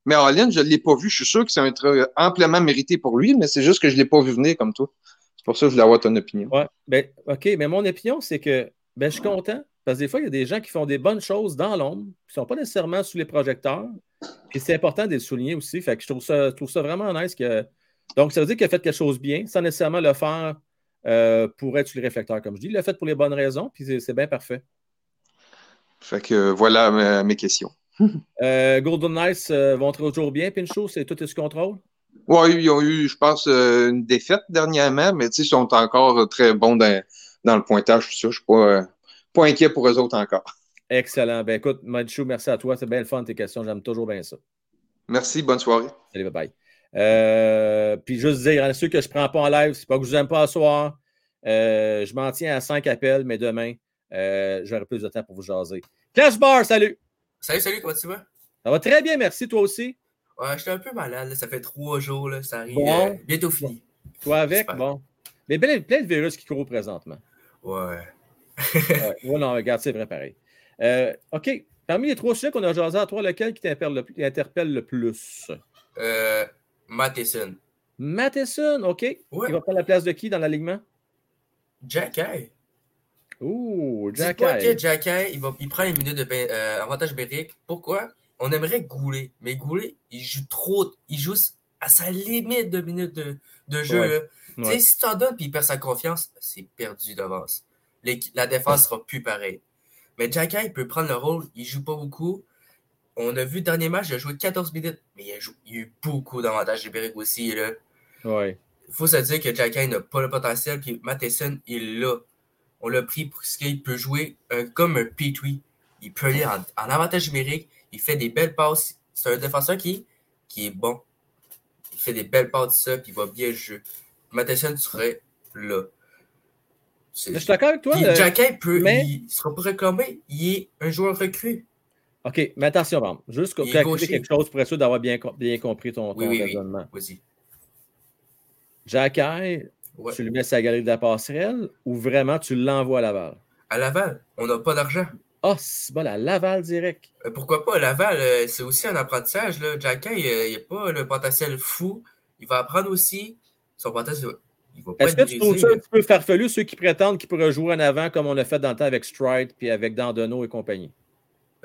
Mais Allen, je ne l'ai pas vu. Je suis sûr que c'est un truc amplement mérité pour lui, mais c'est juste que je ne l'ai pas vu venir comme toi. C'est pour ça que je voulais avoir ton opinion. Ouais, ben, OK, mais mon opinion, c'est que ben, je suis content parce que des fois, il y a des gens qui font des bonnes choses dans l'ombre, qui ne sont pas nécessairement sous les projecteurs. Puis c'est important de les souligner aussi. Fait que je trouve ça, je trouve ça vraiment nice. Que... Donc, ça veut dire qu'il a fait quelque chose bien, sans nécessairement le faire euh, pour être sur le réflecteur, comme je dis. Il l'a fait pour les bonnes raisons, puis c'est- c'est bien parfait. Fait que euh, voilà mes, mes questions. Euh, Golden Knights euh, vont toujours bien, Pinchot, c'est tout est sous contrôle? Ouais, ils ont eu, je pense, euh, une défaite dernièrement, mais ils sont encore euh, très bons dans, dans le pointage. Je ne suis pas, pas inquiet pour eux autres encore. Excellent. Ben écoute, Manchou, merci à toi. C'est bien le fun tes questions. J'aime toujours bien ça. Merci, bonne soirée. Salut, bye bye. Euh, puis juste dire à ceux que je ne prends pas en live, c'est pas que je vous aime pas ce soir. Euh, je m'en tiens à 5 appels, mais demain, euh, j'aurai plus de temps pour vous jaser. Clash Bar, salut! Salut, salut, comment tu vas? Ça va très bien, merci. Toi aussi? Ouais, j'étais un peu malade, là, ça fait trois jours, là, ça arrive. Bon. euh, bientôt fini. Toi avec? Super. Bon. Mais plein, plein de virus qui courent présentement. Ouais. Ouais, (laughs) ouais, non, regarde, c'est vrai pareil. Euh, OK. Parmi les trois sujets qu'on a jasé à toi, lequel qui t'interpelle le plus? Euh, Matheson. Matheson, OK. Ouais. Il va prendre la place de qui dans l'alignement? Jack Hay. Ouh, Jack Dis-toi Eye. que il, va, il prend les minutes de euh, avantage numérique. Pourquoi? On aimerait Goulet, mais Goulet, il joue trop, il joue à sa limite de minutes de, de jeu. Ouais. là. Ouais. si tu en donnes et il perd sa confiance, c'est perdu d'avance. La défense sera plus pareille. Mais Jack Hay peut prendre le rôle, il joue pas beaucoup. On a vu le dernier match, il a joué 14 minutes, mais il a, jou- il a eu beaucoup d'avantages numériques aussi. Là. Ouais. Il faut se dire que Jack Hay n'a pas le potentiel, puis Matheson, il l'a. On l'a pris parce qu'il peut jouer un- comme un Petrie. Il peut aller en, en avantage numérique, il fait des belles passes. C'est un défenseur qui, qui est bon. Il fait des belles passes, ça, puis il va bien jouer. Matheson serait là. Je suis d'accord avec toi. Puis euh, Hay peut, mais- il sera pas réclamé. Il est un joueur recru. OK, mais attention, Bam. Juste gaucher. quelque chose pour être sûr d'avoir bien, bien compris ton, ton Oui, oui, oui. raisonnement. Vas-y. Jack Eye, Ouais. tu le mets sur la galerie de la passerelle ou vraiment tu l'envoies à Laval? À Laval, on n'a pas d'argent. Ah, c'est bon, la Laval direct. Euh, Pourquoi pas? Laval, euh, c'est aussi un apprentissage. Là. Euh, il n'a pas le potentiel fou. Il va apprendre aussi. Son potentiel, il va pas Est-ce que tu trouves ça un petit peu farfelu, ceux qui prétendent qu'ils pourraient jouer en avant comme on a fait dans le temps avec Stride puis avec Dandonneau et compagnie?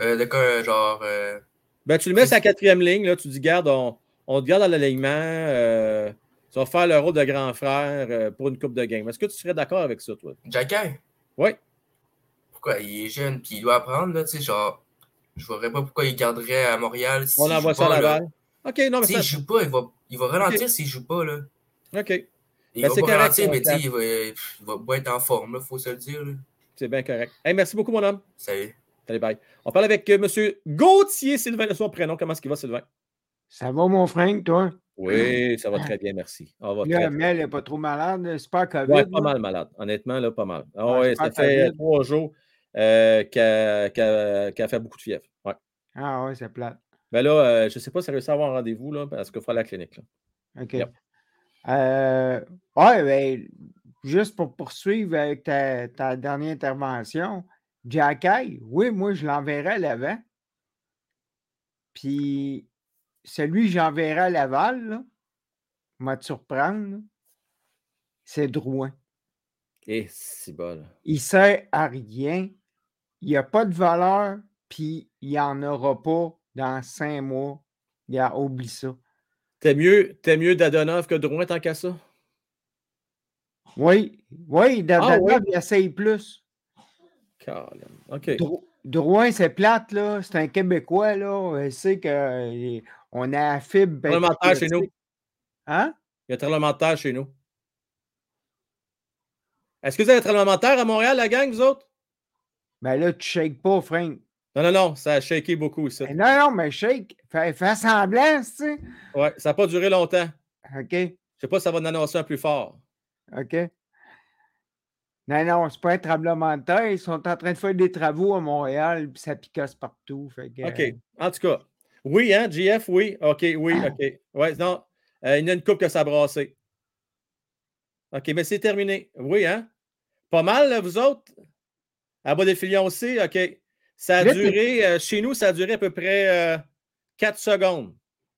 Euh, de genre. euh, Ben, tu le mets la quatrième ligne, là, tu dis, garde, on, on te garde dans l'alignement, euh, tu vas faire le rôle de grand frère euh, pour une coupe de game. Est-ce que tu serais d'accord avec ça, toi? Hay, Oui. pourquoi? Il est jeune, puis il doit apprendre. Là, tu sais, genre, je ne verrais pas pourquoi il garderait à Montréal. On s'il envoie joue ça à pas, là. Laval. OK, non, mais S'il ça. ne joue pas, il va, il va ralentir s'il ne joue pas. Là. OK, Il Ben, va c'est pas correct, ralentir, on mais tu sais, clap. il va, il va pas être en forme, il faut se le dire. Là. c'est bien correct. Hey, merci beaucoup, mon homme. Salut. Allez, bye. On parle avec euh, M. Gauthier Sylvain de son prénom. Comment est-ce qu'il va, Sylvain? Ça va, mon frère, toi? Oui, (clears throat) ça va très bien, merci. On va Là, très- Mel n'est pas trop malade. C'est pas COVID. Ouais, pas mal malade. Honnêtement, là, pas mal. Ah Ouais, ça fait COVID. trois jours euh, qu'elle qu'elle- qu'elle fait beaucoup de fièvre. Ouais. Ah ouais, c'est plate. Ben là, euh, je ne sais pas si elle a réussi à avoir un rendez-vous, là, parce qu'il faut aller à la clinique. Là. OK. Yep. Euh, ouais, ben, juste pour poursuivre avec ta, ta dernière intervention, Jacky, oui, moi, je l'enverrai à l'avant. Puis, celui que j'enverrai à Laval, là, m'a te surprendre, c'est Drouin. Et c'est bol. Il sert à rien. Il n'y a pas de valeur, puis il n'y en aura pas dans cinq mois. Regarde, oublie ça. T'es mieux, t'es mieux Dadonov que Drouin tant qu'à ça? Oui, oui, Dadonov, ouais? il essaye plus. Drouin, c'est plate, là. C'est un Québécois, là. Il sait qu'on a la fibre. Parlementaire chez nous. Hein? Il y a un parlementaire chez nous. Est-ce que vous avez un parlementaire à Montréal, la gang, vous autres? Ben là, tu shakes pas, Frank. Non, non, non, ça a shaké beaucoup ici. Ben non, non, mais shake. Fais, fais semblant, tu sais. Ouais, ça n'a pas duré longtemps. OK, Je ne sais pas si ça va en annoncer un plus fort. OK. Non, non, c'est pas un tremblement de terre. Ils sont en train de faire des travaux à Montréal, puis ça picasse partout. Fait que, OK. En tout cas, oui, hein, GF, oui. OK, oui, OK. Ouais, non, euh, il y a une coupe que ça a brassé. OK, mais c'est terminé. Oui, hein? Pas mal, là, vous autres? À bas des filions aussi, OK. Ça a Là, duré, euh, chez nous, ça a duré à peu près 4 secondes.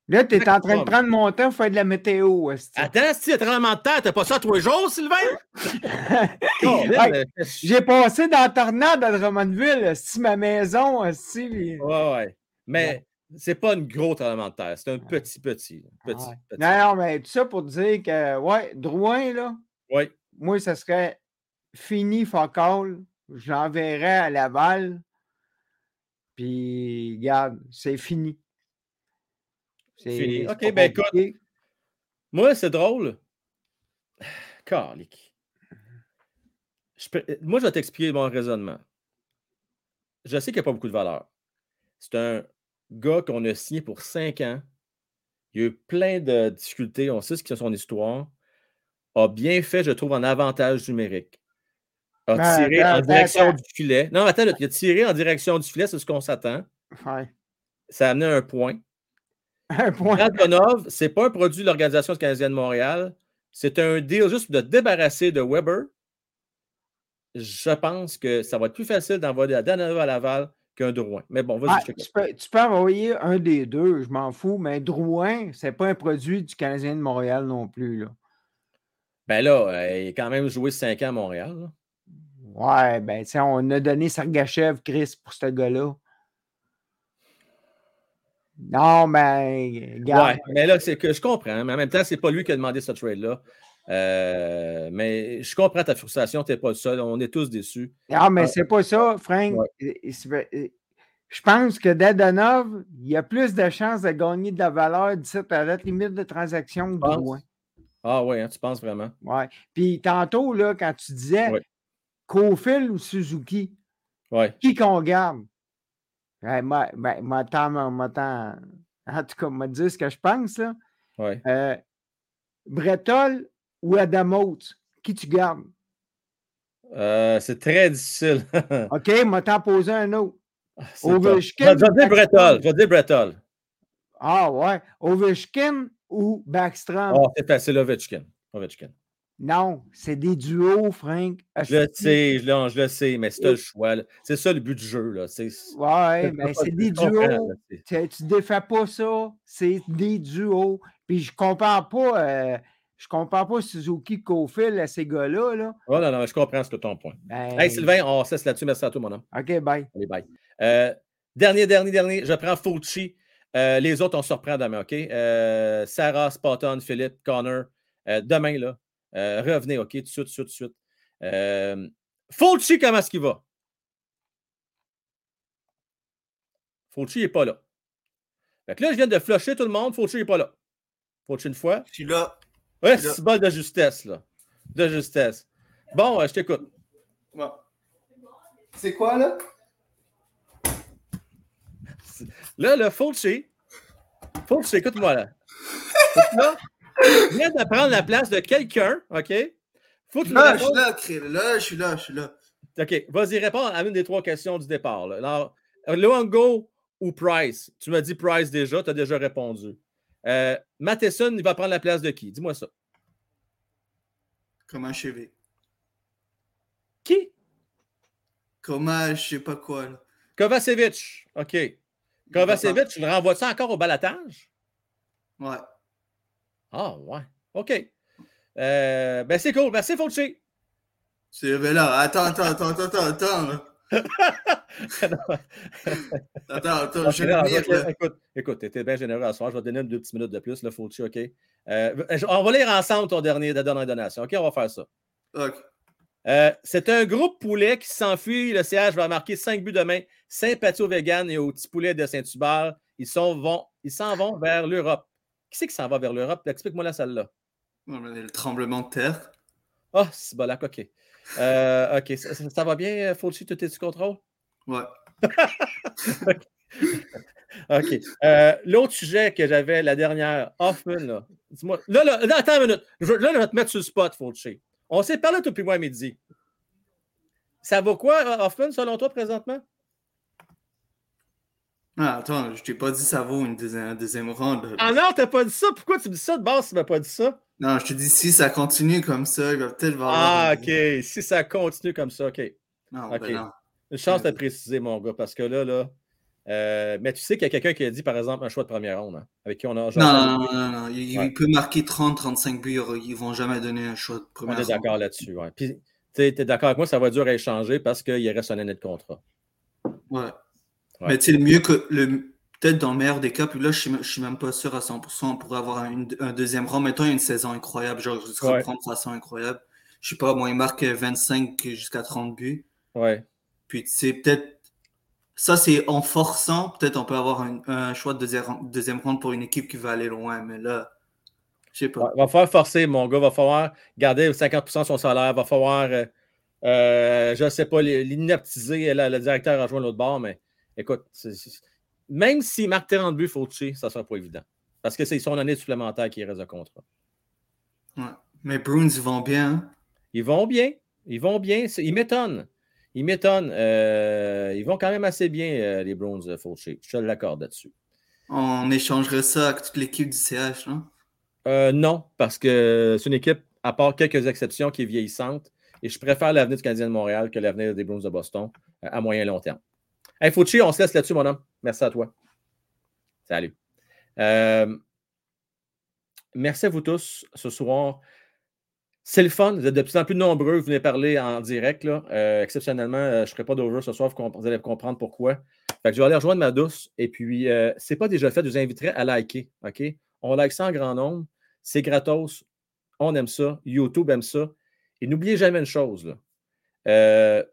Là, tu es en train de prendre mon temps pour faire de la météo. Attends, si le tremblement de terre, t'as pas ça tous les jours, Sylvain? (laughs) Oh, Hey, J'ai passé dans la tornade à Drummondville, si ma maison, si. Ouais, ouais. Mais c'est pas une grosse tremblement de terre, c'est un petit, petit. Petit, Ouais. petit. Non, non, mais tout ça pour dire que, ouais, Drouin, là, Oui. moi, ça serait fini, fuck all. Je l'enverrais à Laval. Puis, regarde, c'est fini. C'est Fini. OK, ben, écoute. Moi, c'est drôle. (sighs) Peux- Moi, je vais t'expliquer mon raisonnement. Je sais qu'il n'y a pas beaucoup de valeur. C'est un gars qu'on a signé pour cinq ans. Il y a eu plein de difficultés. On sait ce que son histoire. A bien fait, je trouve, en avantage numérique. A Ben, tiré en direction du filet. Non, attends, il a tiré en direction du filet, c'est ce qu'on s'attend. Ouais. Ça a amené un point. (laughs) Un point. Antonov, ce n'est pas un produit de l'Organisation canadienne de Montréal. C'est un deal juste de débarrasser de Weber. Je pense que ça va être plus facile d'envoyer Antonov à Laval qu'un Drouin. Mais bon, vas-y, Ah, tu, peux, tu peux envoyer un des deux, je m'en fous, mais Drouin, c'est pas un produit du Canadien de Montréal non plus. Là. Ben là, euh, il a quand même joué 5 ans à Montréal. là. Ouais, ben, tu on a donné Sergachev, Chris, pour ce gars-là. Non, mais. Ouais, mais là, c'est que je comprends. Mais en même temps, c'est pas lui qui a demandé ce trade-là. Euh, mais je comprends ta frustration, tu n'es pas le seul. On est tous déçus. Non, mais Ah. c'est pas ça, Frank. Ouais. Je pense que Dadonov, il y a plus de chances de gagner de la valeur d'ici à la limite de transaction que? Drouin. Ah oui, hein, tu penses vraiment? Ouais. Puis tantôt, là, quand tu disais Ouais. Ou Suzuki, Oui. qui qu'on garde? Ouais, moi, ben, En tout cas, me dire ce que je pense, là. Ouais. Euh, Bretol ou Adamos, qui tu gardes? Euh, c'est très difficile. (laughs) OK, m'a t'en posé un autre. Tough. Ovechkin Je vais dire Bretol. Je vais dire Bretol. Ah ouais. Ovechkin ou Backstrom? Oh, c'est facile, Ovechkin. Ovechkin. Non, c'est des duos, Frank. Je le sais, je, non, je le sais, mais c'est le choix. C'est ça le but du jeu. Là. Ouais, mais c'est des duos. Tu, tu défais pas ça. C'est des duos. Puis je compare pas. euh, je compare pas Suzuki Cofield à ces gars-là. Là. Oh, non, non, je comprends ce que ton point. Ben, Hey, Sylvain, on cesse là-dessus. Merci à toi, mon homme. OK, bye. Allez, bye. Euh, dernier, dernier, dernier. Je prends Fulci. Euh, les autres, on se reprend demain, OK? Euh, Sarah, Spotton, Philippe, Connor. euh, demain, là. Euh, revenez, OK? Tout de suite, tout de suite, tout de suite. Euh, Fulci, comment est-ce qu'il va? Fulci n'est pas là. Fait que là, je viens de flusher tout le monde. Fulci n'est pas là. Fulci une fois. Je suis là. Ouais, c'est bol de justesse, là. De justesse. Bon, euh, je t'écoute. C'est quoi, là? Là, le Fulci, Fulci, écoute-moi là. Là, viens de prendre la place de quelqu'un, OK? Faut que Là, je suis là. Là, je suis là, je suis là. OK, vas-y, réponds à une des trois questions du départ. là. Alors, Luongo ou Price? Tu m'as dit Price déjà, tu as déjà répondu. Euh, Matheson, il va prendre la place de qui? Dis-moi ça. Comme un chevet. Qui? Comme un je sais pas quoi. Là. Kovacevic. OK. Kovacevic, tu le renvoies ça encore au balatage? Ouais. Ah, ouais. OK. Euh, ben, c'est cool. Merci, Fulci. C'est ben là. Attends, attends, attends, attends, attends. (laughs) Attends, attends, je. Écoute, écoute, tu étais bien généreux à ce soir. Je vais te donner deux petites minutes de plus, là, Fulci, OK? Euh, on va lire ensemble ton dernier, ta dernière donation. OK, on va faire ça. Ok. Euh, c'est un groupe poulet qui s'enfuit. Le CH va marquer 5 buts demain. Sympathie aux véganes et aux petits poulets de Saint-Hubert. Ils s'en vont, ils vont vers l'Europe. Qui c'est qui s'en va vers l'Europe? Explique-moi la salle-là. Le tremblement de terre. Ah, c'est bon, là, OK. Euh, OK, ça, ça- ça va bien, Fauci? Tout est sous contrôle? Ouais. (laughs) OK. Euh, L'autre sujet que j'avais, la dernière, Hoffman, là. Dis-moi. Là, là, là, attends une minute. Je, là, je vais te mettre sur le spot, Fauci. On s'est parlé tout puis moi à midi. Ça vaut quoi, Hoffman, selon toi, présentement? Ah, attends, je t'ai pas dit ça vaut une deuxième, là. Ah non, t'as pas dit ça? Pourquoi tu me dis ça de base si tu m'as pas dit ça? Non, je te dis, si ça continue comme ça, il va peut-être. Ah, OK. Si ça continue comme ça, OK. Non, OK. ben non. Une chance de Euh, préciser, mon gars, parce que là, là. euh, mais tu sais qu'il y a quelqu'un qui a dit, par exemple, un choix de première ronde, hein, avec qui on a. Non, non, non, non, non. Il, Ouais. peut marquer 30, 35 buts. Ils vont jamais donner un choix de On première est ronde. d'accord là-dessus. Ouais. Puis, tu t'es d'accord avec moi, ça va être dur à échanger parce qu'il reste un année de contrat. Ouais. Ouais. Mais tu sais, le mieux que. Le, Peut-être dans le meilleur des cas, puis là, je suis, je suis même pas sûr à 100%, on pourrait avoir un, un deuxième rang. Mettons une saison incroyable, genre, je Ouais. reprend de façon incroyable. Je sais pas, moi, il marque 25 jusqu'à 30 buts. Ouais. Puis, tu sais, peut-être. Ça, c'est en forçant. Peut-être on peut avoir un, un choix de deuxième, deuxième round pour une équipe qui va aller loin. Mais là, je sais pas. Ouais, va falloir forcer, mon gars. Va falloir garder 50% de son salaire. Va falloir, euh, euh, je ne sais pas, l'inaptiser. Le directeur a rejoint l'autre bord, mais écoute, c'est- même marque 30 buts, Fauci, ça ne sera pas évident. Parce que c'est son année supplémentaire qui reste de contrat. Ouais. Mais Bruins, ils vont bien. hein? Ils vont bien. Ils vont bien. Ils m'étonnent. Ils m'étonnent. Euh, ils vont quand même assez bien, euh, les Browns, euh, Fauci. Je te l'accorde là-dessus. On échangerait ça avec toute l'équipe du CH, non? Euh, non, parce que c'est une équipe, à part quelques exceptions, qui est vieillissante. Et je préfère l'avenir du Canadien de Montréal que l'avenir des Bruins de Boston à moyen et long terme. Hey, Fauci, on se laisse là-dessus, mon homme. Merci à toi. Salut. Euh, merci à vous tous ce soir. C'est le fun. Vous êtes de plus en plus nombreux. Vous venez parler en direct. Là. Euh, exceptionnellement, euh, je ne ferai pas d'over ce soir. Vous, allez comprendre pourquoi. Je vais aller rejoindre ma douce. Et puis, euh, ce n'est pas déjà fait. Je vous inviterai à liker. On like ça en grand nombre. C'est gratos. On aime ça. YouTube aime ça. Et n'oubliez jamais une chose. Là.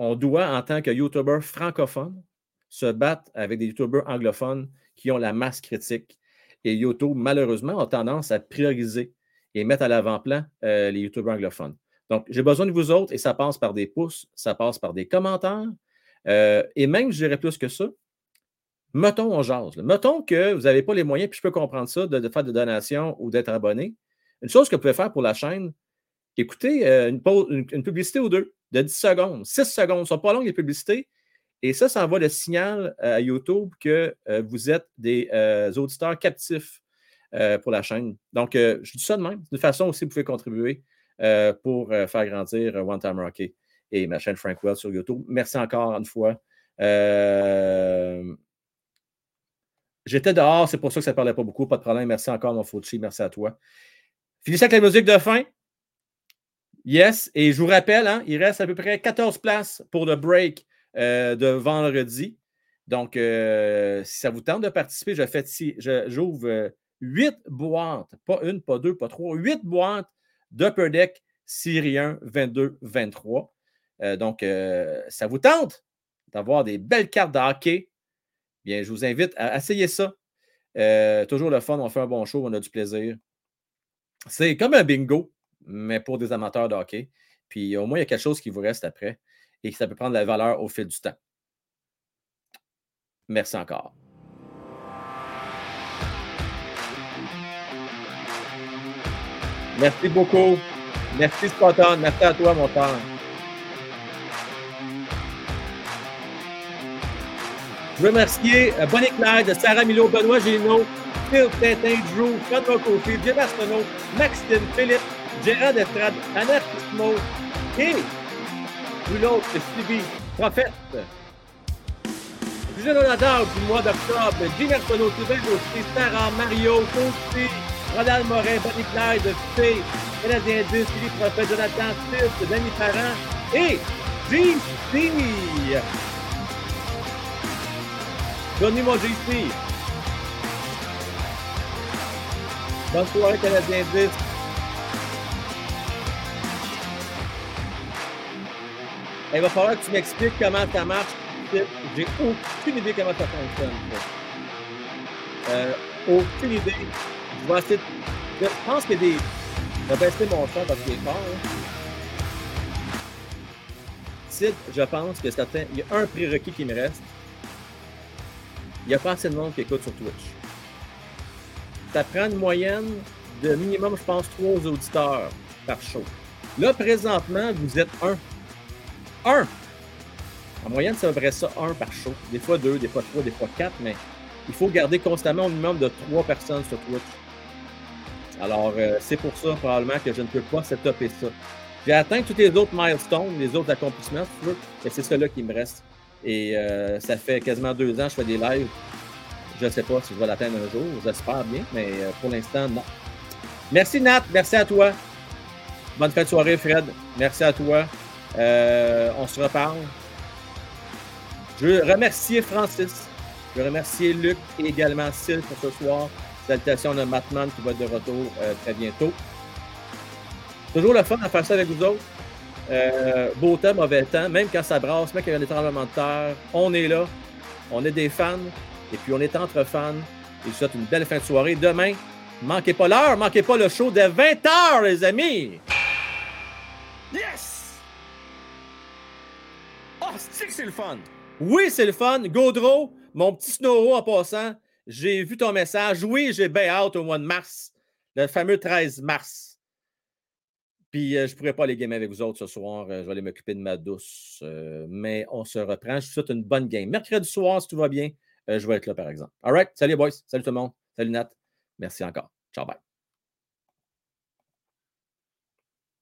On doit, en tant que YouTuber francophone, se battre avec des YouTubers anglophones qui ont la masse critique. Et YouTube, malheureusement, a tendance à prioriser et mettre à l'avant-plan euh, les YouTubers anglophones. Donc, j'ai besoin de vous autres et ça passe par des pouces, ça passe par des commentaires. euh, et même, je dirais plus que ça, mettons, on jase. Mettons que vous n'avez pas les moyens, puis je peux comprendre ça, de, de faire des donations ou d'être abonné. Une chose que vous pouvez faire pour la chaîne, écoutez euh, une, publicité ou deux de 10 secondes, 6 secondes, ne sont pas longues les publicités. Et ça, ça envoie le signal euh, à YouTube que euh, vous êtes des auditeurs captifs pour la chaîne. Donc, je dis ça de même. Une façon aussi, vous pouvez contribuer pour faire grandir One Time Rocket et ma chaîne Frank Wells sur YouTube. Merci encore une fois. J'étais dehors, c'est pour ça que ça ne parlait pas beaucoup. Pas de problème. Merci encore, mon Fauci. Merci à toi. Finissez avec la musique de fin. Yes. Et je vous rappelle, hein, il reste à peu près 14 places pour le break euh, de vendredi. Donc, euh, si ça vous tente de participer, je fais j'ouvre euh, huit boîtes, pas une, pas deux, pas trois, huit boîtes d'Upper Deck Série 1 22-23. Euh, donc, euh, ça vous tente d'avoir des belles cartes de hockey? Bien, je vous invite à essayer ça. Euh, toujours le fun, on fait un bon show, on a du plaisir. C'est comme un bingo, mais pour des amateurs de hockey. Puis au moins, il y a quelque chose qui vous reste après et que ça peut prendre de la valeur au fil du temps. Merci encore. Merci beaucoup. Merci, Spotton. Merci à toi, mon père. Je veux remercier euh, Bonnie Clyde, Sarah Milo, Benoît Gélineau, Phil Tintin, Drew, François Kofi, Jim Arsenault, Maxime, Philippe, Gérard Estrade, Anna Kismo et l'autre, Stevie, Prophète. Julien Donador du mois d'octobre, Jim Arsenault, Sylvain aussi, Sarah, Mario, Kofi, Ronald Morin, Bonnie Clyde, P, Canadien 10, Philippe Prophète, Jonathan Fils, Danny Parent et JC. Donnez moi JC. Bonne soirée, Canadien 10. Il va falloir que tu m'expliques comment ça marche. J'ai aucune idée comment ça fonctionne. Euh, aucune idée. Je vais essayer de... Je pense qu'il y a des... Je vais baisser mon son parce qu'il est fort. Hein. Je pense que certains... Il y a un prérequis qui me reste. Il n'y a pas assez de monde qui écoute sur Twitch. Ça prend une moyenne de minimum, je pense, trois auditeurs par show. Là, présentement, vous êtes un. Un! En moyenne, c'est vrai ça, un par show. Des fois deux, des fois trois, des fois quatre, mais il faut garder constamment au minimum de trois personnes sur Twitch. Alors, euh, c'est pour ça, probablement, que je ne peux pas setuper ça. J'ai atteint tous les autres milestones, les autres accomplissements, si tu veux, et c'est cela qui me reste. Et euh, ça fait quasiment deux ans que je fais des lives. Je ne sais pas si je vais l'atteindre un jour, j'espère bien, mais euh, pour l'instant, non. Merci Nat, merci à toi. Bonne fin de soirée, Fred. Merci à toi. Euh, on se reparle. Je veux remercier Francis. Je veux remercier Luc et également Sylve pour ce soir. Salutations de Matman qui va être de retour euh, très bientôt. Toujours le fun à faire ça avec vous autres. Euh, beau temps, mauvais temps, même quand ça brasse, même quand il y a des tremblements de terre, on est là. On est des fans. Et puis on est entre fans. Et je vous souhaite une belle fin de soirée. Demain, manquez pas l'heure, manquez pas le show de 20h, les amis. Yes! Oh, c'est le fun! Oui, c'est le fun. Gaudreau, mon petit snow en passant, j'ai vu ton message. Oui, j'ai hâte au mois de mars, le fameux 13 mars. Puis euh, je ne pourrais pas aller gamer avec vous autres ce soir. Euh, je vais aller m'occuper de ma douce. Euh, mais on se reprend. Je vous souhaite une bonne game. Mercredi soir, si tout va bien, je vais être là, par exemple. All right? Salut, boys. Salut tout le monde. Salut, Nat. Merci encore. Ciao, bye.